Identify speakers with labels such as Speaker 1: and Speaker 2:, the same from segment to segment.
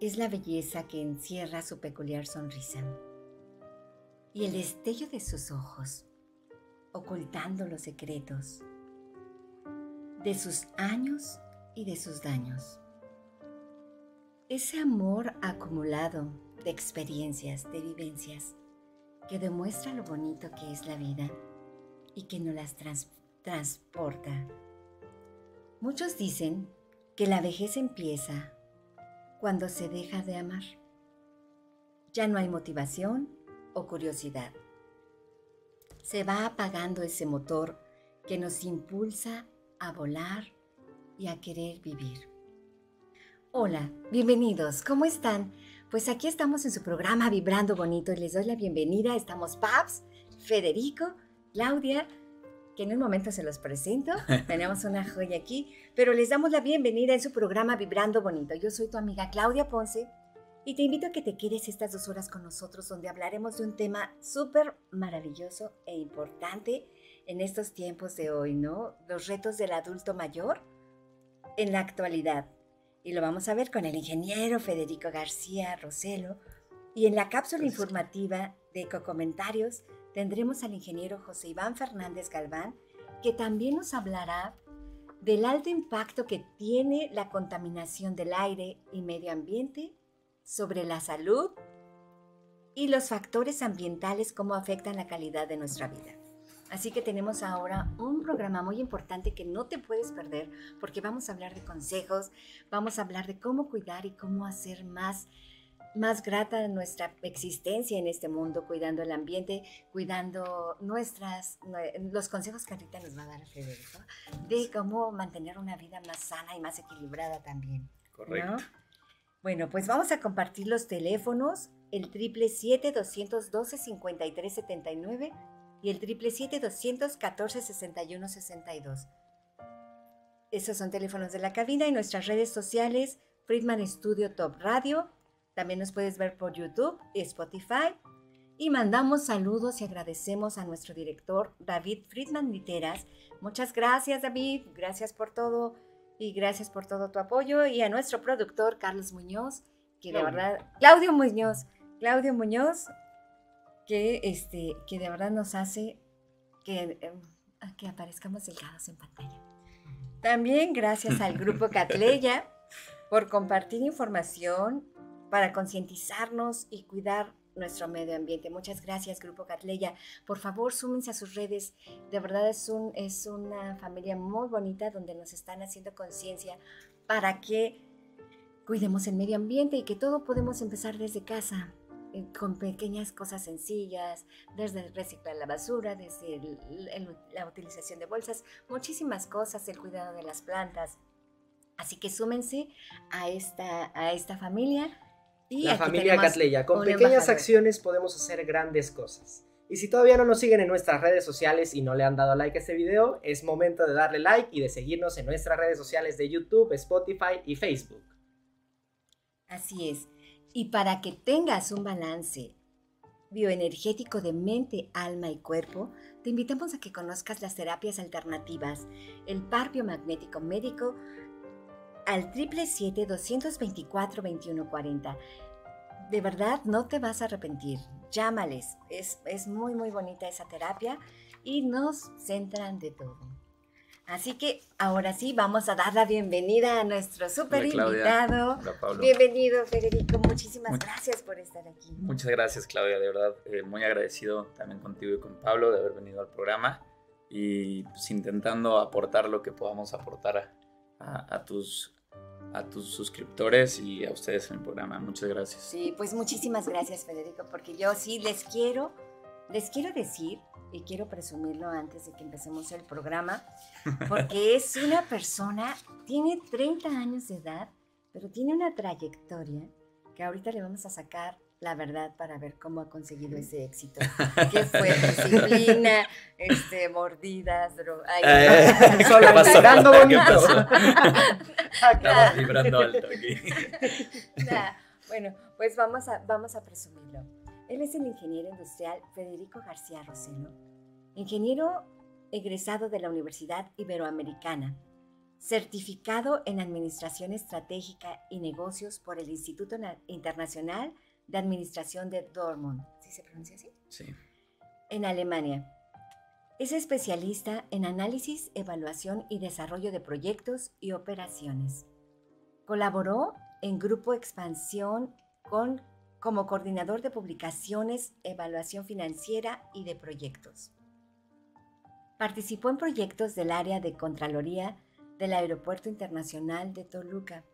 Speaker 1: es la belleza que encierra su peculiar sonrisa y el destello de sus ojos, ocultando los secretos de sus años y de sus daños. Ese amor acumulado de experiencias, de vivencias, que demuestra lo bonito que es la vida y que nos las transporta. Muchos dicen que la vejez empieza cuando se deja de amar. Ya no hay motivación o curiosidad. Se va apagando ese motor que nos impulsa a volar y a querer vivir. Hola, bienvenidos, ¿cómo están? Pues aquí estamos en su programa Vibrando Bonito y les doy la bienvenida. Estamos Paps, Federico, Claudia, que en un momento se los presento. Tenemos una joya aquí, pero les damos la bienvenida en su programa Vibrando Bonito. Yo soy tu amiga Claudia Ponce y te invito a que te quedes estas dos horas con nosotros donde hablaremos de un tema súper maravilloso e importante en estos tiempos de hoy, ¿no? Los retos del adulto mayor en la actualidad. Y lo vamos a ver con el ingeniero Federico García Roselo. Y en la cápsula informativa de Ecocomentarios tendremos al ingeniero José Iván Fernández Galván, que también nos hablará del alto impacto que tiene la contaminación del aire y medio ambiente sobre la salud y los factores ambientales, cómo afectan la calidad de nuestra vida. Así que tenemos ahora un programa muy importante que no te puedes perder porque vamos a hablar de consejos, vamos a hablar de cómo cuidar y cómo hacer más más grata nuestra existencia en este mundo, cuidando el ambiente, cuidando nuestras, los consejos que ahorita nos va a dar Federico, de cómo mantener una vida más sana y más equilibrada también. Correcto. Bueno, pues vamos a compartir los teléfonos, el 777-212-5379 y el 777-214-6162. Esos son teléfonos de la cabina y nuestras redes sociales, Friedman Studio Top Radio, también nos puedes ver por YouTube y Spotify. Y mandamos saludos y agradecemos a nuestro director David Friedman Literas. Muchas gracias David, gracias por todo y gracias por todo tu apoyo. Y a nuestro productor Carlos Muñoz, que de verdad, Claudio Muñoz, Claudio Muñoz, que, este, que de verdad nos hace que, em, que aparezcamos delgados en pantalla. También gracias al grupo Catleya por compartir información para concientizarnos y cuidar nuestro medio ambiente. Muchas gracias, Grupo Catleya. Por favor, súmense a sus redes. De verdad es, un, es una familia muy bonita donde nos están haciendo conciencia para que cuidemos el medio ambiente y que todo podemos empezar desde casa eh, con pequeñas cosas sencillas, desde reciclar la basura, desde la utilización de bolsas, muchísimas cosas, el cuidado de las plantas. Así que súmense a esta, a esta familia
Speaker 2: la familia Catleya. Con pequeñas acciones podemos hacer grandes cosas. Y si todavía no nos siguen en nuestras redes sociales y no le han dado like a este video, es momento de darle like y de seguirnos en nuestras redes sociales de YouTube, Spotify y Facebook.
Speaker 1: Así es. Y para que tengas un balance bioenergético de mente, alma y cuerpo, te invitamos a que conozcas las terapias alternativas, el par biomagnético médico al 777-224-2140. De verdad, no te vas a arrepentir. Llámales. Es, es muy, muy bonita esa terapia y nos centran de todo. Así que ahora sí, vamos a dar la bienvenida a nuestro súper invitado. Bienvenido, Federico. Muchísimas gracias por estar aquí.
Speaker 3: Muchas gracias, Claudia. De verdad, eh, muy agradecido también contigo y con Pablo de haber venido al programa y pues, intentando aportar lo que podamos aportar a tus a tus suscriptores y a ustedes en el programa. Muchas gracias.
Speaker 1: Sí, pues muchísimas gracias, Federico, porque yo sí les quiero, les quiero decir, y quiero presumirlo antes de que empecemos el programa, porque es una persona, tiene 30 años de edad, pero tiene una trayectoria que ahorita le vamos a sacar la verdad para ver cómo ha conseguido ese éxito. ¿Qué fue? Disciplina, este, mordidas, drogas.
Speaker 2: Eh, solo pasando bonito.
Speaker 3: Estamos vibrando alto aquí.
Speaker 1: bueno, pues vamos a, vamos a presumirlo. Él es el ingeniero industrial Federico García Roselo, ingeniero egresado de la Universidad Iberoamericana, certificado en Administración Estratégica y Negocios por el Instituto Internacional de Administración de Dortmund. ¿Sí se pronuncia así?
Speaker 3: Sí.
Speaker 1: En Alemania. Es especialista en análisis, evaluación y desarrollo de proyectos y operaciones. Colaboró en Grupo Expansión con, como coordinador de publicaciones, evaluación financiera y de proyectos. Participó en proyectos del área de Contraloría del Aeropuerto Internacional de Toluca.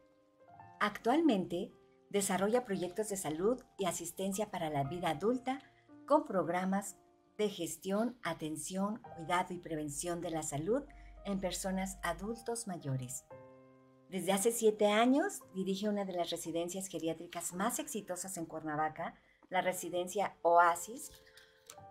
Speaker 1: Actualmente desarrolla proyectos de salud y asistencia para la vida adulta con programas de gestión, atención, cuidado y prevención de la salud en personas adultos mayores. Desde hace siete años dirige una de las residencias geriátricas más exitosas en Cuernavaca, la residencia Oasis,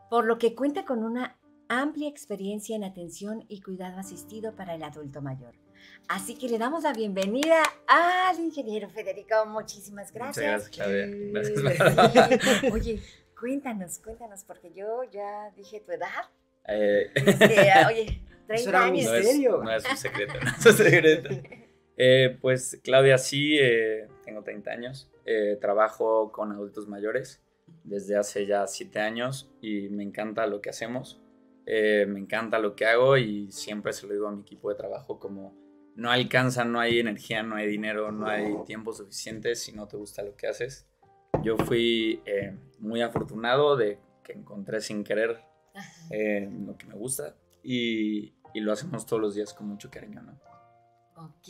Speaker 1: por lo que cuenta con una amplia experiencia en atención y cuidado asistido para el adulto mayor. Así que le damos la bienvenida al ingeniero Federico. Muchísimas gracias.
Speaker 3: Muchas gracias,
Speaker 1: Claudia. Oye, cuéntanos, cuéntanos, porque yo ya dije tu edad.
Speaker 3: Eh,
Speaker 1: este, oye, 30 años.
Speaker 2: No es,
Speaker 3: no es un secreto, no es un secreto. Eh, pues Claudia, sí, eh, tengo 30 años. Eh, trabajo con adultos mayores desde hace ya 7 años y me encanta lo que hacemos. Eh, me encanta lo que hago y siempre se lo digo a mi equipo de trabajo como no alcanza, no hay energía, no hay dinero, no hay tiempo suficiente si no te gusta lo que haces. Yo fui eh, muy afortunado de que encontré sin querer eh, lo que me gusta y, y, lo hacemos todos los días con mucho cariño, ¿no?
Speaker 1: Ok.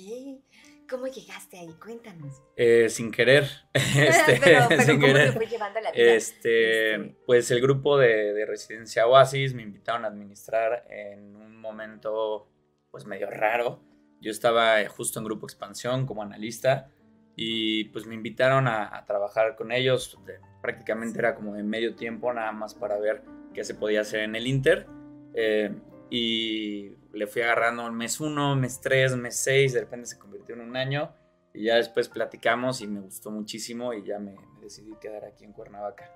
Speaker 1: ¿Cómo llegaste ahí? Cuéntanos.
Speaker 3: Eh, sin querer.
Speaker 1: Este, pero, pero sin ¿cómo querer. Te fue llevando la vida?
Speaker 3: Este, este... Pues el grupo de, de, Residencia Oasis me invitaron a administrar en un momento pues medio raro. Yo estaba justo en Grupo Expansión como analista y pues me invitaron a, a trabajar con ellos. Prácticamente era como de medio tiempo nada más para ver qué se podía hacer en el Inter. Eh, y le fui agarrando mes uno, mes tres, mes seis, de repente se convirtió en un año y ya después platicamos y me gustó muchísimo y ya me, me decidí quedar aquí en Cuernavaca.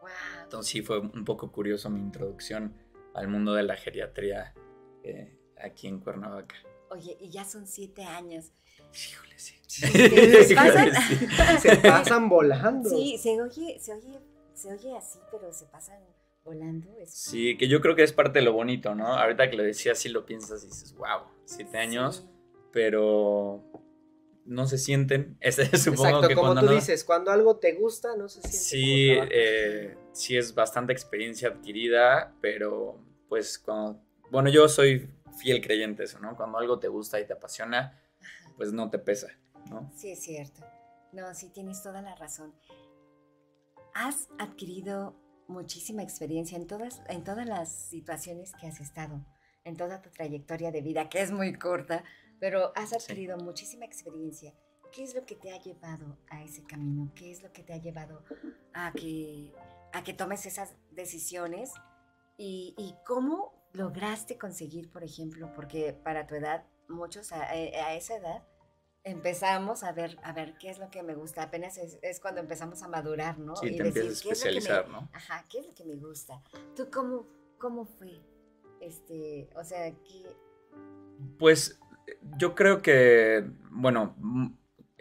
Speaker 1: Wow.
Speaker 3: Entonces sí fue un poco curioso mi introducción al mundo de la geriatría eh, aquí en Cuernavaca.
Speaker 1: Oye, y ya son siete años.
Speaker 3: Híjole, sí.
Speaker 1: ¿Se pasan?
Speaker 2: se pasan volando.
Speaker 1: Sí, se oye, se oye, se oye así, pero se pasan volando. Es...
Speaker 3: Sí, que yo creo que es parte de lo bonito, ¿no? Ahorita que lo decías, sí lo piensas y dices, wow, siete años, sí. pero no se sienten. Supongo
Speaker 2: Exacto,
Speaker 3: que
Speaker 2: como
Speaker 3: cuando
Speaker 2: tú
Speaker 3: no...
Speaker 2: dices, cuando algo te gusta, no se siente.
Speaker 3: Sí, eh, sí es bastante experiencia adquirida, pero pues cuando... Bueno, yo soy fiel creyente eso, ¿no? Cuando algo te gusta y te apasiona, pues no te pesa, ¿no?
Speaker 1: Sí, es cierto. No, sí tienes toda la razón. Has adquirido muchísima experiencia en todas, en todas las situaciones que has estado, en toda tu trayectoria de vida, que es muy corta, pero has adquirido sí. muchísima experiencia. ¿Qué es lo que te ha llevado a ese camino? ¿Qué es lo que te ha llevado a que, a que tomes esas decisiones? ¿Y, y cómo lograste conseguir, por ejemplo, porque para tu edad, muchos a, a esa edad, empezamos a ver, a ver qué es lo que me gusta. Apenas es, es cuando empezamos a madurar, ¿no?
Speaker 3: Sí, y te decir, empiezas a especializar,
Speaker 1: ¿qué es
Speaker 3: me,
Speaker 1: ¿no? Ajá, ¿qué es lo que me gusta? ¿Tú cómo, cómo fue? Este, o sea, ¿qué?
Speaker 3: Pues yo creo que, bueno,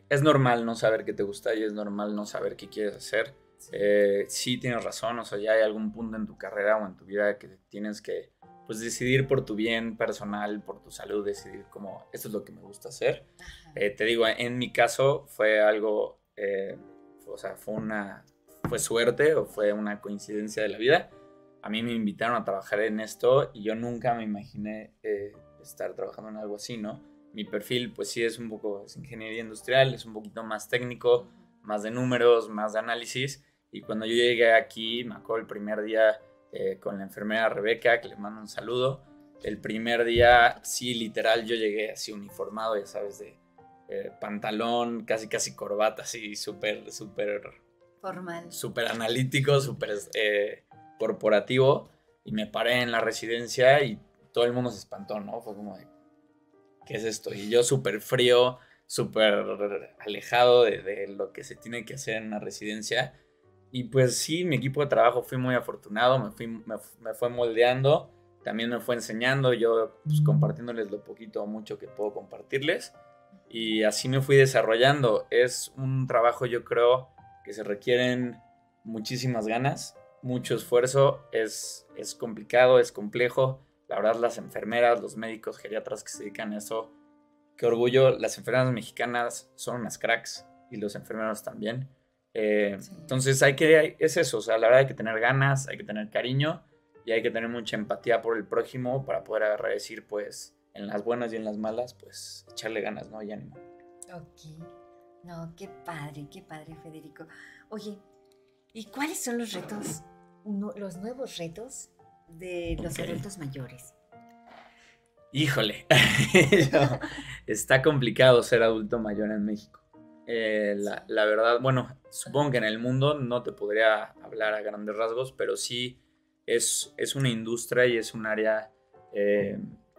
Speaker 3: es normal no saber qué te gusta y es normal no saber qué quieres hacer. Sí. Eh, sí tienes razón, o sea, ya hay algún punto en tu carrera o en tu vida que tienes que pues decidir por tu bien personal, por tu salud, decidir como esto es lo que me gusta hacer. Eh, te digo, en mi caso fue algo, eh, o sea, fue una, fue suerte o fue una coincidencia de la vida. A mí me invitaron a trabajar en esto y yo nunca me imaginé eh, estar trabajando en algo así, ¿no? Mi perfil, pues sí, es un poco, es ingeniería industrial, es un poquito más técnico, más de números, más de análisis. Y cuando yo llegué aquí, me acuerdo el primer día eh, con la enfermera Rebeca, que le mando un saludo. El primer día, sí, literal, yo llegué así uniformado, ya sabes, de, eh, pantalón, casi casi corbata, así súper, súper...
Speaker 1: Formal.
Speaker 3: Súper analítico, súper eh, corporativo. Y me paré en la residencia y todo el mundo se espantó, ¿no? Fue como de, ¿qué es esto? Y yo súper frío, súper alejado de, lo que se tiene que hacer en una residencia. Y pues sí, mi equipo de trabajo fui muy afortunado, me, fui, me, fue moldeando, también me fue enseñando, yo pues, compartiéndoles lo poquito o mucho que puedo compartirles. Y así me fui desarrollando. Es un trabajo, yo creo, que se requieren muchísimas ganas, mucho esfuerzo, es, es complicado, es complejo. La verdad, las enfermeras, los médicos, geriatras que se dedican a eso, qué orgullo. Las enfermeras mexicanas son unas cracks y los enfermeros también. Eh, entonces hay que, es eso, o sea, la verdad hay que tener ganas, hay que tener cariño y hay que tener mucha empatía por el prójimo para poder agradecer, pues, en las buenas y en las malas, pues, echarle ganas, ¿no? Y ánimo.
Speaker 1: Ok. No, qué padre, qué padre, Federico. Oye, ¿y cuáles son los retos, los nuevos retos de los adultos mayores?
Speaker 3: Híjole, está complicado ser adulto mayor en México. Eh, la, verdad, bueno, supongo que en el mundo no te podría hablar a grandes rasgos, pero sí es, es una industria y es un área eh,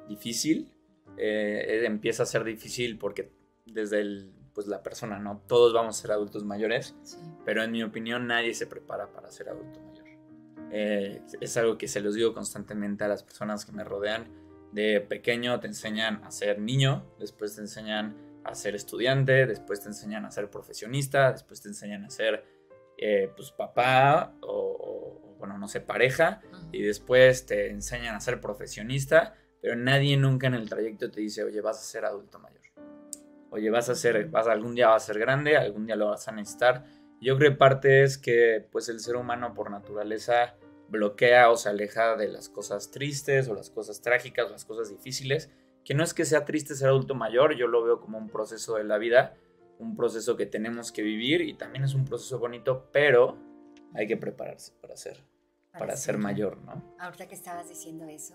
Speaker 3: difícil. Eh, empieza a ser difícil porque desde el, pues la persona, ¿no? Todos vamos a ser adultos mayores, pero en mi opinión nadie se prepara para ser adulto mayor. es algo que se los digo constantemente a las personas que me rodean. De pequeño te enseñan a ser niño, después te enseñan a ser estudiante, después te enseñan a ser profesionista, después te enseñan a ser eh, pues papá o, bueno, no sé, pareja, y después te enseñan a ser profesionista, pero nadie nunca en el trayecto te dice, oye, vas a ser adulto mayor. Oye, vas a ser, vas, algún día vas a ser grande, algún día lo vas a necesitar. Yo creo que parte es que pues el ser humano por naturaleza bloquea o se aleja de las cosas tristes o las cosas trágicas o las cosas difíciles que no es que sea triste ser adulto mayor, yo lo veo como un proceso de la vida, un proceso que tenemos que vivir y también es un proceso bonito, pero hay que prepararse para ser, para, ser, mayor, ¿no?
Speaker 1: Ahorita que estabas diciendo eso,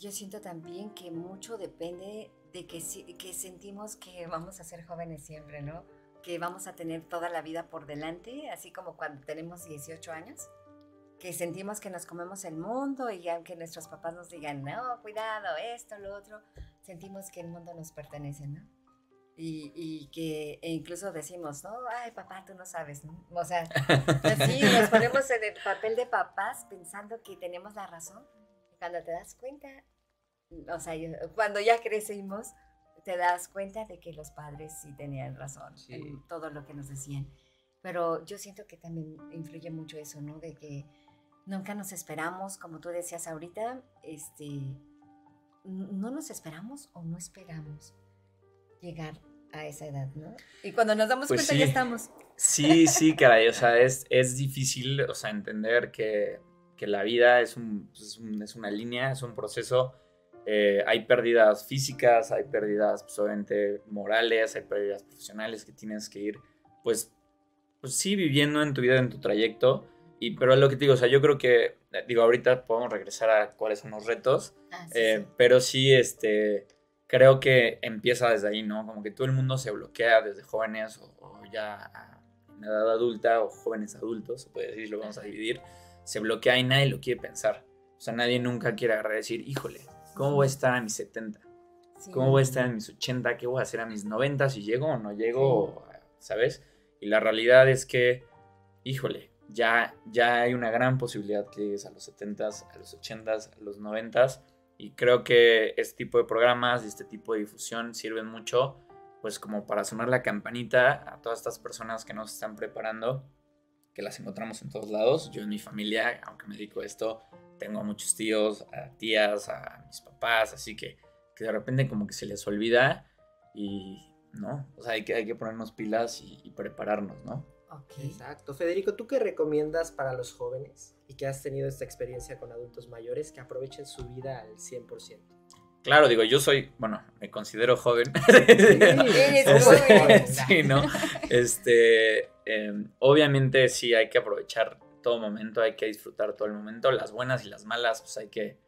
Speaker 1: yo siento también que mucho depende de que, que sentimos que vamos a ser jóvenes siempre, ¿no? Que vamos a tener toda la vida por delante, así como cuando tenemos 18 años que sentimos que nos comemos el mundo y aunque nuestros papás nos digan, no, cuidado, esto, lo otro, sentimos que el mundo nos pertenece, ¿no? Y, y que e incluso decimos, no, ay, papá, tú no sabes, ¿no? O sea, así nos ponemos en el papel de papás pensando que tenemos la razón. Cuando te das cuenta, o sea, cuando ya crecimos, te das cuenta de que los padres sí tenían razón en todo lo que nos decían. Pero yo siento que también influye mucho eso, ¿no? De que nunca nos esperamos, como tú decías ahorita, este, no nos esperamos o no esperamos llegar a esa edad, ¿no? Y cuando nos damos pues cuenta ya estamos.
Speaker 3: Sí, sí, caray, o sea, es, es difícil, o sea, entender que, que la vida es, un, pues, es, una línea, es un proceso. Eh, hay pérdidas físicas, hay pérdidas, pues, obviamente, morales, hay pérdidas profesionales que tienes que ir, pues, pues sí, viviendo en tu vida, en tu trayecto. Y, pero lo que te digo, o sea, yo creo que, digo, ahorita podemos regresar a cuáles son los retos, ah, eh, pero sí, este, creo que empieza desde ahí, ¿no? Como que todo el mundo se bloquea desde jóvenes o, ya en edad adulta o jóvenes adultos, se puede decir, lo vamos a dividir, se bloquea y nadie lo quiere pensar. O sea, nadie nunca quiere agarrar y decir, híjole, ¿cómo voy a estar a mis 70? ¿Cómo voy a estar a mis 80? ¿Qué voy a hacer a mis 90 si llego o no llego? ¿Sabes? Y la realidad es que, híjole, ya, ya hay una gran posibilidad que llegues a los 70s, a los 80s, a los 90s. Y creo que este tipo de programas y este tipo de difusión sirven mucho, pues como para sonar la campanita a todas estas personas que nos están preparando, que las encontramos en todos lados. Yo en mi familia, aunque me dedico a esto, tengo a muchos tíos, a tías, a mis papás, así que, que de repente como que se les olvida y, ¿no? O sea, hay que, hay que ponernos pilas y prepararnos, ¿no?
Speaker 2: Exacto. Federico, ¿tú qué recomiendas para los jóvenes y que has tenido esta experiencia con adultos mayores que aprovechen su vida al 100%?
Speaker 3: Claro, digo, yo soy, bueno, me considero joven. Sí, ¿no? Este, em, obviamente sí hay que aprovechar todo momento, hay que disfrutar todo el momento, las buenas y las malas, pues hay que,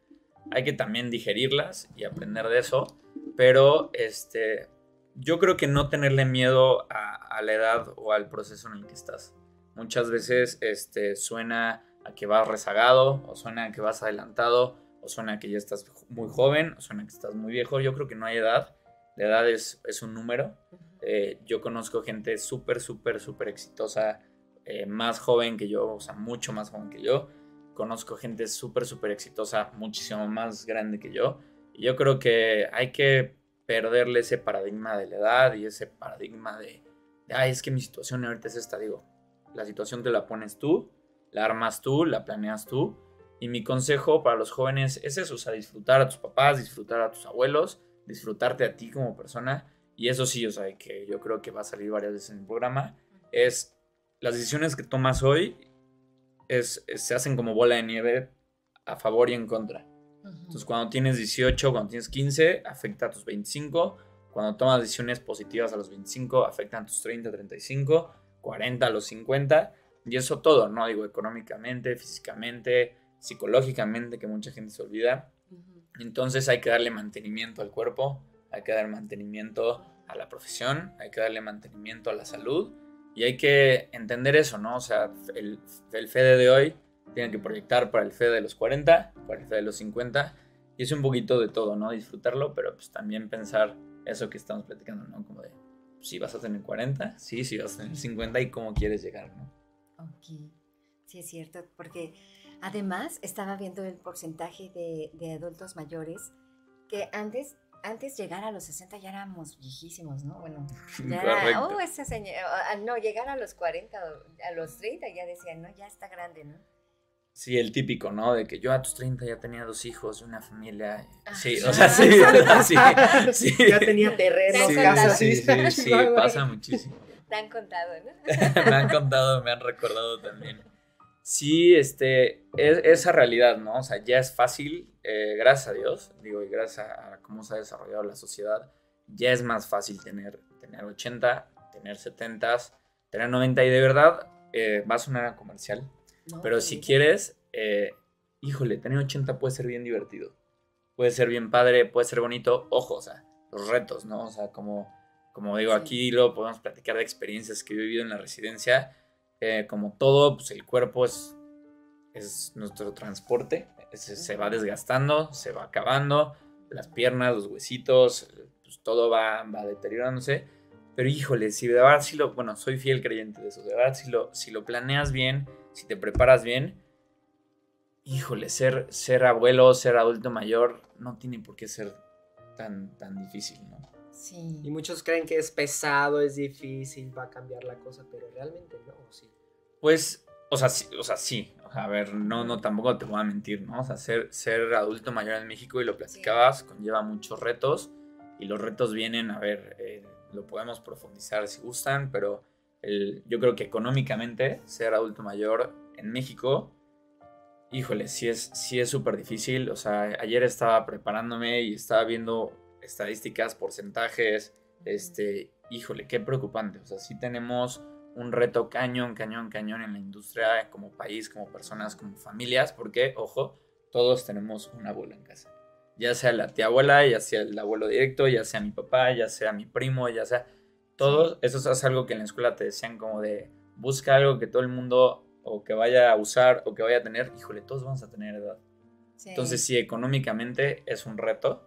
Speaker 3: hay que también digerirlas y aprender de eso, pero este, yo creo que no tenerle miedo a, la edad o al proceso en el que estás. Muchas veces este, suena a que vas rezagado, o suena a que vas adelantado, o suena a que ya estás muy joven, o suena a que estás muy viejo. Yo creo que no hay edad. La edad es, es un número. Eh, yo conozco gente súper, súper, súper exitosa, eh, más joven que yo, o sea, mucho más joven que yo. Conozco gente súper, súper exitosa, muchísimo más grande que yo. Y yo creo que hay que perderle ese paradigma de la edad y ese paradigma de, ay, es que mi situación ahorita es esta, digo, la situación te la pones tú, la armas tú, la planeas tú. Y mi consejo para los jóvenes es eso, o sea, disfrutar a tus papás, disfrutar a tus abuelos, disfrutarte a ti como persona. Y eso sí, o sea, que yo creo que va a salir varias veces en el programa, es las decisiones que tomas hoy es, se hacen como bola de nieve a favor y en contra. Entonces, cuando tienes 18, cuando tienes 15, afecta a tus 25. Cuando tomas decisiones positivas a los 25, afectan a tus 30, 35, 40 a los 50. Y eso todo, ¿no? Digo, económicamente, físicamente, psicológicamente, que mucha gente se olvida. Entonces hay que darle mantenimiento al cuerpo, hay que dar mantenimiento a la profesión, hay que darle mantenimiento a la salud y hay que entender eso, ¿no? O sea, el, el FEDE de hoy tiene que proyectar para el FEDE de los 40, para el FEDE de los 50 y es un poquito de todo, ¿no? Disfrutarlo, pero pues también pensar eso que estamos platicando, ¿no? Como de, si vas a tener 40, sí, si vas a tener 50 y cómo quieres llegar, ¿no?
Speaker 1: Ok, sí es cierto, porque además estaba viendo el porcentaje de, de adultos mayores que antes antes llegar a los 60 ya éramos viejísimos, ¿no? Bueno, ya era, oh, ese señor, no, llegar a los 40, a los 30 ya decían, no, ya está grande, ¿no?
Speaker 3: Sí, el típico, ¿no? De que yo a tus 30 ya tenía dos hijos, una familia. Ah, sí, o sea, sí,
Speaker 2: sí, Ya tenía terrenos, casas.
Speaker 3: Sí, sí, sí, pasa muchísimo.
Speaker 1: Te han contado, ¿no?
Speaker 3: me han contado, me han recordado también. Sí, este, es, esa realidad, ¿no? O sea, ya es fácil, eh, gracias a Dios, digo, y gracias a cómo se ha desarrollado la sociedad, ya es más fácil tener, tener 80, tener 70, tener 90, y de verdad eh, va a sonar comercial, pero si quieres, eh, híjole, tener 80 puede ser bien divertido, puede ser bien padre, puede ser bonito, ojo, o sea, los retos, ¿no? O sea, como, como digo, aquí lo podemos platicar de experiencias que he vivido en la residencia, eh, como todo, pues el cuerpo es, es nuestro transporte, se va desgastando, se va acabando, las piernas, los huesitos, pues todo va, va deteriorándose. Pero híjole, si de verdad si lo, bueno, soy fiel creyente de eso, de verdad si lo, si lo planeas bien, si te preparas bien, híjole, ser, ser abuelo, ser adulto mayor, no tiene por qué ser tan, tan difícil, ¿no?
Speaker 2: Sí. Y muchos creen que es pesado, es difícil, va a cambiar la cosa, pero realmente no, sí.
Speaker 3: Pues, o sea, sí, o sea, sí. a ver, no, no, tampoco te voy a mentir, ¿no? O sea, ser, ser adulto mayor en México, y lo platicabas, conlleva muchos retos. Y los retos vienen, a ver, eh, lo podemos profundizar si gustan, pero el, yo creo que económicamente ser adulto mayor en México, híjole, sí es sí es súper difícil. O sea, ayer estaba preparándome y estaba viendo estadísticas, porcentajes, este, híjole, qué preocupante. O sea, sí tenemos un reto cañón, cañón, cañón en la industria como país, como personas, como familias, porque, ojo, todos tenemos un abuelo en casa. Ya sea la tía abuela, ya sea el abuelo directo, ya sea mi papá, ya sea mi primo, ya sea... Todos, eso es algo que en la escuela te decían como de busca algo que todo el mundo o que vaya a usar o que vaya a tener, híjole, todos vamos a tener edad. Entonces, si económicamente es un reto,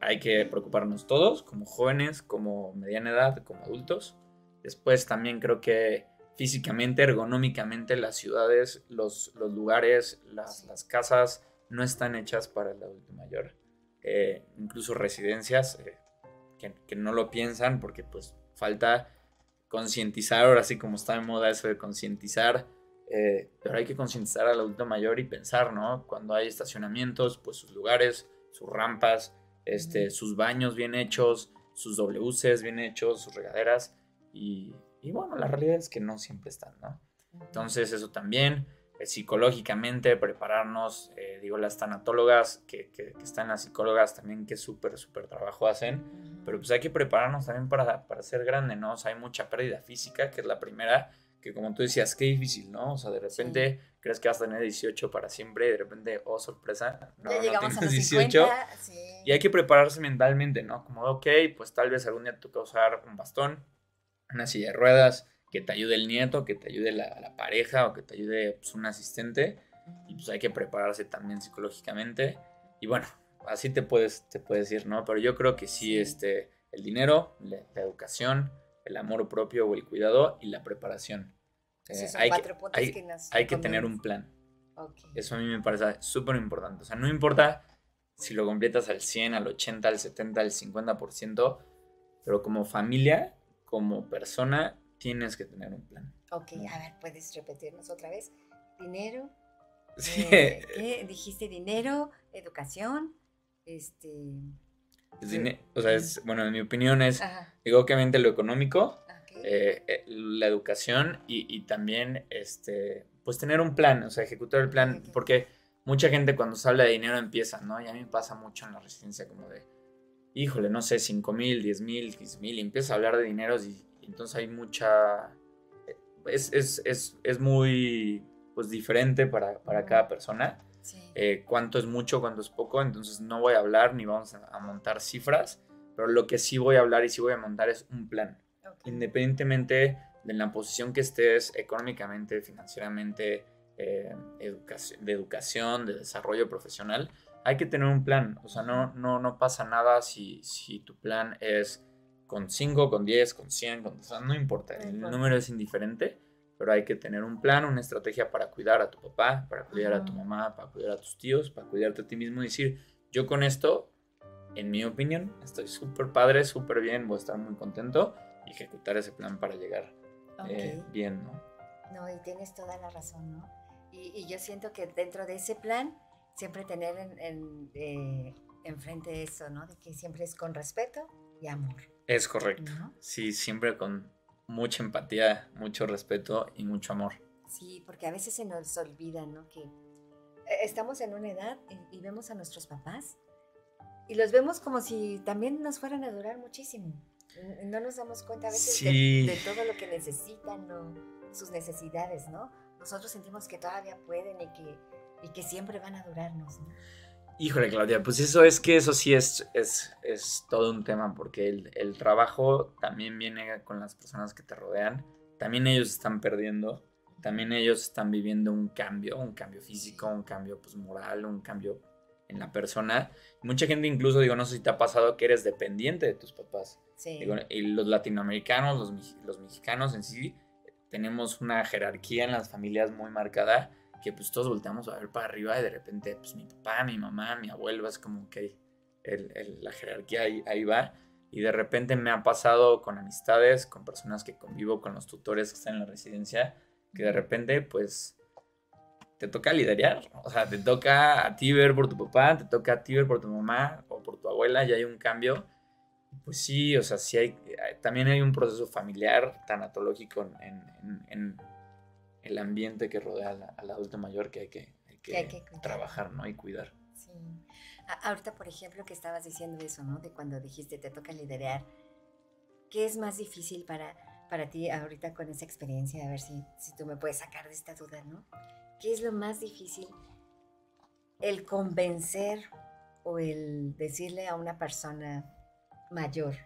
Speaker 3: hay que preocuparnos todos, como jóvenes, como mediana edad, como adultos. Después también creo que físicamente, ergonómicamente, las ciudades, los, los lugares, las, las, casas no están hechas para el adulto mayor. Eh, incluso residencias eh, que, que, no lo piensan porque pues falta concientizar, ahora sí como está de moda eso de concientizar, eh, pero hay que concientizar al adulto mayor y pensar, ¿no? Cuando hay estacionamientos, pues sus lugares, sus rampas, este, sus baños bien hechos, sus WCs bien hechos, sus regaderas. Y, bueno, la realidad es que no siempre están, ¿no? Entonces eso también, psicológicamente, prepararnos, eh, digo, las tanatólogas que, que, están las psicólogas también que súper, súper trabajo hacen, pero pues hay que prepararnos también para, para ser grande, ¿no? O sea, hay mucha pérdida física, que es la primera, que como tú decías, qué difícil, ¿no? O sea, de repente crees que vas a tener 18 para siempre y de repente, oh, sorpresa,
Speaker 1: no, ya llegamos a los 18.
Speaker 3: Y hay que prepararse mentalmente, ¿no? Como, ok, pues tal vez algún día te toca usar un bastón, una silla de ruedas, que te ayude el nieto, que te ayude la, pareja o que te ayude pues, un asistente. Y pues hay que prepararse también psicológicamente. Y bueno, así te puedes, te puedes ir, ¿no? Pero yo creo que sí, este, el dinero, la, educación, el amor propio o el cuidado y la preparación.
Speaker 1: Eh, hay que,
Speaker 3: hay, que tener un plan. Eso a mí me parece súper importante. O sea, no importa si lo completas al 100, al 80, al 70, al 50%, pero como familia, como persona, tienes que tener un plan.
Speaker 1: Ok, a ver, ¿puedes repetirnos otra vez? Dinero. Sí. Eh, ¿Qué? Dijiste dinero, educación, este...
Speaker 3: o sea, es, bueno, en mi opinión es, digo, obviamente lo económico, eh, eh, la educación y, también, este, pues tener un plan, o sea, ejecutar el plan, porque mucha gente cuando se habla de dinero empieza, ¿no? Y a mí me pasa mucho en la residencia como de, híjole, no sé, 5 mil, 10 mil, 15 mil, y empieza a hablar de dineros y, entonces hay mucha... Es, es, es, es muy pues diferente para, para cada persona. Eh, cuánto es mucho, cuánto es poco, entonces no voy a hablar ni vamos a, montar cifras, pero lo que sí voy a hablar y sí voy a montar es un plan. Independientemente de la posición que estés económicamente, financieramente, eh, de educación, de desarrollo profesional, hay que tener un plan. O sea, no, no, no pasa nada si, si tu plan es con 5, con 10, con 100, con, o sea, no importa, el número es indiferente, pero hay que tener un plan, una estrategia para cuidar a tu papá, para cuidar a tu mamá, para cuidar a tus tíos, para cuidarte a ti mismo y decir, yo con esto, en mi opinión, estoy súper padre, súper bien, voy a estar muy contento y ejecutar ese plan para llegar eh, bien, ¿no?
Speaker 1: No, y tienes toda la razón, ¿no? Y, yo siento que dentro de ese plan, siempre tener en, en, eh, enfrente eso, ¿no? De que siempre es con respeto y amor.
Speaker 3: Es correcto. Sí, siempre con mucha empatía, mucho respeto y mucho amor.
Speaker 1: Sí, porque a veces se nos olvida, ¿no? Que eh, estamos en una edad y, vemos a nuestros papás y los vemos como si también nos fueran a durar muchísimo. No nos damos cuenta a veces de, todo lo que necesitan o sus necesidades, ¿no? Nosotros sentimos que todavía pueden y que, y que siempre van a durarnos, ¿no?
Speaker 3: Híjole, Claudia, pues eso es que eso sí es, es, es todo un tema, porque el, el, trabajo también viene con las personas que te rodean, también ellos están perdiendo, también ellos están viviendo un cambio, un cambio físico, un cambio pues, moral, un cambio en la persona. Mucha gente incluso, digo, no sé si te ha pasado que eres dependiente de tus papás. Sí. y los latinoamericanos, los, los mexicanos en sí, tenemos una jerarquía en las familias muy marcada que pues todos volteamos a ver para arriba y de repente pues mi papá, mi mamá, mi abuelo, es como que la jerarquía ahí, va. Y de repente me ha pasado con amistades, con personas que convivo, con los tutores que están en la residencia, que de repente pues te toca liderar. O sea, te toca a ti ver por tu papá, te toca a ti ver por tu mamá o por tu abuela, y hay un cambio. Pues sí, o sea, sí hay, también hay un proceso familiar tanatológico en, en el ambiente que rodea al, adulto mayor que hay que, trabajar, ¿no? Y cuidar.
Speaker 1: Sí. ahorita, por ejemplo, que estabas diciendo eso, ¿no? De cuando dijiste te toca liderar. ¿Qué es más difícil para, para ti ahorita con esa experiencia? A ver si, si tú me puedes sacar de esta duda, ¿no? ¿Qué es lo más difícil? El convencer o el decirle a una persona mayor,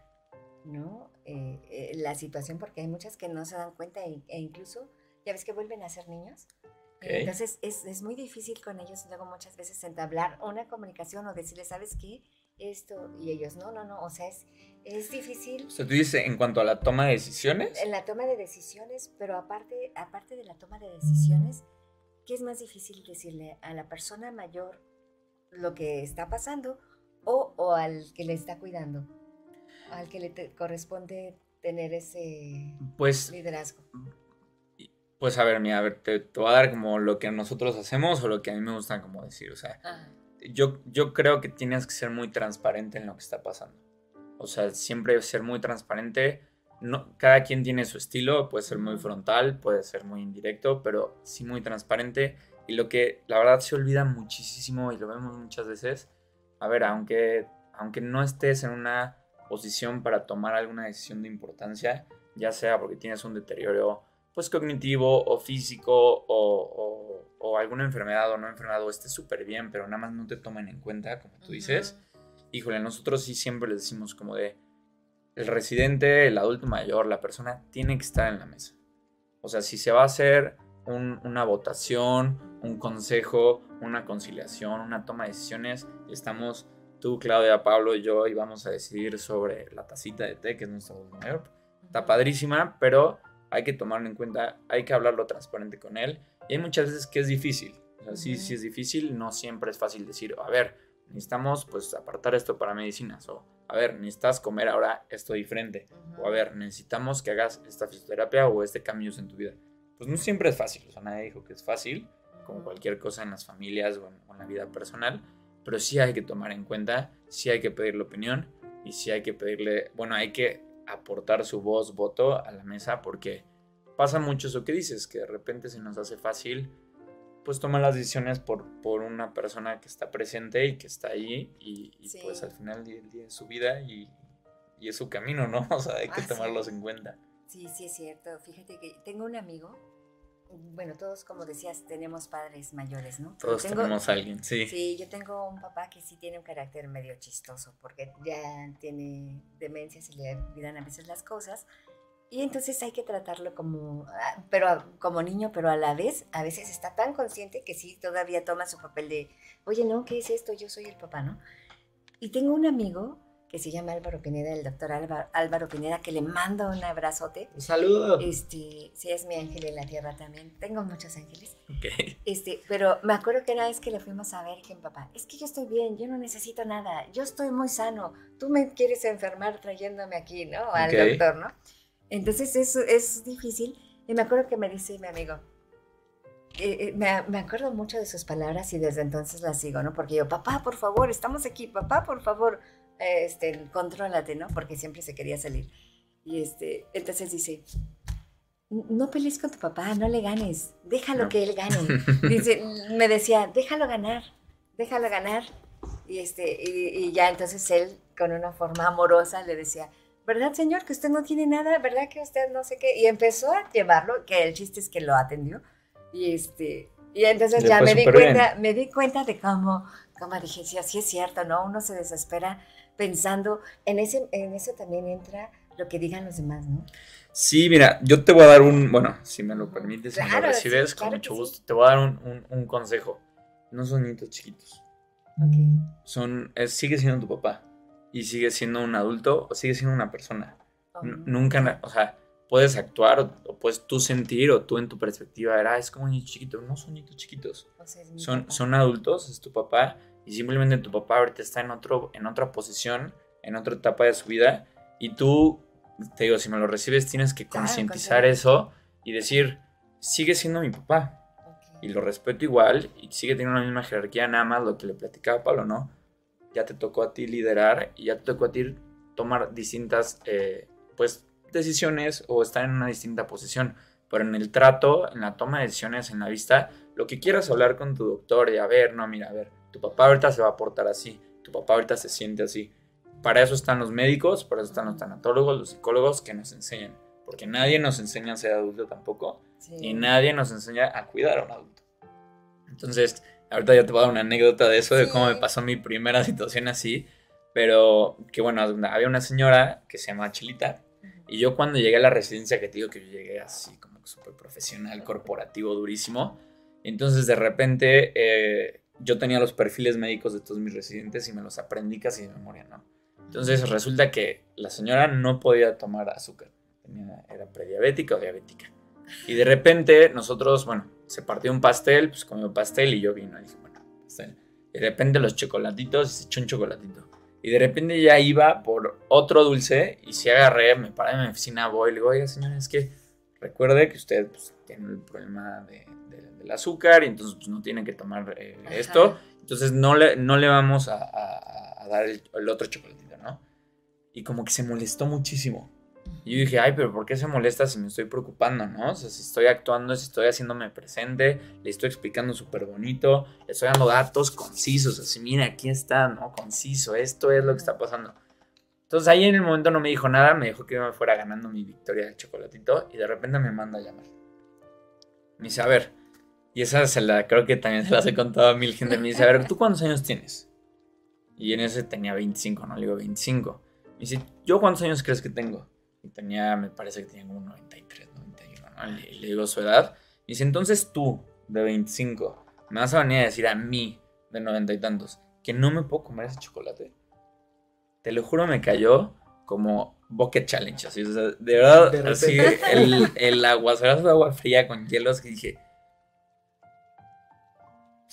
Speaker 1: ¿no? Eh, eh, la situación, porque hay muchas que no se dan cuenta e, e incluso ya ves que vuelven a ser niños. Entonces es, es, muy difícil con ellos luego muchas veces entablar una comunicación o decirles, ¿sabes qué? Esto y ellos, no, no, no, o sea, es, es difícil.
Speaker 3: O sea, tú dices en cuanto a la toma de decisiones.
Speaker 1: En la toma de decisiones, pero aparte, aparte de la toma de decisiones, ¿qué es más difícil decirle a la persona mayor lo que está pasando o, o al que le está cuidando? Al que le corresponde tener ese
Speaker 3: pues,
Speaker 1: liderazgo.
Speaker 3: Pues a ver, mira, a ver, te, voy a dar como lo que nosotros hacemos o lo que a mí me gusta como decir. O sea, yo, yo creo que tienes que ser muy transparente en lo que está pasando. O sea, siempre ser muy transparente. No, cada quien tiene su estilo, puede ser muy frontal, puede ser muy indirecto, pero sí muy transparente. Y lo que la verdad se olvida muchísimo y lo vemos muchas veces, a ver, aunque, aunque no estés en una posición para tomar alguna decisión de importancia, ya sea porque tienes un deterioro pues cognitivo o físico o, o, alguna enfermedad o no enfermedad o esté súper bien, pero nada más no te tomen en cuenta, como tú dices, híjole, nosotros sí siempre les decimos como de, el residente, el adulto mayor, la persona, tiene que estar en la mesa. O sea, si se va a hacer una votación, un consejo, una conciliación, una toma de decisiones, estamos tú, Claudia, Pablo y yo y vamos a decidir sobre la tacita de té, que es nuestro adulto mayor. Está padrísima, pero hay que tomarlo en cuenta, hay que hablarlo transparente con él. Y hay muchas veces que es difícil. O sea, sí, sí es difícil, no siempre es fácil decir, a ver, necesitamos pues apartar esto para medicinas o a ver, necesitas comer ahora esto diferente o a ver, necesitamos que hagas esta fisioterapia o este cambio en tu vida. Pues no siempre es fácil, o sea, nadie dijo que es fácil, como cualquier cosa en las familias o en, la vida personal, pero sí hay que tomar en cuenta, sí hay que pedirle opinión y sí hay que pedirle, bueno, hay que aportar su voz, voto a la mesa porque pasa mucho eso que dices, que de repente se nos hace fácil pues toma las decisiones por, por una persona que está presente y que está ahí y, pues al final del día es su vida y, y, es su camino, ¿no? O sea, hay que tomarlos en cuenta.
Speaker 1: Sí, sí es cierto. Fíjate que tengo un amigo, bueno, todos como decías tenemos padres mayores, ¿no?
Speaker 3: Todos tenemos a alguien, sí.
Speaker 1: Sí, yo tengo un papá que sí tiene un carácter medio chistoso porque ya tiene demencia, se le olvidan a veces las cosas y entonces hay que tratarlo como, ah, pero como niño, pero a la vez, a veces está tan consciente que sí, todavía toma su papel de, oye, no, ¿qué es esto? Yo soy el papá, ¿no? Y tengo un amigo que se llama Álvaro Pineda, el doctor Álvaro, Pineda, que le mando un abrazote.
Speaker 2: Un saludo.
Speaker 1: Este, sí, es mi ángel en la tierra también. Tengo muchos ángeles. Este, pero me acuerdo que una vez que le fuimos a ver, que papá, es que yo estoy bien, yo no necesito nada, yo estoy muy sano. Tú me quieres enfermar trayéndome aquí, ¿no? Al doctor, ¿no? Entonces eso es difícil. Y me acuerdo que me dice mi amigo, eh, eh, me, acuerdo mucho de sus palabras y desde entonces las sigo, ¿no? Porque yo, papá, por favor, estamos aquí, papá, por favor, este, contrólate, ¿no? Porque siempre se quería salir. Y este, entonces dice, no pelees con tu papá, no le ganes, déjalo que él gane. Dice, me decía, déjalo ganar, déjalo ganar. Y, este, y ya entonces él, con una forma amorosa, le decía, ¿verdad, señor? Que usted no tiene nada, ¿verdad? Que usted no sé qué. Y empezó a llevarlo, que el chiste es que lo atendió. Y este, y entonces ya me di cuenta, me di cuenta de cómo, cómo dije, sí, así es cierto, ¿no? Uno se desespera pensando, en ese, en eso también entra lo que digan los demás, ¿no?
Speaker 3: Sí, mira, yo te voy a dar un, bueno, si me lo permites, si me lo recibes, con mucho gusto, te voy a dar un, un, consejo. No son niños chiquitos. Okay. Son, sigue siendo tu papá y sigue siendo un adulto o sigue siendo una persona. Nunca, o sea, puedes actuar o, puedes tú sentir o tú en tu perspectiva era, ah, es como un niño chiquito. No son niños chiquitos. son, son adultos, es tu papá y simplemente tu papá ahorita está en, otro, en otra posición, en otra etapa de su vida y tú, te digo, si me lo recibes tienes que concientizar eso y decir, sigue siendo mi papá. Y lo respeto igual y sigue teniendo la misma jerarquía, nada más lo que le platicaba Pablo, ¿no? ya te tocó a ti liderar y ya te tocó a ti tomar distintas eh, pues, decisiones o estar en una distinta posición. Pero en el trato, en la toma de decisiones, en la vista, lo que quieras hablar con tu doctor y a ver, no, mira, a ver, tu papá ahorita se va a portar así, tu papá ahorita se siente así. Para eso están los médicos, para eso están los tanatólogos, los psicólogos que nos enseñan. Porque nadie nos enseña a ser adulto tampoco. Y nadie nos enseña a cuidar a un adulto. Entonces, Ahorita ya te voy a dar una anécdota de eso, de cómo me pasó mi primera situación así. Pero que bueno, había una señora que se llama Chilita. Y yo cuando llegué a la residencia, que te digo que yo llegué así como súper profesional, corporativo, durísimo. Entonces de repente eh, yo tenía los perfiles médicos de todos mis residentes y me los aprendí casi de memoria, ¿no? Entonces resulta que la señora no podía tomar azúcar. era prediabética o diabética. Y de repente nosotros, bueno, se partió un pastel, pues comió pastel y yo vino. Y dije, bueno. Y de repente los chocolatitos, se echó un chocolatito. Y de repente ya iba por otro dulce y se agarré, me paré en mi oficina, voy y le digo, oiga señora, es que recuerde que usted pues, tiene el problema de, del azúcar y entonces pues, no tiene que tomar eh, esto. Entonces no le, no le vamos a, a, dar el, el, otro chocolatito, ¿no? Y como que se molestó muchísimo. Y yo dije, ay, pero ¿por qué se molesta si me estoy preocupando, no? O sea, si estoy actuando, si estoy haciéndome presente, le estoy explicando súper bonito, le estoy dando datos concisos, así, mira, aquí está, ¿no? Conciso, esto es lo que está pasando. Entonces ahí en el momento no me dijo nada, me dijo que yo me fuera ganando mi victoria del chocolatito y de repente me manda a llamar. Me dice, a ver, y esa se la, creo que también se las he contado a mil gente. Me dice, a ver, ¿tú cuántos años tienes? Y en ese tenía 25, ¿no? Le digo, 25. Me dice, ¿yo cuántos años crees que tengo? Y tenía, me parece que tenía como 93, 91, ¿no? Y le digo su edad. Me dice, entonces tú, de 25, me vas a venir a decir a mí, de 90 y tantos, que no me puedo comer ese chocolate. Te lo juro, me cayó como bucket challenge, así, o sea, de verdad, así, el, el aguacerazo de agua fría con hielos que dije,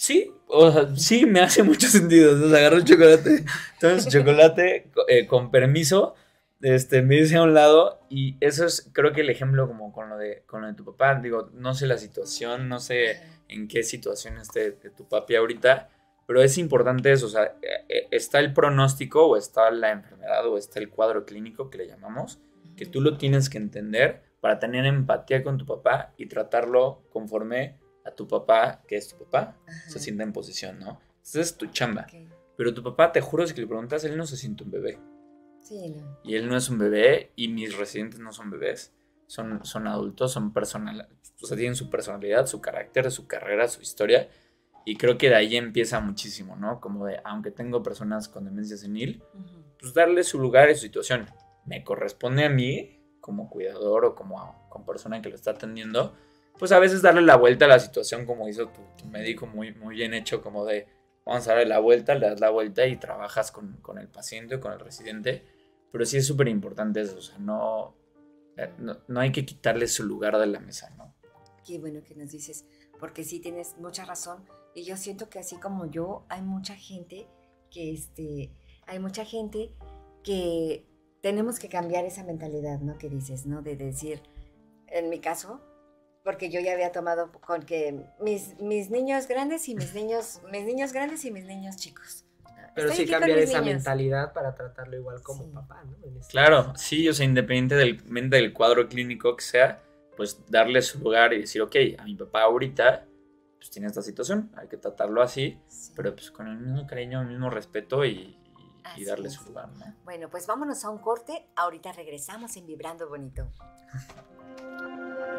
Speaker 3: sí, o sea, sí me hace mucho sentido, entonces agarro el chocolate, entonces chocolate eh, con permiso, este, me dice a un lado y eso es, creo que el ejemplo como con lo de, con lo de tu papá, digo, no sé la situación, no sé en qué situación esté tu papi ahorita, pero es importante eso, o sea, eh, eh, está el pronóstico o está la enfermedad o está el cuadro clínico que le llamamos, que tú lo tienes que entender para tener empatía con tu papá y tratarlo conforme a tu papá, que es tu papá, se sienta en posición, ¿no? Esa es tu chamba. Pero tu papá, te juro, si le preguntas, él no se siente un bebé. Sí, no. Y él no es un bebé y mis residentes no son bebés. Son, son adultos, son personal, o sea, tienen su personalidad, su carácter, su carrera, su historia y creo que de ahí empieza muchísimo, ¿no? Como de, aunque tengo personas con demencia senil, pues darle su lugar y su situación. Me corresponde a mí, como cuidador o como, como persona que lo está atendiendo, pues a veces darle la vuelta a la situación como hizo tu, médico muy, muy bien hecho, como de, vamos a darle la vuelta, le das la vuelta y trabajas con, con el paciente con el residente. Pero sí es súper importante eso, o sea, no, eh, no, no hay que quitarle su lugar de la mesa, ¿no?
Speaker 1: Qué bueno que nos dices, porque sí tienes mucha razón y yo siento que así como yo, hay mucha gente que, este, hay mucha gente que tenemos que cambiar esa mentalidad, ¿no? Que dices, ¿no? De decir, en mi caso, porque yo ya había tomado con que mis, mis niños grandes y mis niños, mis niños grandes y mis niños chicos.
Speaker 2: Pero sí cambiar esa mentalidad para tratarlo igual como papá, ¿no?
Speaker 3: Este claro, sí, o sea, independiente del, del cuadro clínico que sea, pues darle su lugar y decir, ok, a mi papá ahorita pues tiene esta situación, hay que tratarlo así, pero pues con el mismo cariño, el mismo respeto y, darle su lugar, ¿no?
Speaker 1: Bueno, pues vámonos a un corte, ahorita regresamos en Vibrando Bonito.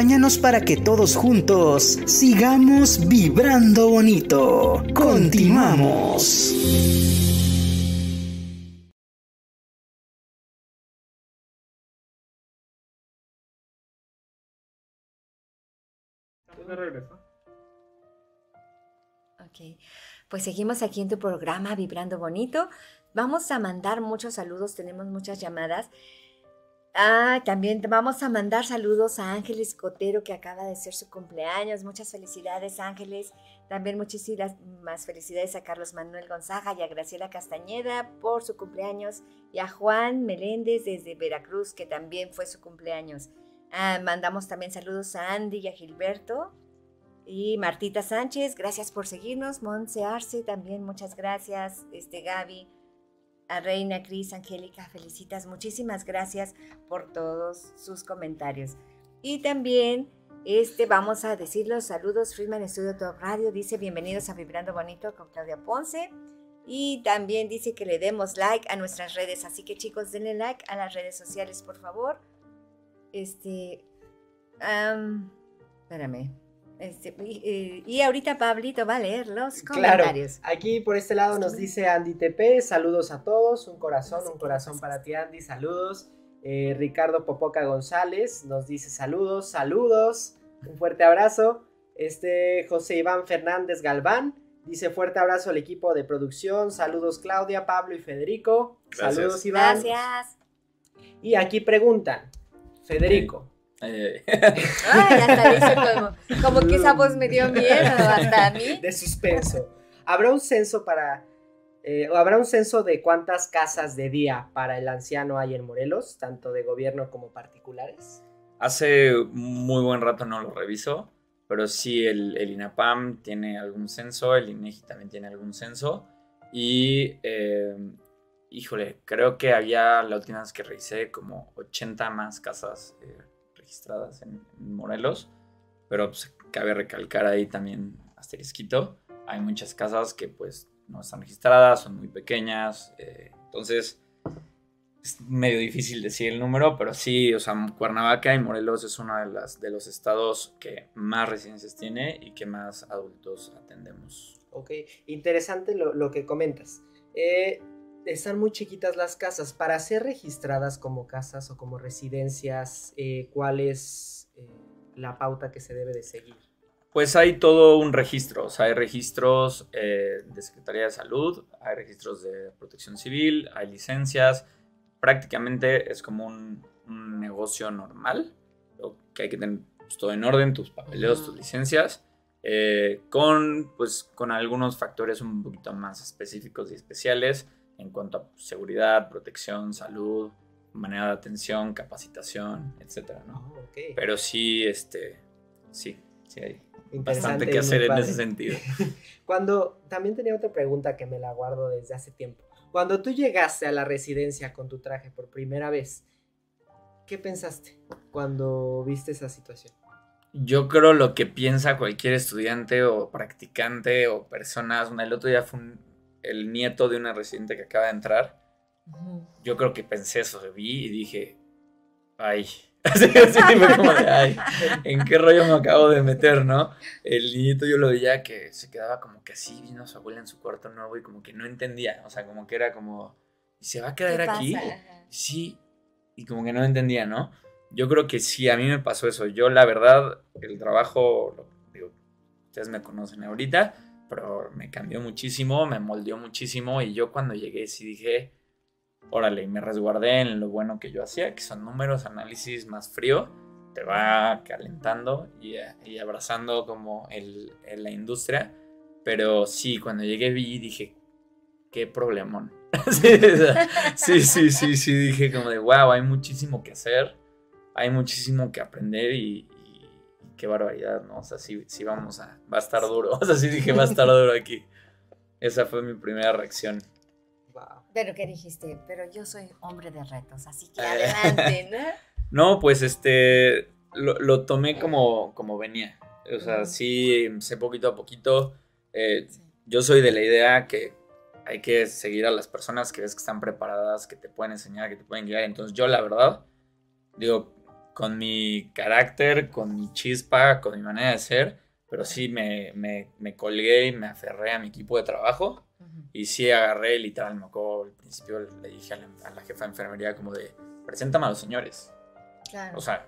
Speaker 4: acompáñanos para que todos juntos sigamos vibrando bonito. Continuamos.
Speaker 2: Regreso.
Speaker 1: Ok, pues seguimos aquí en tu programa Vibrando Bonito. Vamos a mandar muchos saludos, tenemos muchas llamadas. Ah, también vamos a mandar saludos a Ángeles Cotero que acaba de ser su cumpleaños. Muchas felicidades Ángeles. También muchísimas felicidades a Carlos Manuel Gonzaga y a Graciela Castañeda por su cumpleaños y a Juan Meléndez desde Veracruz que también fue su cumpleaños. Ah, mandamos también saludos a Andy y a Gilberto y Martita Sánchez. Gracias por seguirnos. Monse Arce también muchas gracias. Este Gaby a Reina, Cris, Angélica, felicitas. Muchísimas gracias por todos sus comentarios. Y también este, vamos a decir los saludos. Friedman Studio Top Radio dice bienvenidos a Vibrando Bonito con Claudia Ponce. Y también dice que le demos like a nuestras redes. Así que chicos, denle like a las redes sociales, por favor. Este... espérame. Este, y, ahorita Pablito va a leer los comentarios.
Speaker 2: Claro, aquí por este lado nos dice Andy TP, saludos a todos, un corazón, un corazón para ti Andy, saludos. Eh, Ricardo Popoca González nos dice saludos, saludos, un fuerte abrazo. Este José Iván Fernández Galván dice fuerte abrazo al equipo de producción, saludos Claudia, Pablo y Federico. Saludos Iván.
Speaker 1: Gracias.
Speaker 2: Y aquí preguntan, Federico,
Speaker 1: Ay, hasta como, como que esa voz me dio miedo hasta a mí.
Speaker 2: De suspenso. ¿Habrá un censo para eh, habrá un censo de cuántas casas de día para el anciano hay en Morelos, tanto de gobierno como particulares?
Speaker 3: Hace muy buen rato no lo reviso, pero sí el, INAPAM tiene algún censo, el INEGI también tiene algún censo y eh, híjole, creo que había la última vez que revisé como 80 más casas eh, registradas en, Morelos, pero pues, cabe recalcar ahí también asterisquito, hay muchas casas que pues no están registradas, son muy pequeñas, eh, entonces es medio difícil decir el número, pero sí, o sea, Cuernavaca y Morelos es uno de, las, de los estados que más residencias tiene y que más adultos atendemos.
Speaker 2: Ok, interesante lo, que comentas. Eh, están muy chiquitas las casas. Para ser registradas como casas o como residencias, eh, ¿cuál es eh, la pauta que se debe de seguir?
Speaker 3: Pues hay todo un registro, o sea, hay registros eh, de Secretaría de Salud, hay registros de Protección Civil, hay licencias, prácticamente es como un, negocio normal, que hay que tener pues, todo en orden, tus papeleos, tus licencias, con, pues, con algunos factores un poquito más específicos y especiales, en cuanto a seguridad, protección, salud, manera de atención, capacitación, etcétera, ¿no? Ah, Pero sí, este, sí, sí hay bastante que hacer en ese sentido.
Speaker 2: Cuando, también tenía otra pregunta que me la guardo desde hace tiempo. Cuando tú llegaste a la residencia con tu traje por primera vez, ¿qué pensaste cuando viste esa situación?
Speaker 3: Yo creo lo que piensa cualquier estudiante o practicante o personas, el otro día fue un, el nieto de una residente que acaba de entrar, yo creo que pensé eso, vi y dije, ay, así, como de, ay, ¿en qué rollo me acabo de meter, no? El niñito yo lo veía que se quedaba como que así, vino su abuela en su cuarto nuevo y como que no entendía, o sea, como que era como, ¿y se va a quedar aquí? Sí, y como que no entendía, ¿no? Yo creo que sí, a mí me pasó eso. Yo, la verdad, el trabajo, digo, ustedes me conocen ahorita, pero me cambió muchísimo, me moldeó muchísimo y yo cuando llegué sí dije, órale, y me resguardé en lo bueno que yo hacía, que son números, análisis más frío, te va calentando y, abrazando como el, la industria, pero sí, cuando llegué vi y dije, qué problemón. sí, sí, sí, sí, dije como de, wow, hay muchísimo que hacer, hay muchísimo que aprender y, qué barbaridad, ¿no? O sea, sí, sí vamos a, va a estar duro. O sea, sí dije, va a estar duro aquí. Esa fue mi primera reacción.
Speaker 1: Pero ¿qué dijiste? Pero yo soy hombre de retos, así que adelante, ¿no?
Speaker 3: no, pues este, lo, tomé como, como venía. O sea, sí, sé poquito a poquito. Eh, yo soy de la idea que hay que seguir a las personas que ves que están preparadas, que te pueden enseñar, que te pueden guiar. Entonces yo la verdad, digo, con mi carácter, con mi chispa, con mi manera de ser, pero sí me, me, colgué y me aferré a mi equipo de trabajo y sí agarré, literal, me acuerdo al principio le dije a la, jefa de enfermería como de, preséntame a los señores. Claro. O sea,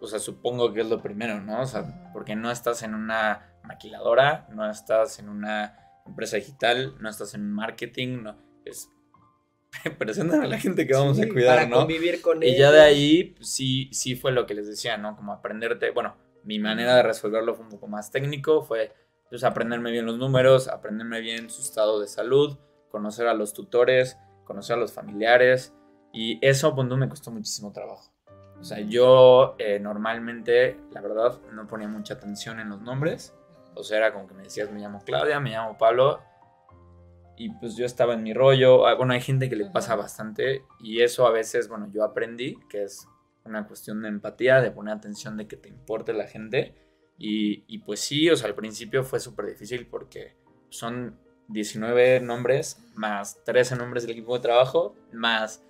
Speaker 3: o sea, supongo que es lo primero, ¿no? O sea, porque no estás en una maquiladora, no estás en una empresa digital, no estás en marketing, no, es presentar a la gente que vamos a cuidar, para
Speaker 2: ¿no? convivir con
Speaker 3: Y ya de ahí, sí, sí fue lo que les decía, ¿no? Como aprenderte, bueno, mi manera de resolverlo fue un poco más técnico, fue pues aprenderme bien los números, aprenderme bien su estado de salud, conocer a los tutores, conocer a los familiares, y eso, pues, no me costó muchísimo trabajo. O sea, yo eh, normalmente, la verdad, no ponía mucha atención en los nombres. O sea, era como que me decías, me llamo Claudia, me llamo Pablo. Y pues yo estaba en mi rollo. Ah, bueno, hay gente que le pasa bastante. Y eso a veces, bueno, yo aprendí que es una cuestión de empatía, de poner atención, de que te importe la gente. Y, y pues sí, o sea, al principio fue súper difícil porque son 19 nombres, más 13 nombres del equipo de trabajo, más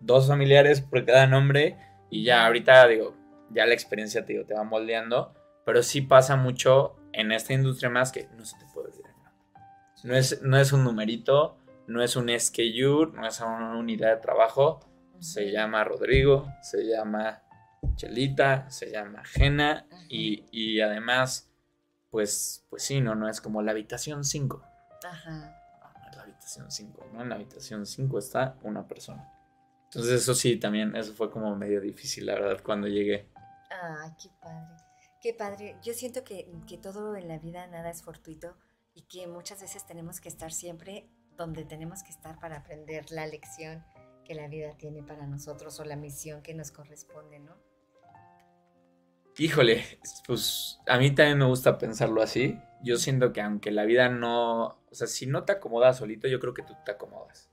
Speaker 3: dos familiares por cada nombre y ya ahorita digo, ya la experiencia te, digo, te va moldeando, pero sí pasa mucho en esta industria más que no se te puede. No es, no es un numerito, no es un SKU, no es una unidad de trabajo, se llama Rodrigo, se llama Chelita, se llama Jena y, y, además, pues, pues sí, no, no es como la habitación 5. Ajá. No, es la habitación 5, ¿no? En la habitación 5 está una persona. Entonces eso sí, también, eso fue como medio difícil, la verdad, cuando llegué.
Speaker 1: Ay, qué padre. Qué padre. Yo siento que, que todo en la vida nada es fortuito y que muchas veces tenemos que estar siempre donde tenemos que estar para aprender la lección que la vida tiene para nosotros o la misión que nos corresponde, ¿no?
Speaker 3: Híjole, pues a mí también me gusta pensarlo así. Yo siento que aunque la vida no, o sea, si no te acomodas solito, yo creo que tú te acomodas.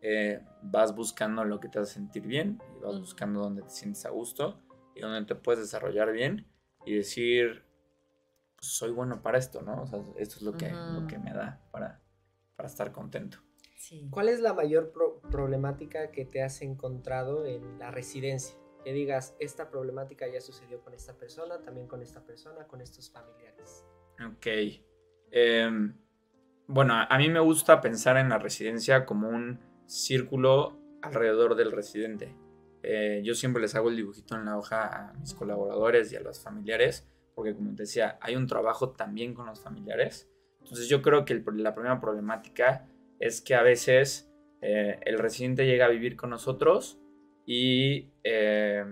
Speaker 3: Eh, vas buscando lo que te hace sentir bien y vas buscando donde te sientes a gusto y donde te puedes desarrollar bien y decir, soy bueno para esto, ¿no? O sea, esto es lo que, lo que me da para, para estar contento.
Speaker 2: ¿Cuál es la mayor problemática que te has encontrado en la residencia? Que digas, esta problemática ya sucedió con esta persona, también con esta persona, con estos familiares.
Speaker 3: Ok. Em, bueno, a mí me gusta pensar en la residencia como un círculo alrededor del residente. Eh, yo siempre les hago el dibujito en la hoja a mis colaboradores y a los familiares, porque como te decía, hay un trabajo también con los familiares. Entonces yo creo que la primera problemática es que a veces eh, el residente llega a vivir con nosotros y eh,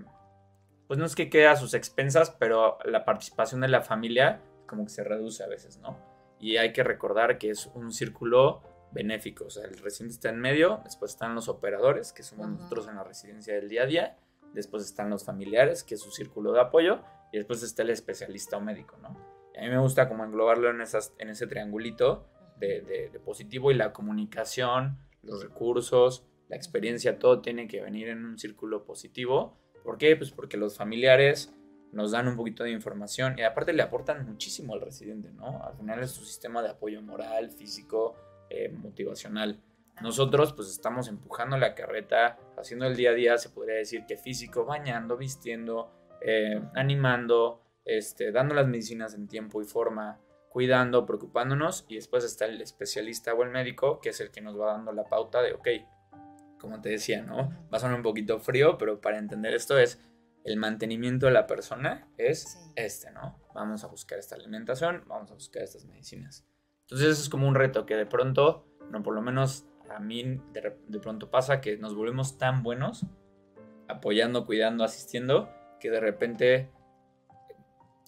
Speaker 3: pues no es que quede a sus expensas, pero la participación de la familia como que se reduce a veces, ¿no? Y hay que recordar que es un círculo benéfico. O sea, el residente está en medio, después están los operadores, que somos nosotros en la residencia del día a día, después están los familiares, que es su círculo de apoyo, y después está el especialista o médico, ¿no? A mí me gusta como englobarlo en, esas, en ese triangulito de, de, positivo y la comunicación, los recursos, la experiencia, todo tiene que venir en un círculo positivo. ¿Por qué? Pues porque los familiares nos dan un poquito de información y aparte le aportan muchísimo al residente, ¿no? Al final es su sistema de apoyo moral, físico, eh, motivacional. Nosotros pues estamos empujando la carreta, haciendo el día a día, se podría decir que físico, bañando, vistiendo, eh, animando, este, dando las medicinas en tiempo y forma, cuidando, preocupándonos y después está el especialista o el médico que es el que nos va dando la pauta de, ok, como te decía, ¿no? Va a sonar un poquito frío, pero para entender esto es el mantenimiento de la persona es este, ¿no? Vamos a buscar esta alimentación, vamos a buscar estas medicinas. Entonces eso es como un reto que de pronto, no por lo menos a mí de, pronto pasa que nos volvemos tan buenos apoyando, cuidando, asistiendo, que de repente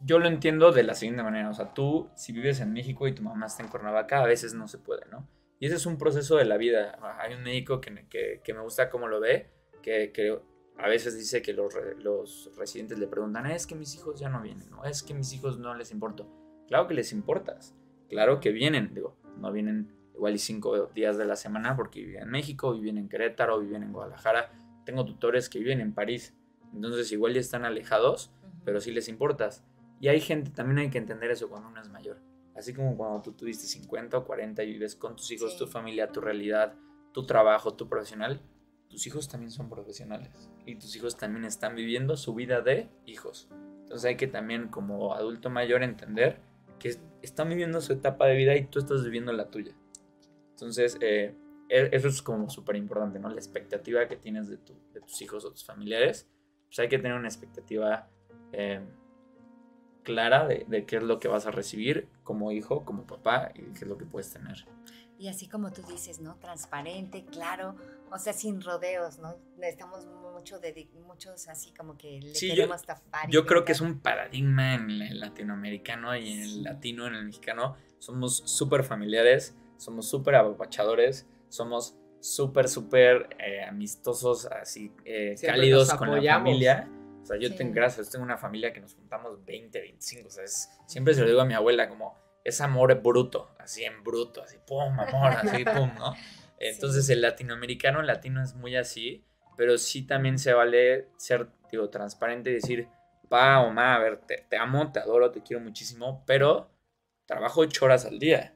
Speaker 3: yo lo entiendo de la siguiente manera. O sea, tú si vives en México y tu mamá está en Cuernavaca, a veces no se puede, ¿no? Y ese es un proceso de la vida. Hay un médico que, que, me gusta cómo lo ve, que, que a veces dice que los, los, residentes le preguntan, es que mis hijos ya no vienen, ¿no? Es que mis hijos no les importo. Claro que les importas. Claro que vienen, digo, no vienen igual y cinco días de la semana porque viven en México, viven en Querétaro, viven en Guadalajara. Tengo tutores que viven en París. Entonces igual ya están alejados, pero sí les importas. Y hay gente, también hay que entender eso cuando uno es mayor. Así como cuando tú tuviste 50 o 40 y vives con tus hijos, tu familia, tu realidad, tu trabajo, tu profesional, tus hijos también son profesionales. Y tus hijos también están viviendo su vida de hijos. Entonces hay que también como adulto mayor entender que están viviendo su etapa de vida y tú estás viviendo la tuya. Entonces, eh, e, eso es como súper importante, ¿no? La expectativa que tienes de, tus hijos o tus familiares, pues hay que tener una expectativa eh, clara de, de, qué es lo que vas a recibir como hijo, como papá y qué es lo que puedes tener.
Speaker 1: Y así como tú dices, ¿no? Transparente, claro, o sea, sin rodeos, ¿no? Necesitamos mucho de muchos así como que le queremos
Speaker 3: yo, tapar. Yo creo que es un paradigma en el latinoamericano y en el latino, en el mexicano. Somos súper familiares, somos súper apapachadores, somos súper, súper eh, amistosos, así eh, cálidos con la familia. O sea, yo tengo, gracias, tengo una familia que nos juntamos 20, 25. O sea, siempre se lo digo a mi abuela como, es amor bruto, así en bruto, así, pum, amor, así, pum, ¿no? Entonces el latinoamericano, el latino es muy así, pero sí también se vale ser, digo, transparente y decir, pa o ma, a ver, te, te amo, te adoro, te quiero muchísimo, pero trabajo ocho horas al día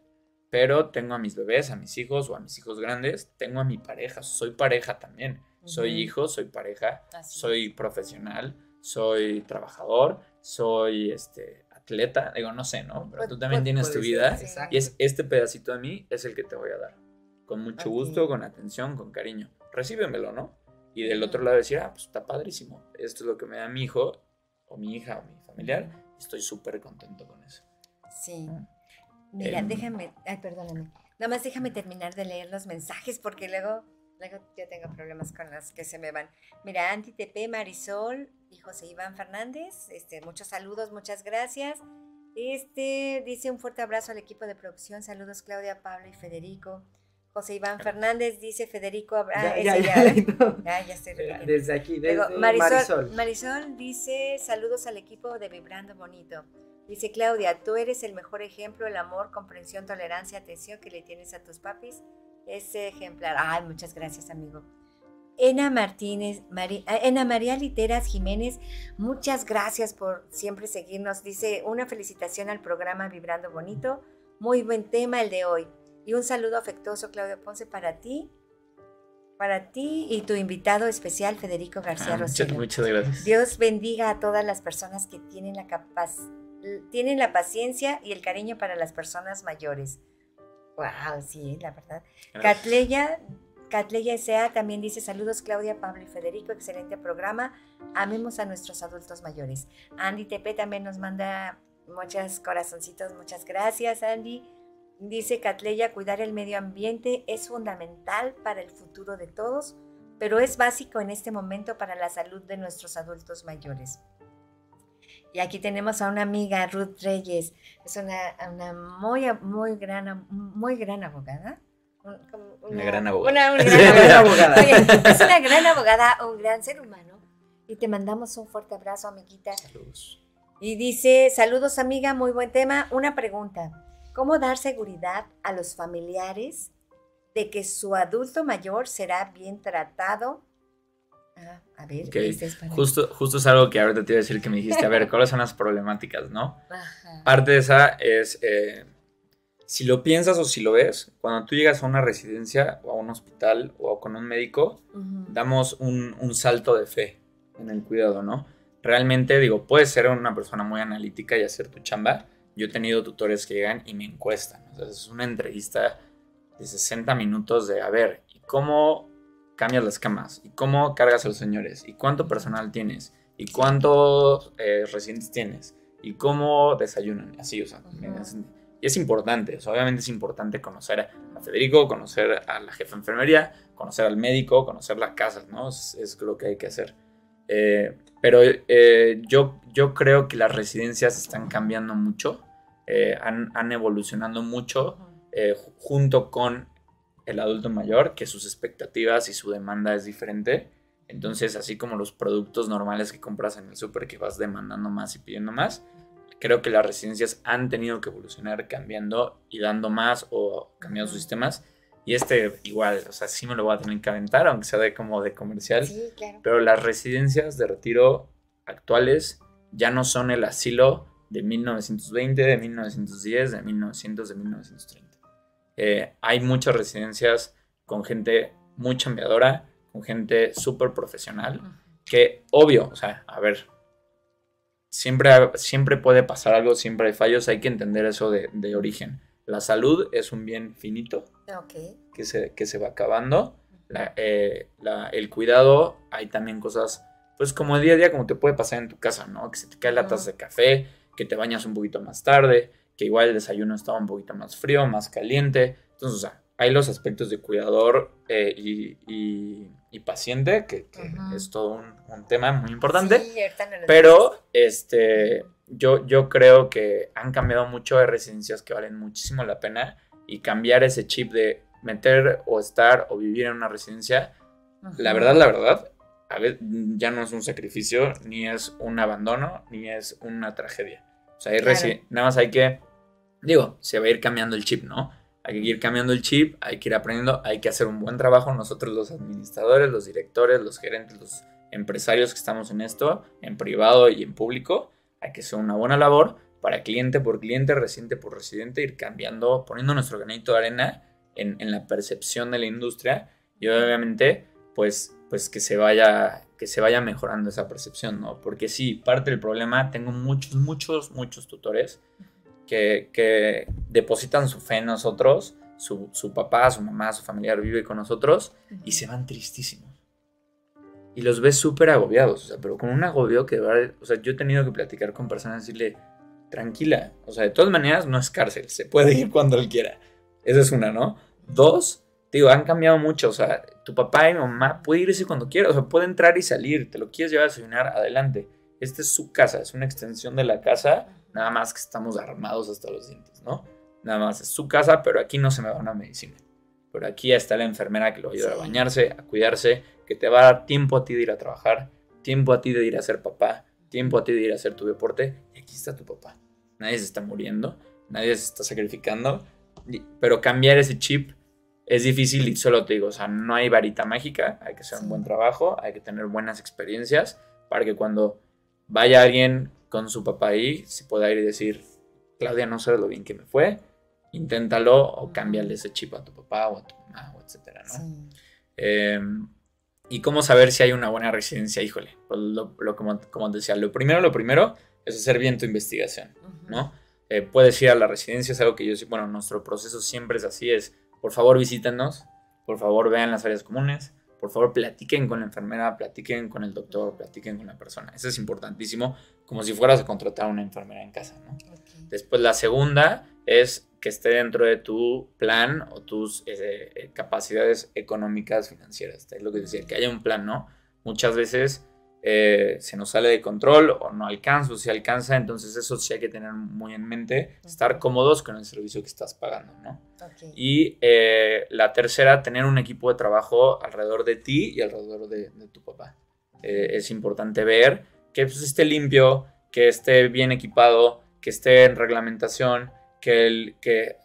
Speaker 3: pero tengo a mis bebés, a mis hijos o a mis hijos grandes, tengo a mi pareja, soy pareja también, soy hijo, soy pareja, soy profesional, soy trabajador, soy este atleta, digo, no sé, ¿no? Pero tú también tienes tu vida y es este pedacito de mí es el que te voy a dar. Con mucho gusto, con atención, con cariño. Recíbemelo, ¿no? Y del otro lado decir, ah, pues está padrísimo. Esto es lo que me da mi hijo o mi hija o mi familiar. Estoy súper contento con eso.
Speaker 1: Sí. Mira, em, déjame, ay, perdóname. Nada más déjame terminar de leer los mensajes porque luego, luego yo tengo problemas con las que se me van. Mira, Anti TP, Marisol y José Iván Fernández, este, muchos saludos, muchas gracias. Este dice un fuerte abrazo al equipo de producción. Saludos Claudia, Pablo y Federico. José Iván Fernández dice Federico Abraham. Ya, ya, ya, ya, estoy
Speaker 2: Desde aquí, desde
Speaker 1: Marisol, Marisol. Marisol dice saludos al equipo de Vibrando Bonito. Dice Claudia, tú eres el mejor ejemplo, el amor, comprensión, tolerancia, atención que le tienes a tus papis. Ese ejemplar. Ay, muchas gracias, amigo. Ena Martínez, ah, Ena María Literas Jiménez, muchas gracias por siempre seguirnos. Dice una felicitación al programa Vibrando Bonito. Muy buen tema el de hoy. Y un saludo afectuoso, Claudia Ponce, para ti, para ti y tu invitado especial, Federico García ah,
Speaker 3: Muchas, muchas gracias.
Speaker 1: Dios bendiga a todas las personas que tienen la capacidad tienen la paciencia y el cariño para las personas mayores. Wow, sí, la verdad. Catleya, Catleya S.A. también dice saludos Claudia, Pablo y Federico, excelente programa. Amemos a nuestros adultos mayores. Andy Tepe también nos manda muchos corazoncitos, muchas gracias Andy. Dice Catleya, cuidar el medio ambiente es fundamental para el futuro de todos, pero es básico en este momento para la salud de nuestros adultos mayores. Y aquí tenemos a una amiga, Ruth Reyes. Es una, una muy, muy, gran, muy gran abogada.
Speaker 3: Una, gran abogada.
Speaker 1: Una, gran abogada. es una gran abogada, un gran ser humano. Y te mandamos un fuerte abrazo, amiguita.
Speaker 3: Saludos.
Speaker 1: Y dice, saludos amiga, muy buen tema. Una pregunta, ¿cómo dar seguridad a los familiares de que su adulto mayor será bien tratado a ver,
Speaker 3: justo, justo es algo que ahorita te iba a decir que me dijiste, a ver, ¿cuáles son las problemáticas, no? Parte de esa es, eh, si lo piensas o si lo ves, cuando tú llegas a una residencia o a un hospital o con un médico, damos un, un, salto de fe en el cuidado, ¿no? Realmente, digo, puedes ser una persona muy analítica y hacer tu chamba. Yo he tenido tutores que llegan y me encuestan. O sea, es una entrevista de 60 minutos de, a ver, ¿y cómo cambias las camas, y cómo cargas a los señores, y cuánto personal tienes, y cuántos eh, residentes tienes, y cómo desayunan, así, o sea, y es importante, obviamente es importante conocer a Federico, conocer a la jefa de enfermería, conocer al médico, conocer las casas, ¿no? Es, lo que hay que hacer. Eh, pero eh, yo, yo creo que las residencias están cambiando mucho, han, han, evolucionado mucho junto con el adulto mayor, que sus expectativas y su demanda es diferente. Entonces, así como los productos normales que compras en el súper que vas demandando más y pidiendo más, creo que las residencias han tenido que evolucionar cambiando y dando más o cambiando sus sistemas. Y este igual, o sea, sí me lo voy a tener que aventar, aunque sea de como de comercial. Pero las residencias de retiro actuales ya no son el asilo de 1920, de 1910, de 1900, de 1930. Eh, hay muchas residencias con gente muy chambeadora, con gente súper profesional, que obvio, o sea, a ver, siempre, siempre puede pasar algo, siempre hay fallos, hay que entender eso de, origen. La salud es un bien finito que, se, que se va acabando. Eh, el cuidado, hay también cosas pues como el día a día, como te puede pasar en tu casa, ¿no? Que se te cae la taza de café, que te bañas un poquito más tarde, que igual el desayuno estaba un poquito más frío, más caliente. Entonces, o sea, hay los aspectos de cuidador eh, y, paciente, que, es todo un, tema muy importante. Sí, pero este, yo, yo creo que han cambiado mucho de residencias que valen muchísimo la pena y cambiar ese chip de meter o estar o vivir en una residencia, la verdad, la verdad, a ver, ya no es un sacrificio, ni es un abandono, ni es una tragedia. O sea, nada más hay que, digo, se va a ir cambiando el chip, ¿no? Hay que ir cambiando el chip, hay que ir aprendiendo, hay que hacer un buen trabajo nosotros los administradores, los directores, los gerentes, los empresarios que estamos en esto, en privado y en público, hay que hacer una buena labor para cliente por cliente, residente por residente, ir cambiando, poniendo nuestro granito de arena en, en la percepción de la industria y obviamente pues, pues que, se vaya, que se vaya mejorando esa percepción, ¿no? Porque sí, parte del problema, tengo muchos, muchos, muchos tutores que, depositan su fe en nosotros, su, papá, su mamá, su familiar vive con nosotros y se van tristísimos. Y los ves súper agobiados, o sea, pero con un agobio que, o sea, yo he tenido que platicar con personas y decirle, tranquila, o sea, de todas maneras no es cárcel, se puede ir cuando él quiera. Esa es una, ¿no? Dos, digo, han cambiado mucho, o sea, tu papá y mamá puede irse cuando quiera, o sea, puede entrar y salir, te lo quieres llevar a desayunar, adelante. Esta es su casa, es una extensión de la casa Nada más que estamos armados hasta los dientes, ¿no? Nada más es su casa, pero aquí no se me va una medicina. Pero aquí está la enfermera que lo va a ayudar a bañarse, a cuidarse, que te va a dar tiempo a ti de ir a trabajar, tiempo a ti de ir a ser papá, tiempo a ti de ir a hacer tu deporte. Y aquí está tu papá. Nadie se está muriendo, nadie se está sacrificando. Pero cambiar ese chip es difícil y solo te digo, o sea, no hay varita mágica, hay que hacer un buen trabajo, hay que tener buenas experiencias para que cuando vaya alguien con su papá ahí, se pueda ir y decir, Claudia, no sé lo bien que me fue, inténtalo o cámbiale ese chip a tu papá o a tu mamá, o etcétera, ¿no? Em, y cómo saber si hay una buena residencia, híjole, pues lo, como, como, decía, lo primero, lo primero es hacer bien tu investigación, ¿no? Eh, puedes ir a la residencia, es algo que yo, bueno, nuestro proceso siempre es así, es, por favor visítenos, por favor vean las áreas comunes, por favor platiquen con la enfermera, platiquen con el doctor, platiquen con la persona. Eso es importantísimo, como si fueras a contratar a una enfermera en casa. ¿no? Después la segunda es que esté dentro de tu plan o tus eh, eh, capacidades económicas financieras. Es lo que decía, que haya un plan, ¿no? Muchas veces eh, se nos sale de control o no alcanza o si alcanza, entonces eso sí hay que tener muy en mente, estar cómodos con el servicio que estás pagando, ¿no? Y eh, la tercera, tener un equipo de trabajo alrededor de ti y alrededor de, tu papá. Es importante ver que pues, esté limpio, que esté bien equipado, que esté en reglamentación, que, el, que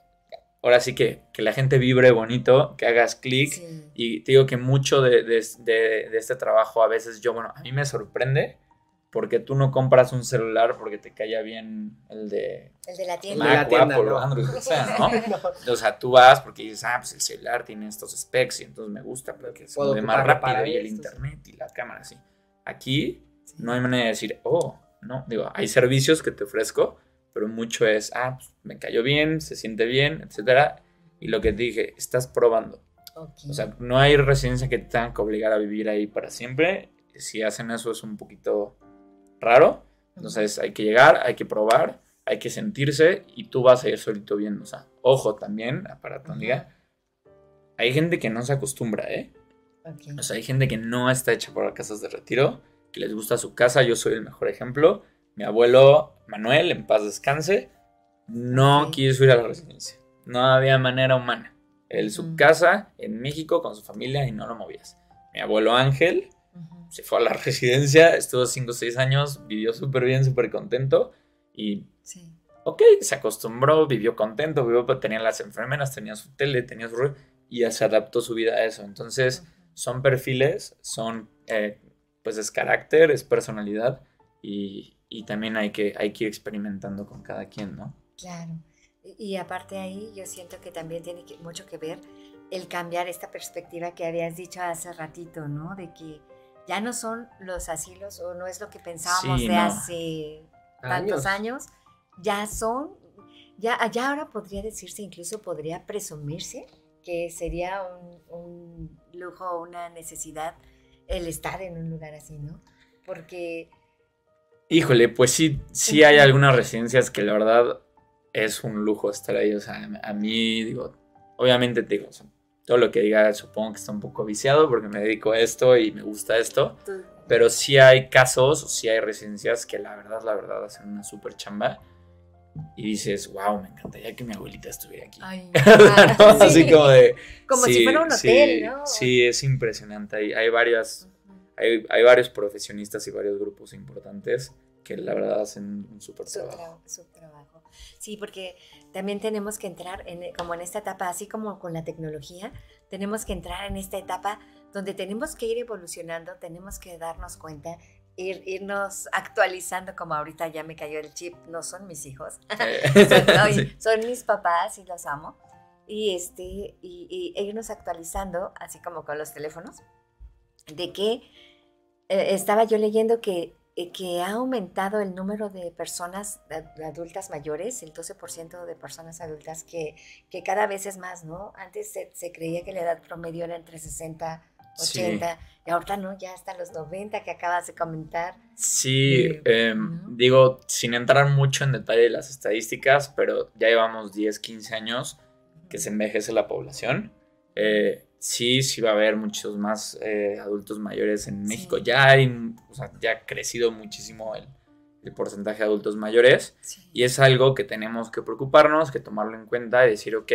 Speaker 3: ahora sí que, que la gente vibre bonito, que hagas clic. Y te digo que mucho de, de, de, este trabajo a veces yo, bueno, a mí me sorprende porque tú no compras un celular porque te calla bien el de...
Speaker 1: El de la tienda. la tienda,
Speaker 3: no. Android, o, sea, ¿no? o sea, tú vas porque dices, ah, pues el celular tiene estos specs y entonces me gusta porque se mueve más rápido y el internet y la cámara, sí. Aquí no hay manera de decir, oh, no, digo, hay servicios que te ofrezco, pero mucho es, ah, pues, me cayó bien, se siente bien, etcétera. Y lo que te dije, estás probando. O sea, no hay residencia que te tengan que obligar a vivir ahí para siempre. Si hacen eso es un poquito raro. Entonces hay que llegar, hay que probar, hay que sentirse y tú vas a ir solito viendo. O sea, ojo también, para tu amiga, hay gente que no se acostumbra, ¿eh? O sea, hay gente que no está hecha para casas de retiro, que les gusta su casa. Yo soy el mejor ejemplo. Mi abuelo Manuel, en paz descanse, no quiso ir a la residencia. No había manera humana. Él, su casa en México con su familia y no lo movías. Mi abuelo Ángel se fue a la residencia, estuvo 5 o 6 años, vivió súper bien, súper contento y, sí. ok, se acostumbró, vivió contento, vivió, tenía las enfermeras, tenía su tele, tenía su... y se adaptó su vida a eso. Entonces, son perfiles, son, eh, pues es carácter, es personalidad y, y también hay que, hay que ir experimentando con cada quien, ¿no?
Speaker 1: Claro. Y, aparte ahí yo siento que también tiene mucho que ver el cambiar esta perspectiva que habías dicho hace ratito, ¿no? De que ya no son los asilos o no es lo que pensábamos de hace tantos años, ya son, ya, ya ahora podría decirse, incluso podría presumirse que sería un, un lujo, una necesidad el estar en un lugar así, ¿no? Porque...
Speaker 3: Híjole, pues sí, sí hay algunas residencias que la verdad es un lujo estar ahí. O sea, a mí, digo, obviamente te digo, todo lo que diga supongo que está un poco viciado porque me dedico a esto y me gusta esto. Pero sí hay casos o sí hay residencias que la verdad, la verdad hacen una súper chamba. Y dices, wow, me encantaría que mi abuelita estuviera aquí. Así como de.
Speaker 1: Como si fuera un hotel, ¿no?
Speaker 3: Sí, es impresionante. Hay, hay varias. Hay, hay, varios profesionistas y varios grupos importantes que la verdad hacen un súper trabajo.
Speaker 1: trabajo. Sí, porque también tenemos que entrar en, como en esta etapa, así como con la tecnología, tenemos que entrar en esta etapa donde tenemos que ir evolucionando, tenemos que darnos cuenta, ir, irnos actualizando, como ahorita ya me cayó el chip, no son mis hijos, son, mis papás y los amo, y, este, y, e irnos actualizando, así como con los teléfonos, de que eh, estaba yo leyendo que eh, que ha aumentado el número de personas adultas mayores, el 12% de personas adultas, que, que, cada vez es más, ¿no? Antes se, creía que la edad promedio era entre 60, 80, y ahorita no, ya hasta los 90 que acabas de comentar.
Speaker 3: Sí, eh, em, digo, sin entrar mucho en detalle de las estadísticas, pero ya llevamos 10, 15 años que se envejece la población. Eh, sí, sí va a haber muchos más eh, adultos mayores en México. Ya hay, o sea, ya ha crecido muchísimo el, porcentaje de adultos mayores y es algo que tenemos que preocuparnos, que tomarlo en cuenta y decir, ok,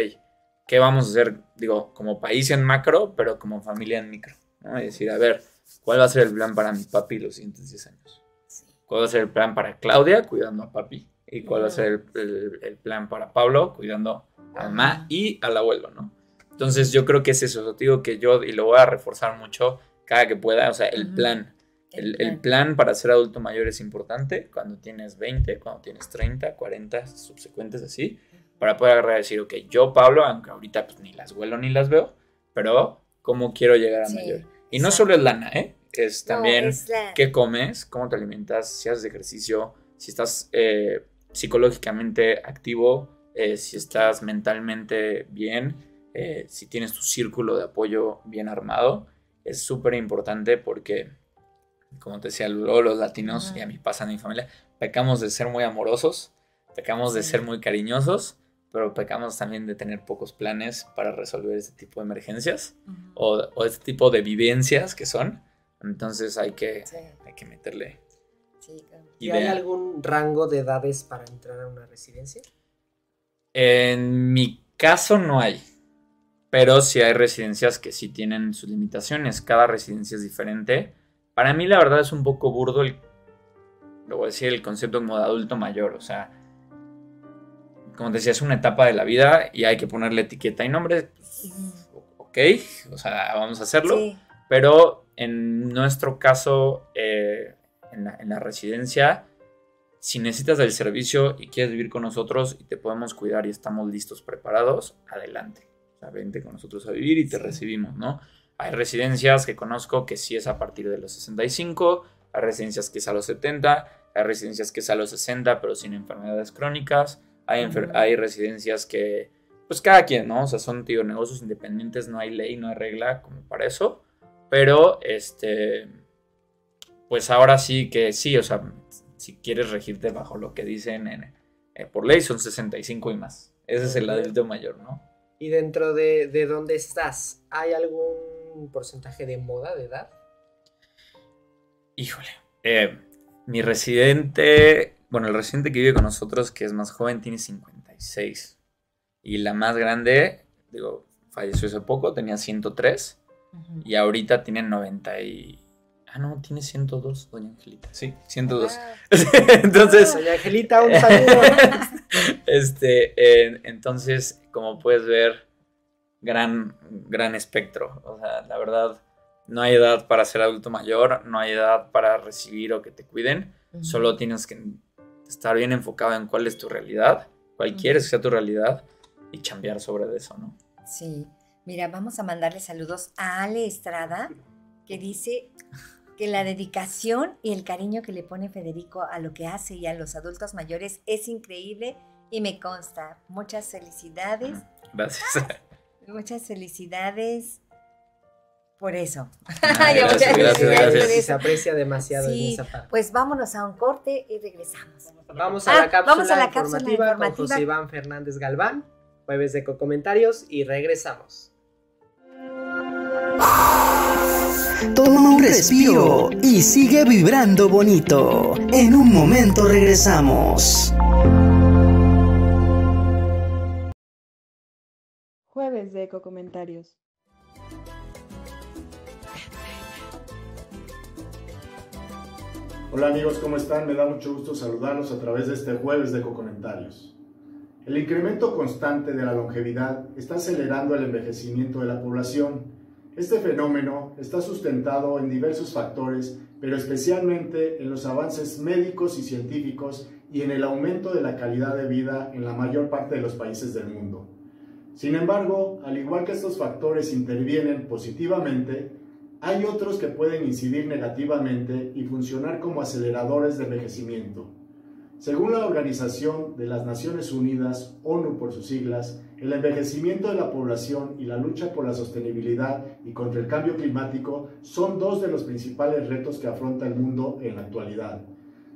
Speaker 3: ¿qué vamos a hacer? Digo, como país en macro, pero como familia en micro. ¿no? Y decir, a ver, ¿cuál va a ser el plan para mi papi los siguientes 10 años? ¿Cuál va a ser el plan para Claudia cuidando a papi? ¿Y cuál va a ser el, plan para Pablo cuidando a mamá y al abuelo, ¿no? Entonces yo creo que es eso, digo que yo, y lo voy a reforzar mucho cada que pueda, o sea, el plan. El, plan para ser adulto mayor es importante cuando tienes 20, cuando tienes 30, 40, subsecuentes así, para poder agarrar y decir, ok, yo Pablo, aunque ahorita pues, ni las vuelo ni las veo, pero ¿cómo quiero llegar a mayor? Y no solo es lana, ¿eh? Es también qué comes, cómo te alimentas, si haces ejercicio, si estás eh, psicológicamente activo, eh, si estás mentalmente bien, eh, si tienes tu círculo de apoyo bien armado, es súper importante porque, como te decía, luego los latinos, y a mí pasa en mi familia, pecamos de ser muy amorosos, pecamos de ser muy cariñosos, pero pecamos también de tener pocos planes para resolver este tipo de emergencias o, este tipo de vivencias que son. Entonces hay que, hay que meterle.
Speaker 2: ¿Y hay algún rango de edades para entrar a una residencia?
Speaker 3: En mi caso no hay. Pero sí hay residencias que sí tienen sus limitaciones. Cada residencia es diferente. Para mí, la verdad, es un poco burdo el, lo voy a decir, el concepto como de adulto mayor. O sea, como decía, es una etapa de la vida y hay que ponerle etiqueta y nombre. ok, o sea, vamos a hacerlo. Pero en nuestro caso, eh, en, la, en la residencia, si necesitas del servicio y quieres vivir con nosotros y te podemos cuidar y estamos listos, preparados, adelante. O sea, vente con nosotros a vivir y te recibimos, ¿no? Hay residencias que conozco que sí es a partir de los 65, hay residencias que es a los 70, hay residencias que es a los 60, pero sin enfermedades crónicas, hay, hay residencias que, pues cada quien, ¿no? O sea, son, tío, negocios independientes, no hay ley, no hay regla como para eso, pero, este, pues ahora sí que sí, o sea, si quieres regirte bajo lo que dicen en, eh, por ley, son 65 y más. Ese es el adulto mayor, ¿no?
Speaker 2: Y dentro de, de dónde estás, ¿hay algún porcentaje de moda de edad?
Speaker 3: Híjole. Eh, mi residente, bueno, el residente que vive con nosotros, que es más joven, tiene 56. Y la más grande, digo, falleció hace poco, tenía 103. Y ahorita tiene 90 y... Ah, no, tiene 102, doña Angelita. Sí, 102. entonces...
Speaker 2: doña Angelita, un saludo.
Speaker 3: este, entonces, como puedes ver, gran, gran espectro. O sea, la verdad, no hay edad para ser adulto mayor, no hay edad para recibir o que te cuiden. Solo tienes que estar bien enfocado en cuál es tu realidad, cuál quieres que sea tu realidad y chambear sobre eso, ¿no?
Speaker 1: Sí. Mira, vamos a mandarle saludos a Ale Estrada, que dice que la dedicación y el cariño que le pone Federico a lo que hace y a los adultos mayores es increíble y me consta. Muchas felicidades.
Speaker 3: Gracias.
Speaker 1: Muchas felicidades. Por eso.
Speaker 2: Se aprecia demasiado en esa parte.
Speaker 1: Pues vámonos a un corte y regresamos.
Speaker 2: Vamos a la cápsula, vamos a la cápsula informativa, informativa con José Iván Fernández Galván, jueves de comentarios y regresamos.
Speaker 5: Toma un respiro y sigue vibrando bonito. En un momento regresamos.
Speaker 6: Jueves de Eco Comentarios.
Speaker 7: Hola amigos, ¿cómo están? Me da mucho gusto saludarlos a través de este jueves de Ecocomentarios. El incremento constante de la longevidad está acelerando el envejecimiento de la población este fenómeno está sustentado en diversos factores, pero especialmente en los avances médicos y científicos y en el aumento de la calidad de vida en la mayor parte de los países del mundo. Sin embargo, al igual que estos factores intervienen positivamente, hay otros que pueden incidir negativamente y funcionar como aceleradores de envejecimiento. Según la Organización de las Naciones Unidas, ONU por sus siglas, el envejecimiento de la población y la lucha por la sostenibilidad y contra el cambio climático son dos de los principales retos que afronta el mundo en la actualidad.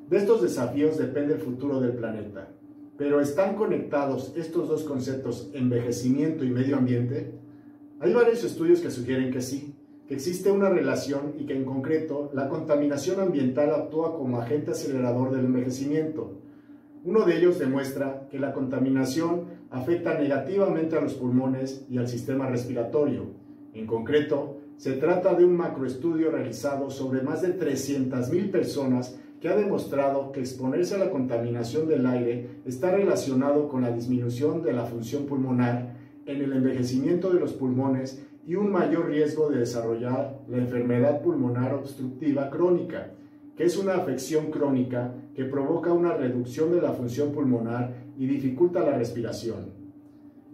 Speaker 7: De estos desafíos depende el futuro del planeta. Pero ¿están conectados estos dos conceptos, envejecimiento y medio ambiente? Hay varios estudios que sugieren que sí, existe una relación y que en concreto la contaminación ambiental actúa como agente acelerador del envejecimiento. Uno de ellos demuestra que la contaminación afecta negativamente a los pulmones y al sistema respiratorio. En concreto, se trata de un macroestudio realizado sobre más de 300.000 personas que ha demostrado que exponerse a la contaminación del aire está relacionado con la disminución de la función pulmonar en el envejecimiento de los pulmones y un mayor riesgo de desarrollar la enfermedad pulmonar obstructiva crónica, que es una afección crónica que provoca una reducción de la función pulmonar y dificulta la respiración.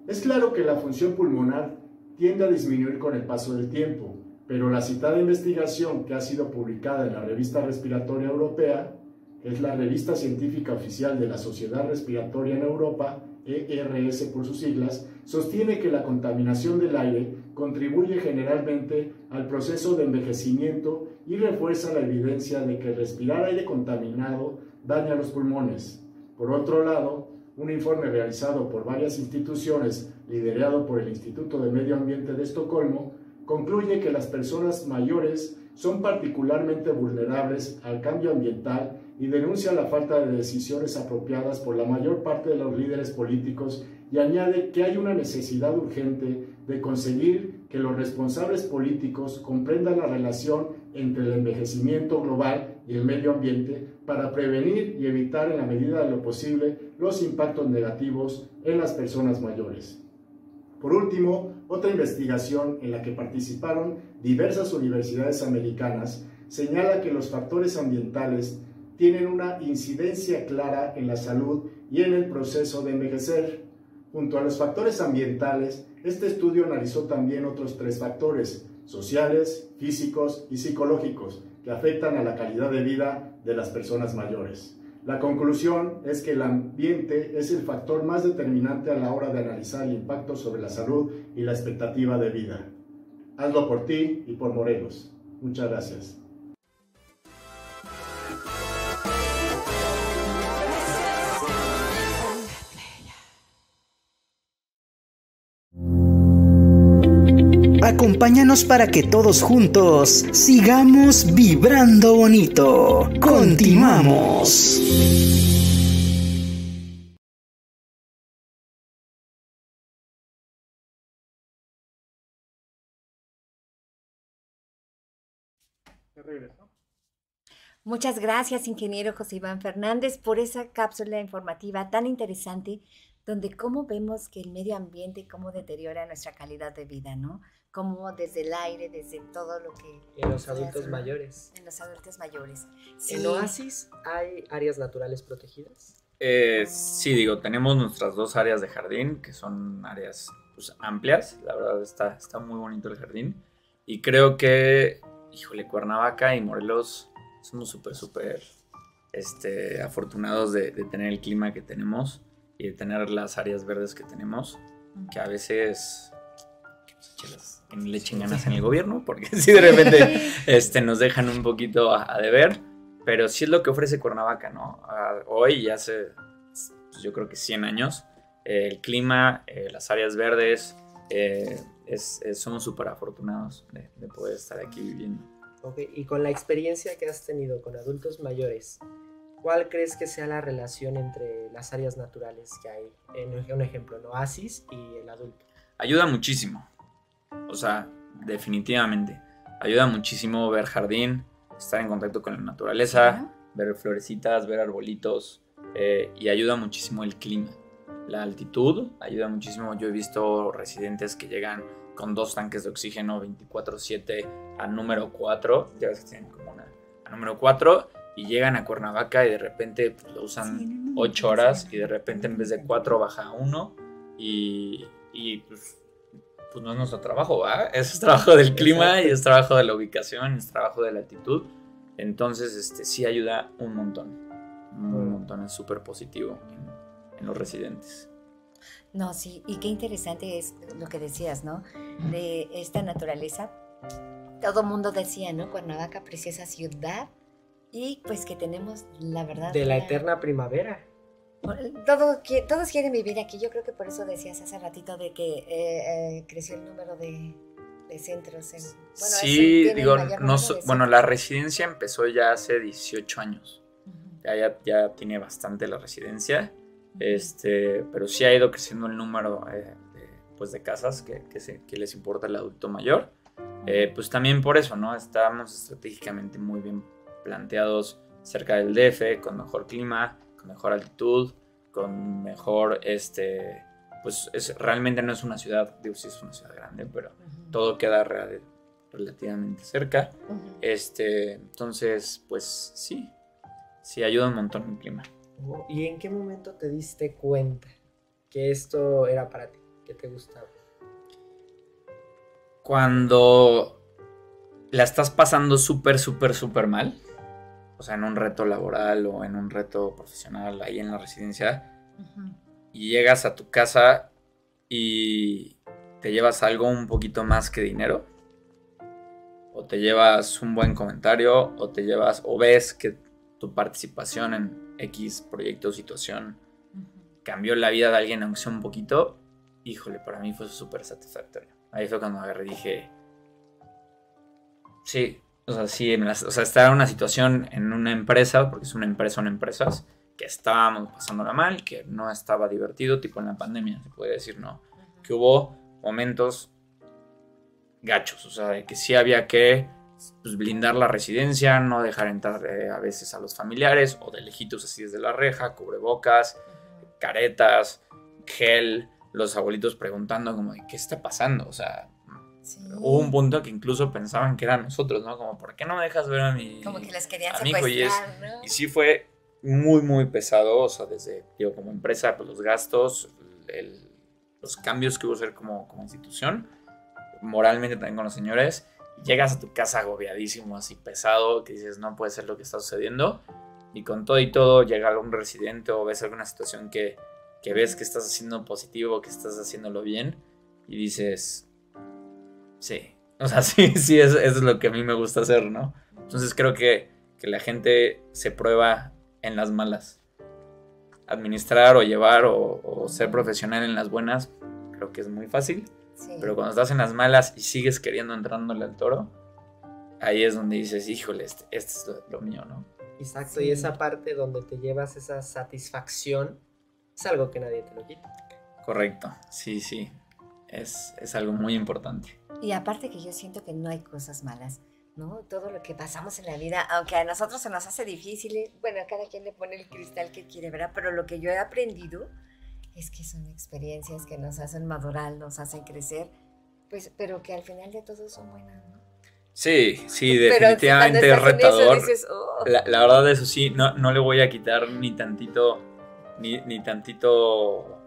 Speaker 7: Es claro que la función pulmonar tiende a disminuir con el paso del tiempo, pero la citada investigación que ha sido publicada en la Revista Respiratoria Europea, que es la revista científica oficial de la Sociedad Respiratoria en Europa, ERS por sus siglas, sostiene que la contaminación del aire contribuye generalmente al proceso de envejecimiento y refuerza la evidencia de que respirar aire contaminado daña los pulmones. Por otro lado, un informe realizado por varias instituciones, liderado por el Instituto de Medio Ambiente de Estocolmo, concluye que las personas mayores son particularmente vulnerables al cambio ambiental y denuncia la falta de decisiones apropiadas por la mayor parte de los líderes políticos y añade que hay una necesidad urgente de conseguir que los responsables políticos comprendan la relación entre el envejecimiento global y el medio ambiente para prevenir y evitar en la medida de lo posible los impactos negativos en las personas mayores. Por último, otra investigación en la que participaron diversas universidades americanas señala que los factores ambientales tienen una incidencia clara en la salud y en el proceso de envejecer. Junto a los factores ambientales, este estudio analizó también otros tres factores, sociales, físicos y psicológicos, que afectan a la calidad de vida de las personas mayores. La conclusión es que el ambiente es el factor más determinante a la hora de analizar el impacto sobre la salud y la expectativa de vida. Hazlo por ti y por Morelos. Muchas gracias.
Speaker 5: Acompáñanos para que todos juntos sigamos vibrando bonito. Continuamos.
Speaker 1: Muchas gracias, ingeniero José Iván Fernández, por esa cápsula informativa tan interesante, donde cómo vemos que el medio ambiente, cómo deteriora nuestra calidad de vida, ¿no? Como desde el aire, desde todo lo que...
Speaker 2: En los adultos mayores.
Speaker 1: En los adultos mayores.
Speaker 2: ¿En Oasis hay áreas naturales protegidas?
Speaker 3: Eh, sí, digo, tenemos nuestras dos áreas de jardín, que son áreas pues, amplias, la verdad está, está muy bonito el jardín. Y creo que, híjole, Cuernavaca y Morelos somos súper, súper este, afortunados de, de, tener el clima que tenemos y de tener las áreas verdes que tenemos, que a veces chelas que le echen ganas en el gobierno, porque si de repente este, nos dejan un poquito a, deber, pero sí es lo que ofrece Cuernavaca, ¿no? hoy y hace, pues, yo creo que 100 años, el clima, eh, las áreas verdes, eh, es, somos súper afortunados de, poder estar aquí viviendo.
Speaker 2: Okay. Y con la experiencia que has tenido con adultos mayores, ¿cuál crees que sea la relación entre las áreas naturales que hay? En un ejemplo, el oasis y el adulto.
Speaker 3: Ayuda muchísimo. O sea, definitivamente. Ayuda muchísimo ver jardín, estar en contacto con la naturaleza, ver florecitas, ver arbolitos. Eh, y ayuda muchísimo el clima. La altitud ayuda muchísimo. Yo he visto residentes que llegan con dos tanques de oxígeno 24/7 a número 4, ya ves que tienen como una a número 4 y llegan a Cuernavaca y de repente pues, lo usan 8 horas y de repente en vez de 4 baja a 1 y, y pues, pues, no es nuestro trabajo, ¿va? Es trabajo del clima y es trabajo de la ubicación, es trabajo de la altitud. Entonces, este sí ayuda un montón. Un montón, es súper positivo en los residentes.
Speaker 1: No, sí, y qué interesante es lo que decías, ¿no? De esta naturaleza. Todo mundo decía, ¿no? Cuernavaca, preciosa ciudad, y pues que tenemos la verdad.
Speaker 2: De la, eterna primavera.
Speaker 1: Todo, todos quieren vivir aquí. Yo creo que por eso decías hace ratito de que eh, eh, creció el número de, centros. En,
Speaker 3: bueno, sí, digo, no, bueno, la residencia empezó ya hace 18 años. ya, ya, tiene bastante la residencia. Este, pero sí ha ido creciendo el número eh, de, pues de casas que, que, les importa el adulto mayor. Eh, pues también por eso, ¿no? Estamos estratégicamente muy bien planteados cerca del DF, con mejor clima, con mejor altitud, con mejor, este, pues es, realmente no es una ciudad, digo, sí es una ciudad grande, pero todo queda relativamente cerca. Este, entonces, pues sí, sí ayuda un montón el clima.
Speaker 2: ¿Y en qué momento te diste cuenta que esto era para ti, que te gustaba?
Speaker 3: Cuando la estás pasando súper, súper, súper mal, o sea, en un reto laboral o en un reto profesional ahí en la residencia, y llegas a tu casa y te llevas algo un poquito más que dinero, o te llevas un buen comentario, o te llevas, o ves que tu participación en X proyecto o situación cambió la vida de alguien, aunque sea un poquito, híjole, para mí fue súper satisfactorio. Ahí fue cuando agarré y dije, sí, o sea, sí, o sea, estaba en una situación en una empresa, porque es una empresa, son empresas, que estábamos pasándola mal, que no estaba divertido, tipo en la pandemia, se puede decir, ¿no? Que hubo momentos gachos, o sea, de que sí había que pues, blindar la residencia, no dejar entrar eh, a veces a los familiares o de lejitos así desde la reja, cubrebocas, caretas, gel, los abuelitos preguntando como qué está pasando, o sea, hubo un punto que incluso pensaban que eran nosotros, ¿no? Como, ¿por qué no me dejas ver a mi,
Speaker 1: como que les querían
Speaker 3: amigo? Y, y sí fue muy, muy pesado, o sea, desde, digo, como empresa, pues los gastos, los cambios que hubo que hacer como, como institución, moralmente también con los señores, llegas a tu casa agobiadísimo, así pesado, que dices, no puede ser lo que está sucediendo. Y con todo y todo llega algún residente o ves alguna situación que, que ves que estás haciendo positivo, que estás haciéndolo bien, y dices, sí, o sea, sí, sí, eso, es lo que a mí me gusta hacer, ¿no? Entonces creo que, que la gente se prueba en las malas. Administrar o llevar o, o ser profesional en las buenas, creo que es muy fácil pero cuando estás en las malas y sigues queriendo entrándole al toro, ahí es donde dices, híjole, este, este es lo, mío, ¿no?
Speaker 2: Exacto, y esa parte donde te llevas esa satisfacción es algo que nadie te lo quita.
Speaker 3: Correcto, sí, sí, es, es algo muy importante.
Speaker 1: Y aparte que yo siento que no hay cosas malas, ¿no? Todo lo que pasamos en la vida, aunque a nosotros se nos hace difícil, bueno, a cada quien le pone el cristal que quiere, ¿verdad? Pero lo que yo he aprendido es que son experiencias que nos hacen madurar, nos hacen crecer, pues, pero que al final de todo son buenas, ¿no?
Speaker 3: Sí, sí, definitivamente es retador. Oh". la, verdad, eso sí, no, no le voy a quitar ni tantito, ni, ni tantito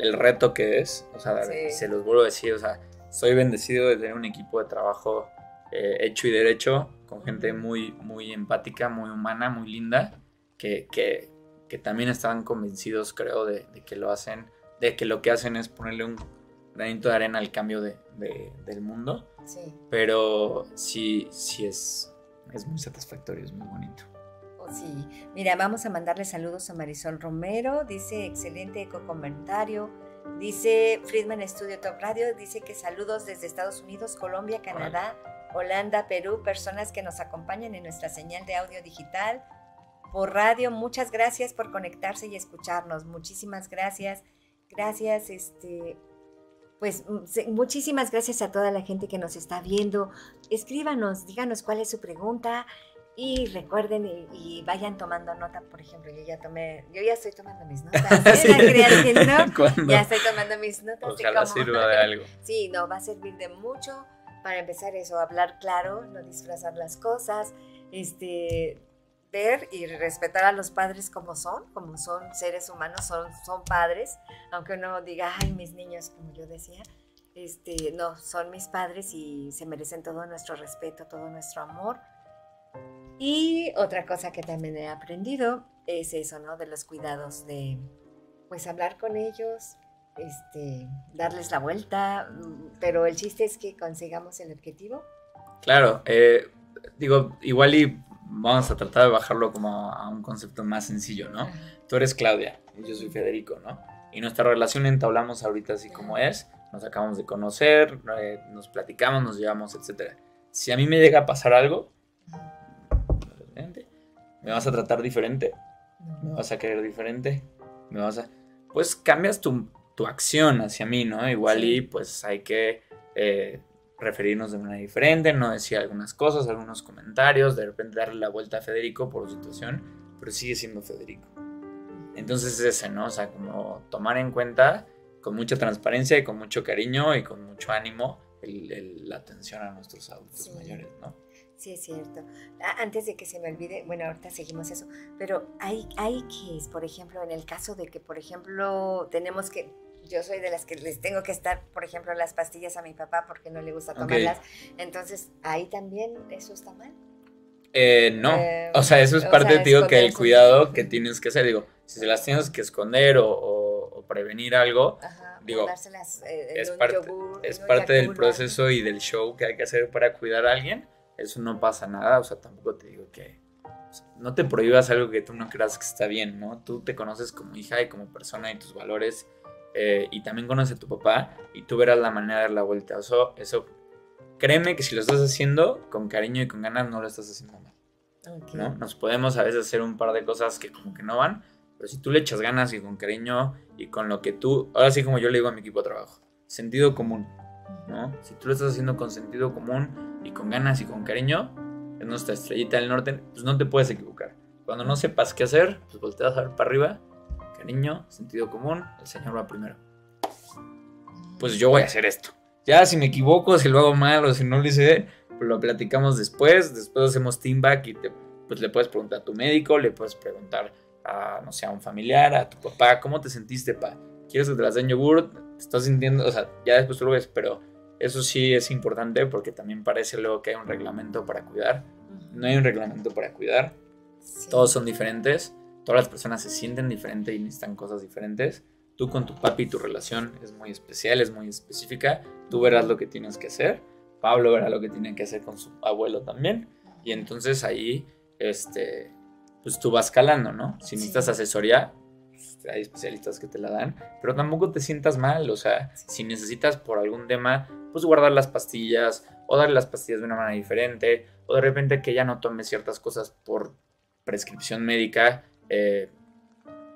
Speaker 3: el reto que es. O sea, se los vuelvo a decir, o sea, soy bendecido de tener un equipo de trabajo eh, hecho y derecho, con gente muy, muy empática, muy humana, muy linda, que, que, que también estaban convencidos, creo, de, que lo hacen, de que lo que hacen es ponerle un, granito de arena al cambio de, del mundo. Sí. Pero sí, sí es, es muy satisfactorio, es muy bonito.
Speaker 1: Oh, sí, mira, vamos a mandarle saludos a Marisol Romero, dice excelente eco comentario. Dice Friedman Studio Top Radio, dice que saludos desde Estados Unidos, Colombia, Canadá, Holanda, Perú, personas que nos acompañan en nuestra señal de audio digital por radio. Muchas gracias por conectarse y escucharnos. Muchísimas gracias. Gracias, este, pues muchísimas gracias a toda la gente que nos está viendo. Escríbanos, díganos cuál es su pregunta y recuerden y, vayan tomando nota. Por ejemplo, yo ya tomé, yo ya estoy tomando mis notas. ¿eh? Ya estoy tomando mis notas.
Speaker 3: Ojalá sirva de algo.
Speaker 1: Sí, no, va a servir de mucho para empezar eso, hablar claro, no disfrazar las cosas, este, ver y respetar a los padres como son, como son seres humanos, son, son padres, aunque uno diga, ay, mis niños, como yo decía, este, no, son mis padres y se merecen todo nuestro respeto, todo nuestro amor. Y otra cosa que también he aprendido es eso, ¿no? De los cuidados, de pues hablar con ellos, este, darles la vuelta, pero el chiste es que consigamos el objetivo.
Speaker 3: Claro, eh, digo, igual y vamos a tratar de bajarlo como a un concepto más sencillo, ¿no? Tú eres Claudia y yo soy Federico, ¿no? Y nuestra relación entablamos ahorita así como es, nos acabamos de conocer, eh, nos platicamos, nos llevamos, etc. Si a mí me llega a pasar algo, me vas a tratar diferente, me vas a querer diferente, me vas a... Pues cambias tu, tu acción hacia mí, ¿no? Igual y pues hay que eh, referirnos de manera diferente, no decir algunas cosas, algunos comentarios, de repente darle la vuelta a Federico por su situación, pero sigue siendo Federico. Entonces es ese, ¿no? O sea, como tomar en cuenta con mucha transparencia y con mucho cariño y con mucho ánimo la atención a nuestros adultos mayores, ¿no?
Speaker 1: Sí, es cierto. Antes de que se me olvide, bueno, ahorita seguimos eso, pero hay, hay que, por ejemplo, en el caso de que, por ejemplo, tenemos que, yo soy de las que les tengo que estar, por ejemplo, las pastillas a mi papá porque no le gusta tomarlas. Entonces, ahí también eso está mal.
Speaker 3: Eh, no, eh, o sea, eso es parte, digo, que el cuidado que tienes que hacer, digo, si se las tienes que esconder o, prevenir algo, digo, eh, es, parte, es parte del proceso y del show que hay que hacer para cuidar a alguien, eso no pasa nada, o sea, tampoco te digo que no te prohíbas algo que tú no creas que está bien, ¿no? Tú te conoces como hija y como persona y tus valores eh, y también conoce a tu papá y tú verás la manera de dar la vuelta. Eso, eso, créeme que si lo estás haciendo con cariño y con ganas, no lo estás haciendo mal. ¿no? Nos podemos a veces hacer un par de cosas que como que no van, pero si tú le echas ganas y con cariño y con lo que tú, ahora sí como yo le digo a mi equipo de trabajo, sentido común, ¿no? Si tú lo estás haciendo con sentido común y con ganas y con cariño, es nuestra estrellita del norte, pues no te puedes equivocar. Cuando no sepas qué hacer, pues volteas a ver para arriba cariño, sentido común, el Señor va primero. Pues yo voy a hacer esto. Ya si me equivoco, si lo hago mal o si no lo hice, pues lo platicamos después. Después hacemos team back y te, pues le puedes preguntar a tu médico, le puedes preguntar a, no sé, a un familiar, a tu papá, ¿cómo te sentiste, pa? ¿Quieres que te las den yogur? ¿Te estás sintiendo? O sea, ya después tú lo ves, pero eso sí es importante porque también parece luego que hay un reglamento para cuidar. No hay un reglamento para cuidar. Todos son diferentes todas las personas se sienten diferentes y necesitan cosas diferentes. Tú con tu papi, tu relación es muy especial, es muy específica. Tú verás lo que tienes que hacer. Pablo verá lo que tiene que hacer con su abuelo también. Y entonces ahí, este, pues tú vas calando, ¿no? Si necesitas asesoría, pues, hay especialistas que te la dan, pero tampoco te sientas mal, o sea, si necesitas por algún tema, pues guardar las pastillas o darle las pastillas de una manera diferente, o de repente que ya no tomes ciertas cosas por prescripción médica, eh,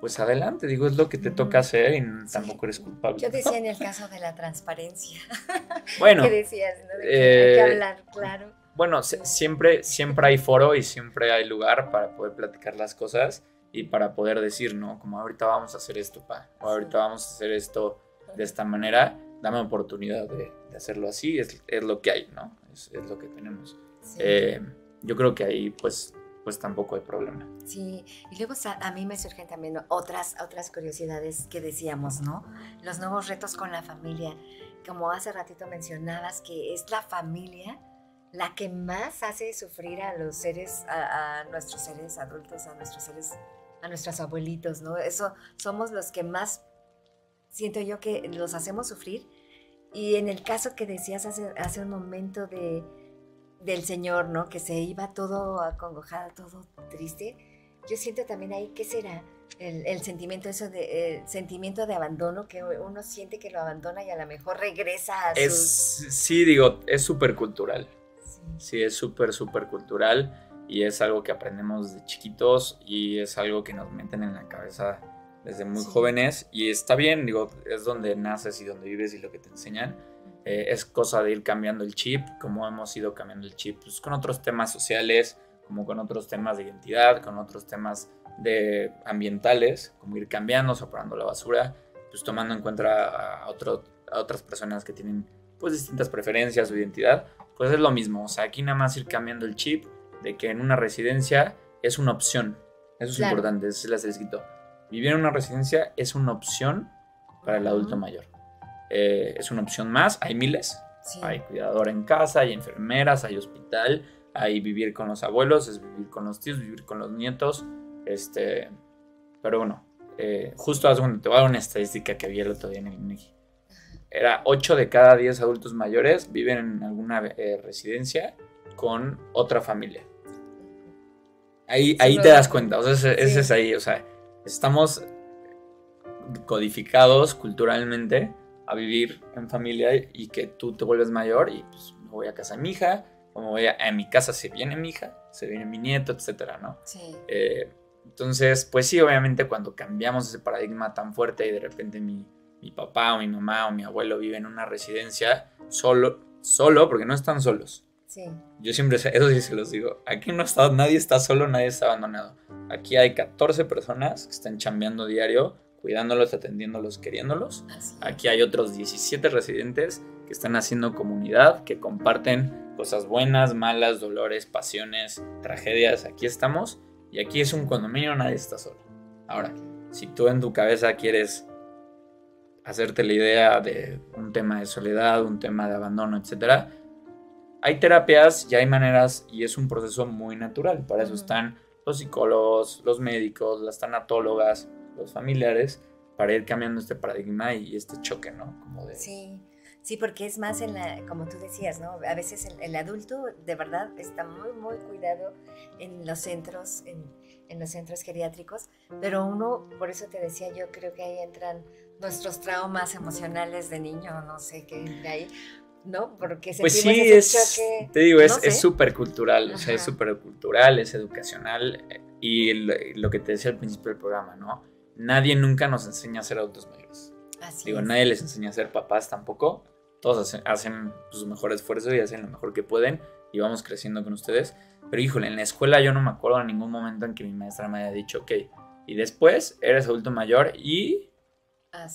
Speaker 3: pues adelante, digo, es lo que te toca hacer y tampoco eres culpable.
Speaker 1: Yo decía en el caso de la transparencia. Bueno. ¿Qué decías? hay que eh, hablar, claro.
Speaker 3: Bueno, siempre, siempre hay foro y siempre hay lugar para poder platicar las cosas y para poder decir, ¿no? Como ahorita vamos a hacer esto, pa, o ahorita vamos a hacer esto de esta manera, dame oportunidad de, hacerlo así, es, lo que hay, ¿no? Es, lo que tenemos. Eh, yo creo que ahí, pues, pues tampoco hay problema.
Speaker 1: Sí, y luego a mí me surgen también otras, otras curiosidades que decíamos, ¿no? Los nuevos retos con la familia. Como hace ratito mencionabas, que es la familia la que más hace sufrir a los seres, a, nuestros seres adultos, a nuestros seres, a nuestros abuelitos, ¿no? Eso somos los que más siento yo que los hacemos sufrir y en el caso que decías hace, hace un momento de, del Señor, ¿no? Que se iba todo acongojado, todo triste. Yo siento también ahí, ¿qué será? El, sentimiento eso de el sentimiento de abandono que uno siente que lo abandona y a lo mejor regresa a
Speaker 3: es sí digo es súper cultural sí. sí. es súper súper cultural y es algo que aprendemos de chiquitos y es algo que nos meten en la cabeza desde muy jóvenes y está bien, digo, es donde naces y donde vives y lo que te enseñan. Eh, es cosa de ir cambiando el chip, como hemos ido cambiando el chip pues, con otros temas sociales, como con otros temas de identidad, con otros temas de ambientales, como ir cambiando, separando la basura, pues tomando en cuenta a, otro, a otras personas que tienen pues distintas preferencias o identidad, pues es lo mismo, o sea, aquí nada más ir cambiando el chip de que en una residencia es una opción, eso es importante, eso es el escrito Vivir en una residencia es una opción para el adulto mayor. Eh, es una opción más, hay miles. Hay cuidador en casa, hay enfermeras, hay hospital, hay vivir con los abuelos, es vivir con los tíos, vivir con los nietos. Este, pero bueno, eh, justo hace te voy a dar una estadística que vi el otro día en el INEGI. Era 8 de cada 10 adultos mayores viven en alguna eh, residencia con otra familia. Ahí, ahí te das cuenta, o sea, ese, es ahí, o sea, estamos codificados culturalmente a vivir en familia y que tú te vuelves mayor y pues me voy a casa de mi hija, o me voy a, mi casa se viene mi hija, se viene mi nieto, etcétera, ¿no? Sí. Eh, entonces, pues sí, obviamente cuando cambiamos ese paradigma tan fuerte y de repente mi, mi papá o mi mamá o mi abuelo vive en una residencia solo, solo, porque no están solos, yo siempre, eso sí se los digo, aquí no está, nadie está solo, nadie está abandonado. Aquí hay 14 personas que están chambeando diario, cuidándolos, atendiéndolos, queriéndolos. Aquí hay otros 17 residentes que están haciendo comunidad, que comparten cosas buenas, malas, dolores, pasiones, tragedias. Aquí estamos y aquí es un condominio, nadie está solo. Ahora, si tú en tu cabeza quieres hacerte la idea de un tema de soledad, un tema de abandono, etcétera, hay terapias y hay maneras y es un proceso muy natural. Para eso están los psicólogos, los médicos, las tanatólogas, los familiares, para ir cambiando este paradigma y este choque, ¿no?
Speaker 1: Como de... Sí. Sí, porque es más en la, como tú decías, ¿no? A veces el, adulto de verdad está muy, muy cuidado en los centros, en, en, los centros geriátricos, pero uno, por eso te decía, yo creo que ahí entran nuestros traumas emocionales de niño, no sé qué ahí, ¿no? Porque
Speaker 3: pues sí, es, te digo, es súper cultural, o sea, es súper cultural, es educacional y lo, que te decía al principio del programa, ¿no? Nadie nunca nos enseña a ser adultos mayores. Así digo, nadie les enseña a ser papás tampoco. Todos hacen, su mejor esfuerzo y hacen lo mejor que pueden y vamos creciendo con ustedes. Pero híjole, en la escuela yo no me acuerdo en ningún momento en que mi maestra me haya dicho, ok, y después eres adulto mayor y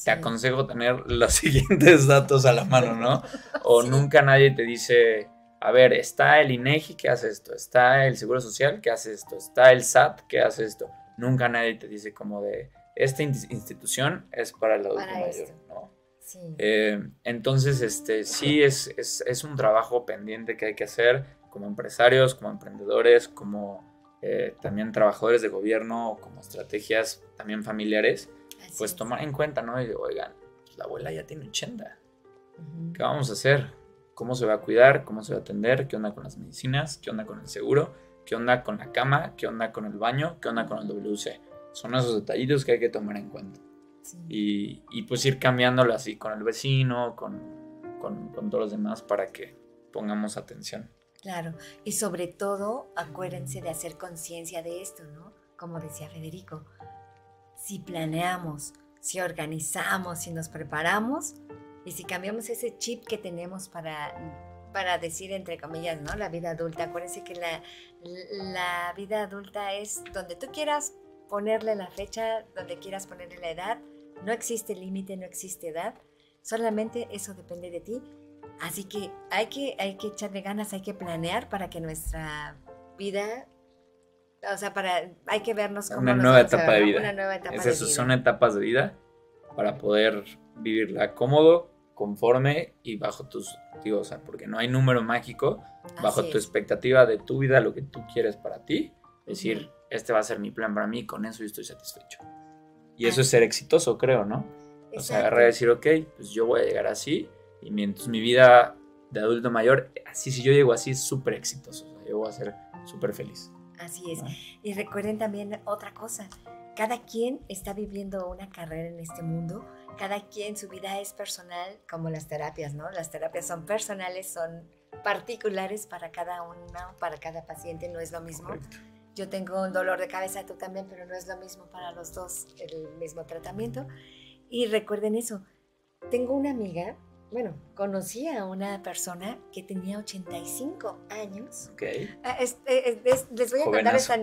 Speaker 3: te aconsejo tener los siguientes datos a la mano, ¿no? O nunca nadie te dice, a ver, está el INEGI que hace esto, está el Seguro Social que hace esto, está el SAT que hace esto. Nunca nadie te dice como de, esta institución es para el adulto mayor, ¿no? Sí. Eh, entonces, este, sí es, es, un trabajo pendiente que hay que hacer como empresarios, como emprendedores, como eh, también trabajadores de gobierno, como estrategias también familiares pues tomar en cuenta, ¿no? Y digo, oigan, pues, la abuela ya tiene 80. ¿Qué vamos a hacer? ¿Cómo se va a cuidar? ¿Cómo se va a atender? ¿Qué onda con las medicinas? ¿Qué onda con el seguro? ¿Qué onda con la cama? ¿Qué onda con el baño? ¿Qué onda con el WC? Son esos detallitos que hay que tomar en cuenta. Y, pues ir cambiándolo así con el vecino, con, con, con todos los demás para que pongamos atención.
Speaker 1: Claro, y sobre todo acuérdense de hacer conciencia de esto, ¿no? Como decía Federico, si planeamos, si organizamos, si nos preparamos y si cambiamos ese chip que tenemos para, para decir entre comillas, ¿no? La vida adulta. Acuérdense que la, la vida adulta es donde tú quieras ponerle la fecha, donde quieras ponerle la edad. No existe límite, no existe edad. Solamente eso depende de ti. Así que hay que, hay que echarle ganas, hay que planear para que nuestra vida o sea, para, hay que vernos como
Speaker 3: una nueva etapa de vida. Una nueva etapa de vida. Son etapas de vida para poder vivirla cómodo, conforme y bajo tus, digo, o sea, porque no hay número mágico, bajo tu expectativa de tu vida, lo que tú quieres para ti, decir, este va a ser mi plan para mí, con eso yo estoy satisfecho. Y eso es ser exitoso, creo, ¿no? O sea, agarrar y decir, ok, pues yo voy a llegar así Y mientras mi vida de adulto mayor, así si yo llego así, es súper exitoso. yo voy a ser súper feliz.
Speaker 1: Así es. Y recuerden también otra cosa. Cada quien está viviendo una carrera en este mundo. Cada quien su vida es personal, como las terapias, ¿no? Las terapias son personales, son particulares para cada uno, para cada paciente, no es lo mismo. Yo tengo un dolor de cabeza, tú también, pero no es lo mismo para los dos el mismo tratamiento. Y recuerden eso, tengo una amiga, bueno, conocí a una persona que tenía 85 años.
Speaker 3: Ok.
Speaker 1: Ah, eh, les voy a contar esta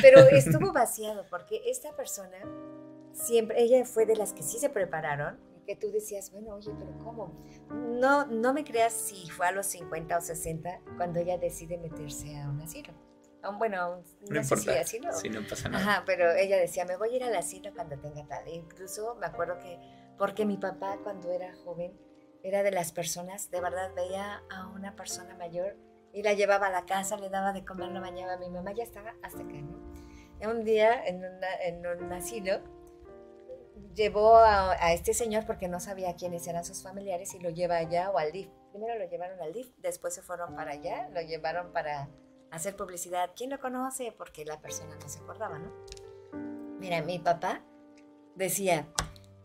Speaker 1: Pero estuvo vaciado porque esta persona siempre, ella fue de las que sí se prepararon que tú decías, bueno, oye, pero ¿cómo? No, no me creas si fue a los 50 o 60 cuando ella decide meterse a un asilo. bueno,
Speaker 3: no, importa, asilo. Sí, no pasa nada.
Speaker 1: Ajá, pero ella decía, me voy a ir al asilo cuando tenga tal. E incluso me acuerdo que, porque mi papá cuando era joven, era de las personas, de verdad veía a una persona mayor y la llevaba a la casa, le daba de comer, la bañaba. Mi mamá ya estaba hasta acá, ¿no? Un día en, en un asilo, llevó a, este señor porque no sabía quiénes eran sus familiares y lo lleva allá o al DIF. Primero lo llevaron al DIF, después se fueron para allá, lo llevaron para hacer publicidad. ¿Quién lo conoce? Porque la persona no se acordaba, ¿no? Mira, mi papá decía,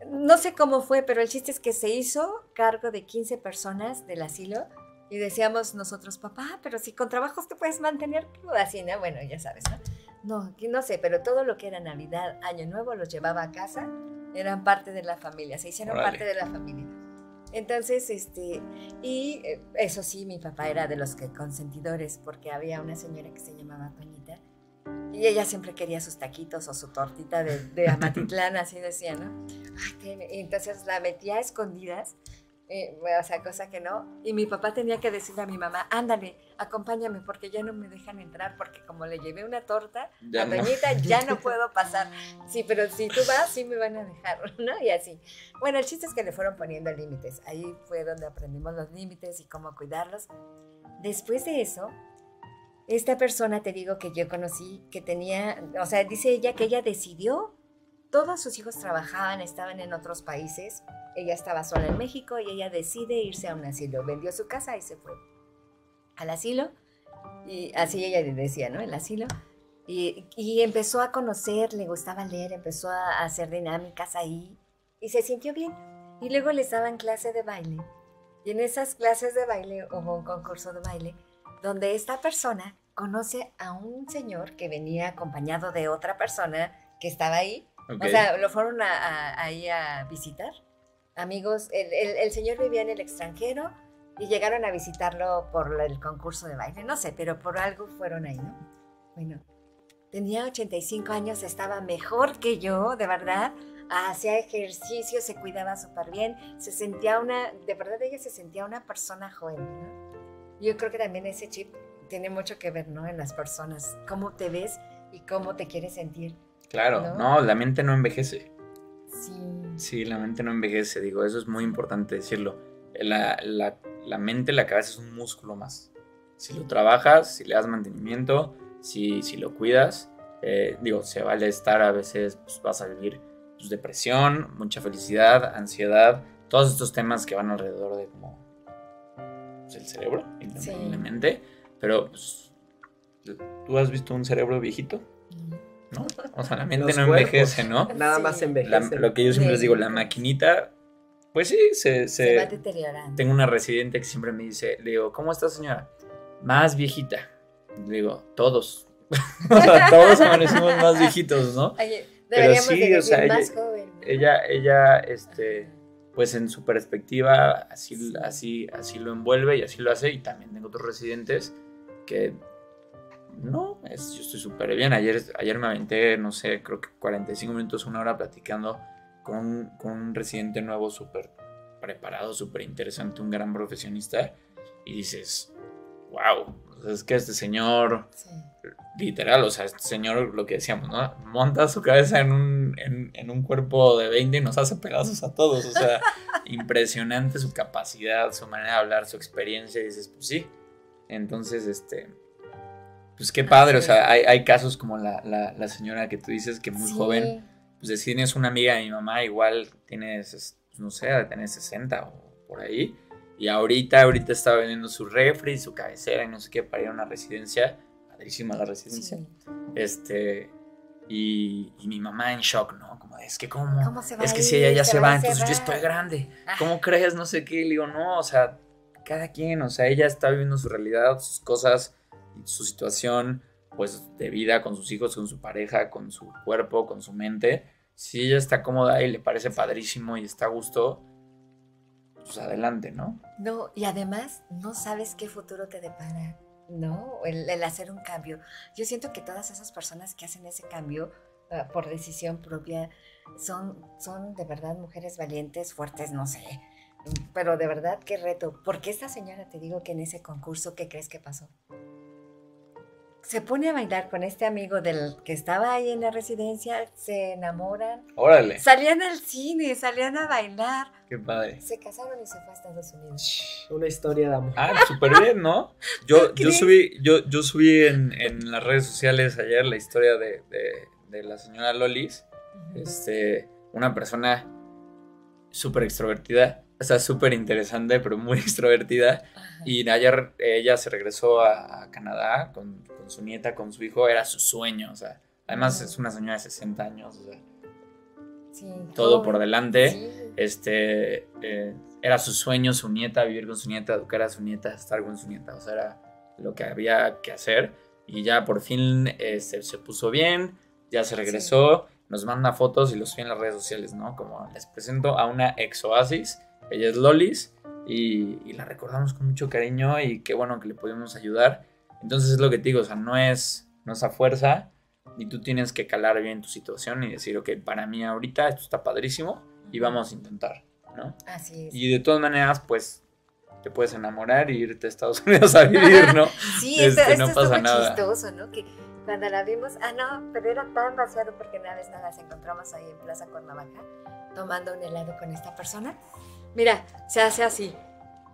Speaker 1: no sé cómo fue, pero el chiste es que se hizo cargo de 15 personas del asilo y decíamos nosotros, papá, pero si con trabajos te puedes mantener, así, ¿no? Bueno, ya sabes, ¿no? No, no sé, pero todo lo que era Navidad, Año Nuevo, los llevaba a casa eran parte de la familia, se hicieron parte de la familia. Entonces, este, y eh, eso sí, mi papá era de los que consentidores, porque había una señora que se llamaba Toñita, y ella siempre quería sus taquitos o su tortita de, de Amatitlán, así decía, ¿no? y entonces la metía a escondidas eh, o sea, cosa que no. Y mi papá tenía que decirle a mi mamá, ándale, acompáñame porque ya no me dejan entrar porque como le llevé una torta a Doñita, ya no puedo pasar. Sí, pero si tú vas, sí me van a dejar, ¿no? Y así. Bueno, el chiste es que le fueron poniendo límites. Ahí fue donde aprendimos los límites y cómo cuidarlos. Después de eso, esta persona, te digo, que yo conocí, que tenía, o sea, dice ella que ella decidió, todos sus hijos trabajaban, estaban en otros países, ella estaba sola en México y ella decide irse a un asilo. Vendió su casa y se fue al asilo. Y así ella decía, ¿no? El asilo. Y, empezó a conocer, le gustaba leer, empezó a hacer dinámicas ahí y se sintió bien. Y luego les daban clase de baile. Y en esas clases de baile hubo un concurso de baile donde esta persona conoce a un señor que venía acompañado de otra persona que estaba ahí. O sea, lo fueron ahí a visitar amigos, el, señor vivía en el extranjero y llegaron a visitarlo por el concurso de baile, no sé, pero por algo fueron ahí, ¿no? Bueno, tenía 85 años, estaba mejor que yo, de verdad, hacía ejercicio, se cuidaba súper bien, se sentía una, de verdad ella se sentía una persona joven, ¿no? Yo creo que también ese chip tiene mucho que ver, ¿no? En las personas, cómo te ves y cómo te quieres sentir.
Speaker 3: Claro, no la mente no envejece.
Speaker 1: Sí.
Speaker 3: Sí, la mente no envejece, digo, eso es muy importante decirlo. La, mente, la cabeza es un músculo más. Si lo trabajas, si le das mantenimiento, si, si lo cuidas, eh, digo, se vale estar a veces, pues, vas a vivir pues, depresión, mucha felicidad, ansiedad, todos estos temas que van alrededor de como pues, el cerebro y la mente. Pero, pues, ¿tú has visto un cerebro viejito? ¿no? O sea, la mente no envejece, ¿no?
Speaker 2: Nada más envejece.
Speaker 3: lo que yo siempre les digo, la maquinita, pues sí, se,
Speaker 1: se, va deteriorando.
Speaker 3: Tengo una residente que siempre me dice, le digo, ¿cómo está señora? Más viejita. Le digo, todos. o sea, todos amanecimos más viejitos, ¿no?
Speaker 1: Pero sí, o sea, ella,
Speaker 3: ella, ella, este, pues en su perspectiva, así, así, así lo envuelve y así lo hace. Y también tengo otros residentes que no, es, yo estoy súper bien. Ayer, ayer me aventé, no sé, creo que 45 minutos, una hora platicando con, un residente nuevo súper preparado, súper interesante, un gran profesionista. Y dices, wow, es que este señor, literal, o sea, este señor, lo que decíamos, ¿no? Monta su cabeza en un, en, un cuerpo de 20 y nos hace pedazos a todos. O sea, impresionante su capacidad, su manera de hablar, su experiencia. Y dices, pues sí. Entonces, este pues qué padre, o sea, hay, casos como la, señora que tú dices que muy joven, pues deciden es una amiga de mi mamá, igual tienes no sé, de tener 60 o por ahí. Y ahorita, ahorita estaba vendiendo su refri, su cabecera y no sé qué para ir a una residencia. Padrísima la residencia. Este, y, mi mamá en shock, ¿no? Como, es que cómo, es que si ella ya se, va, entonces yo estoy grande. Ah. ¿Cómo crees? No sé qué. Le digo, no, o sea, cada quien, o sea, ella está viviendo su realidad, sus cosas, su situación, pues, de vida con sus hijos, con su pareja, con su cuerpo, con su mente. Si ella está cómoda y le parece padrísimo y está a gusto, pues adelante, ¿no?
Speaker 1: No, y además no sabes qué futuro te depara. ¿no? El, hacer un cambio. Yo siento que todas esas personas que hacen ese cambio ah, por decisión propia son, son de verdad mujeres valientes, fuertes, no sé. Pero de verdad, qué reto. Porque esta señora, te digo que en ese concurso, ¿qué crees que pasó? Se pone a bailar con este amigo del que estaba ahí en la residencia, se enamoran.
Speaker 3: Órale.
Speaker 1: Salían al cine, salían a bailar.
Speaker 3: Qué padre.
Speaker 1: Se casaron y se fue a Estados Unidos.
Speaker 2: Una historia de amor.
Speaker 3: Ah, súper bien, ¿no? Yo, yo subí, yo, yo subí en, en, las redes sociales ayer la historia de, de, la señora Lolis. Este, una persona súper extrovertida, o sea, súper interesante, pero muy extrovertida. Y ayer ella se regresó a, Canadá con, con, su nieta, con su hijo, era su sueño, o sea, además es una señora de 60 años, o sea, todo por delante. Este, eh, era su sueño, su nieta, vivir con su nieta, educar a su nieta, estar con su nieta. O sea, era lo que había que hacer. Y ya por fin eh, se, puso bien, ya se regresó, nos manda fotos y los sube en las redes sociales, ¿no? Como les presento a una ex Oasis, ella es Lolis y, la recordamos con mucho cariño y qué bueno que le pudimos ayudar. Entonces es lo que te digo, o sea, no es, no es a fuerza, y tú tienes que calar bien tu situación y decir, ok, para mí ahorita esto está padrísimo y vamos a intentar, ¿no?
Speaker 1: Así es.
Speaker 3: Y de todas maneras, pues te puedes enamorar y irte a Estados Unidos a vivir, ¿no?
Speaker 1: sí, esto, este, no pasa nada. chistoso, ¿no? Que cuando la vimos, ah, no, pero era tan vaciado porque una vez nada, nos encontramos ahí en Plaza Cuernavaca tomando un helado con esta persona. Mira, se hace así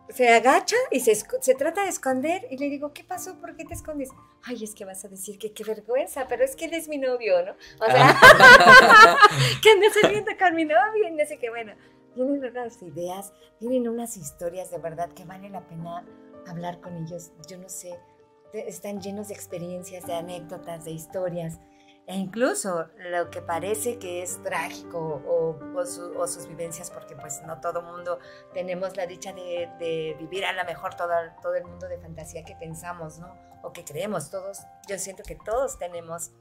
Speaker 1: se agacha y se, se, trata de esconder y le digo, ¿qué pasó? ¿Por qué te escondes? Ay, es que vas a decir que qué vergüenza, pero es que él es mi novio, ¿no? O sea, que ande saliendo con mi novio y no sé qué, bueno, tienen unas ideas, tienen unas historias de verdad que vale la pena hablar con ellos, yo no sé, están llenos de experiencias, de anécdotas, de historias e incluso lo que parece que es trágico o, sus vivencias, porque pues no todo mundo tenemos la dicha de, vivir a lo mejor todo, todo el mundo de fantasía que pensamos, ¿no? O que creemos, todos, yo siento que todos tenemos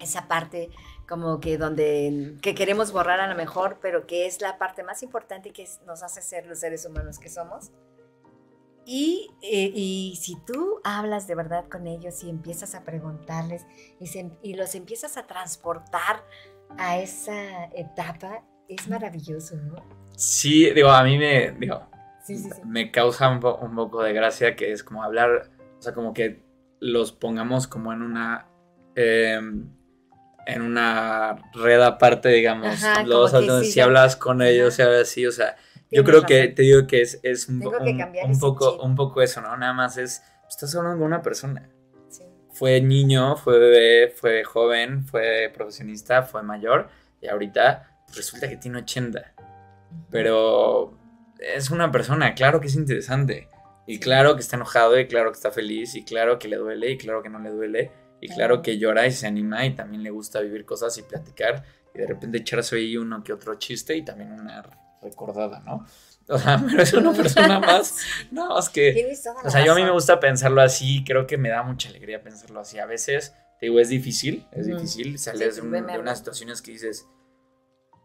Speaker 1: esa parte como que donde que queremos borrar a lo mejor, pero que es la parte más importante que nos hace ser los seres humanos que somos y, eh, y, si tú hablas de verdad con ellos y empiezas a preguntarles y, y, los empiezas a transportar a esa etapa, es maravilloso, ¿no?
Speaker 3: Sí, digo, a mí me, digo, me causa un, un, poco de gracia que es como hablar, o sea, como que los pongamos como en una... Em, en una red aparte, digamos, los, si hablas con ellos, si hablas así, o sea, yo creo que te digo que es, es un, un, poco, un poco eso, ¿no? Nada más es, estás hablando con una persona. Fue niño, fue bebé, fue joven, fue profesionista, fue mayor y ahorita resulta que tiene 80. Pero es una persona, claro que es interesante. Y claro que está enojado, y claro que está feliz, y claro que le duele, y claro que no le duele, y claro que llora y se anima, y también le gusta vivir cosas y platicar, y de repente echarse ahí uno que otro chiste, y también una recordada, ¿no? O sea, pero es una persona más. No, es que. O sea, yo a mí me gusta pensarlo así, creo que me da mucha alegría pensarlo así. A veces, te digo, es difícil, es difícil. Sales de, unas situaciones que dices,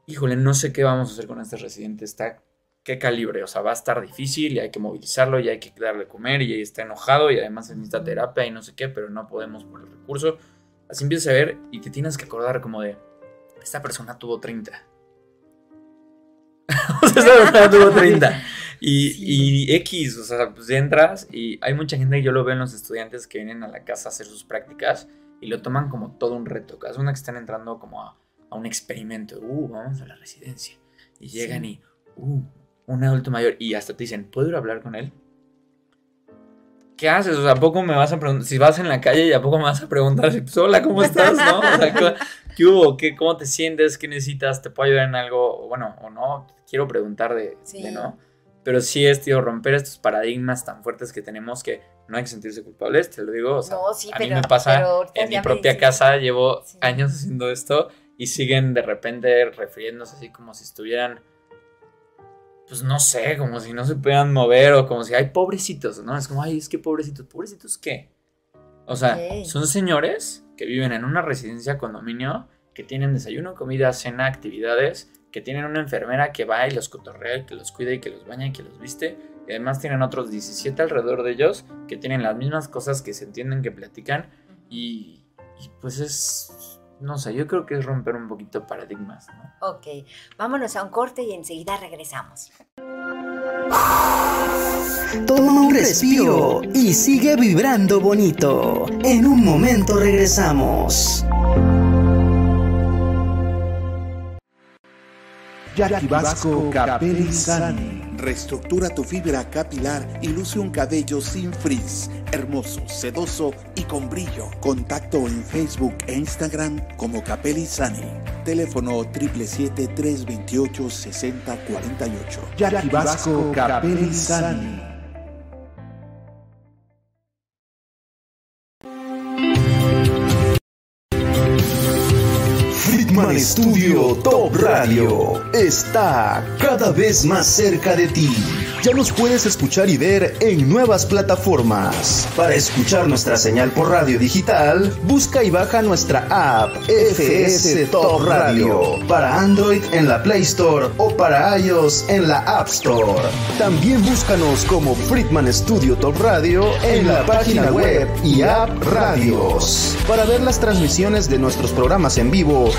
Speaker 3: híjole, no sé qué vamos a hacer con este residente, está. ¿Qué calibre? O sea, va a estar difícil y hay que movilizarlo y hay que darle comer y está enojado y además necesita terapia y no sé qué, pero no podemos por el recurso. Así empiezas a ver y te tienes que acordar como de, esta persona tuvo 30 o sea, tuvo 30. Y, y, X, o sea, pues entras y hay mucha gente que yo lo veo en los estudiantes que vienen a la casa a hacer sus prácticas y lo toman como todo un reto. Cada una que están entrando como a, un experimento. Uh, vamos a la residencia. Y llegan y, uh, un adulto mayor. Y hasta te dicen, ¿puedo ir a hablar con él? ¿Qué haces? O sea, ¿a poco me vas a preguntar? Si vas en la calle y a poco me vas a preguntar, hola, ¿cómo estás? ¿No? O sea, ¿Qué hubo? ¿Qué, ¿Cómo te sientes? ¿Qué necesitas? ¿Te puedo ayudar en algo? Bueno, o no, quiero preguntar de, no. Pero sí es, tío, romper estos paradigmas tan fuertes que tenemos que no hay que sentirse culpables, te lo digo. O sea, a mí me pasa en mi propia casa, llevo años haciendo esto y siguen de repente refiriéndose así como si estuvieran, pues no sé, como si no se pudieran mover o como si, hay pobrecitos, ¿no? Es como, ay, es que pobrecitos, pobrecitos, ¿qué? O sea, son señores que viven en una residencia condominio, que tienen desayuno, comida, cena, actividades, que tienen una enfermera que va y los cotorrea, que los cuida y que los baña y que los viste. Y además tienen otros 17 alrededor de ellos que tienen las mismas cosas que se entienden, que platican. Y, y pues es, no sé, yo creo que es romper un poquito paradigmas, ¿no?
Speaker 1: Ok, vámonos a un corte y enseguida regresamos.
Speaker 5: Toma un respiro y sigue vibrando bonito. En un momento regresamos.
Speaker 8: Jackie Vasco Capelli Reestructura tu fibra capilar y luce un cabello sin frizz, hermoso, sedoso y con brillo. Contacto en Facebook e Instagram como Capelli Sani. Teléfono 777-328-6048. Jackie Vasco Capelli Sani.
Speaker 5: Friedman Studio Top Radio está cada vez más cerca de ti. Ya nos puedes escuchar y ver en nuevas plataformas. Para escuchar nuestra señal por radio digital, busca y baja nuestra app FS Top Radio para Android en la Play Store o para iOS en la App Store. También búscanos como Friedman Studio Top Radio en la página web y app Radios. Para ver las transmisiones de nuestros programas en vivo,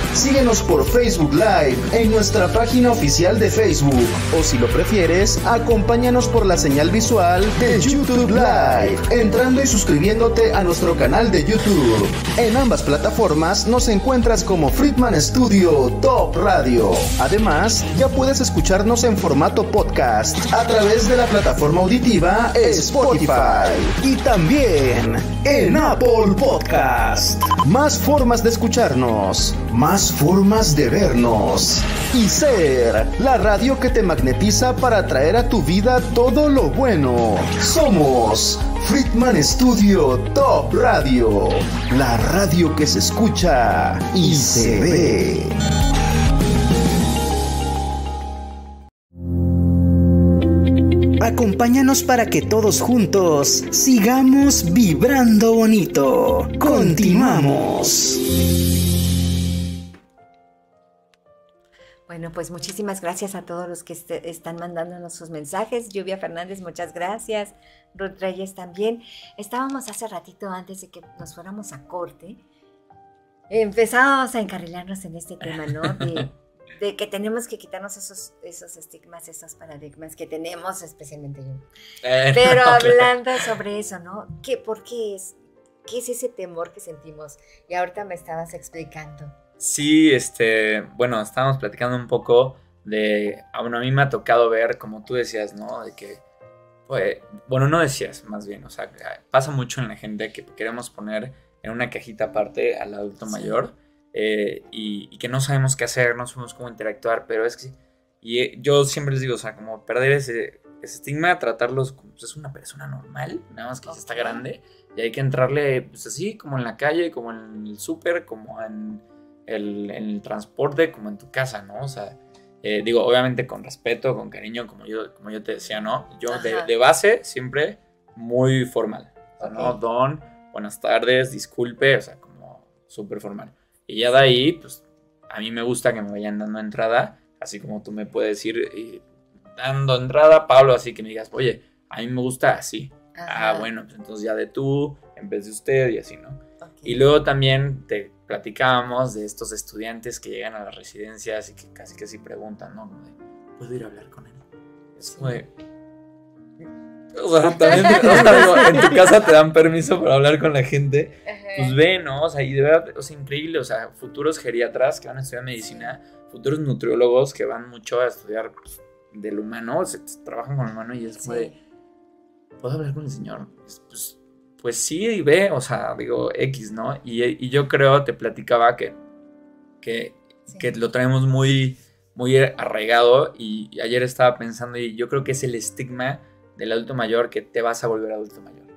Speaker 5: síguenos por Facebook Live en nuestra página oficial de Facebook o si lo prefieres, acompáñanos por la señal visual de YouTube Live, entrando y suscribiéndote a nuestro canal de YouTube. En ambas plataformas nos encuentras como Friedman Studio Top Radio. Además, ya puedes escucharnos en formato podcast a través de la plataforma auditiva Spotify y también en Apple Podcast. Más formas de escucharnos, más formas de vernos y ser la radio que te magnetiza para atraer a tu vida todo lo bueno. Somos Friedman Studio Top Radio, la radio que se escucha y se ve. Acompáñanos para que todos juntos sigamos vibrando bonito. Continuamos.
Speaker 1: Bueno, pues muchísimas gracias a todos los que este, están mandándonos sus mensajes. Lluvia Fernández, muchas gracias. Ruth Reyes también. Estábamos hace ratito antes de que nos fuéramos a corte. Empezamos a encarrilarnos en este tema, ¿no? De, que tenemos que quitarnos esos, esos estigmas, esos paradigmas que tenemos, especialmente yo. Eh, Pero hablando sobre eso, ¿no? ¿Qué, ¿Por qué es? ¿Qué es ese temor que sentimos? Y ahorita me estabas explicando.
Speaker 3: Sí, este, bueno, estábamos platicando un poco de, ah, bueno, a mí me ha tocado ver, como tú decías, ¿no? De que, pues, bueno, no decías, más bien, o sea, pasa mucho en la gente que queremos poner en una cajita aparte al adulto mayor eh, y, que no sabemos qué hacer, no sabemos cómo interactuar, pero es que, y eh, yo siempre les digo, o sea, como perder ese, estigma, tratarlos como, pues, es una persona normal, nada más que ya está grande, y hay que entrarle, pues así, como en la calle, como en el súper, como en el, el transporte como en tu casa, ¿no? O sea, eh, digo, obviamente con respeto, con cariño, como yo, como yo te decía, ¿no? Yo de, base siempre muy formal. O sea, ¿no? Don, buenas tardes, disculpe, o sea, como súper formal. Y ya de ahí, pues a mí me gusta que me vayan dando entrada, así como tú me puedes ir eh, dando entrada, Pablo, así que me digas, oye, a mí me gusta así. Ah, bueno, pues entonces ya de tú, en vez de usted y así, ¿no? Y luego también te platicábamos de estos estudiantes que llegan a las residencias y que casi que sí preguntan, ¿no? ¿Puedo ir a hablar con él? Es como de... O sea, también en tu casa te dan permiso para hablar con la gente. Pues ve, ¿no? O sea, y de verdad, o sea, increíble. O sea, futuros geriatras que van a estudiar medicina, futuros nutriólogos que van mucho a estudiar pues, del humano, se, trabajan con el humano y es como de. ¿Puedo hablar con el señor? Pues pues sí, ve, o sea, digo X, ¿no? Y, yo creo, te platicaba que que, que lo traemos muy, muy arraigado y, ayer estaba pensando y yo creo que es el estigma del adulto mayor que te vas a volver adulto mayor.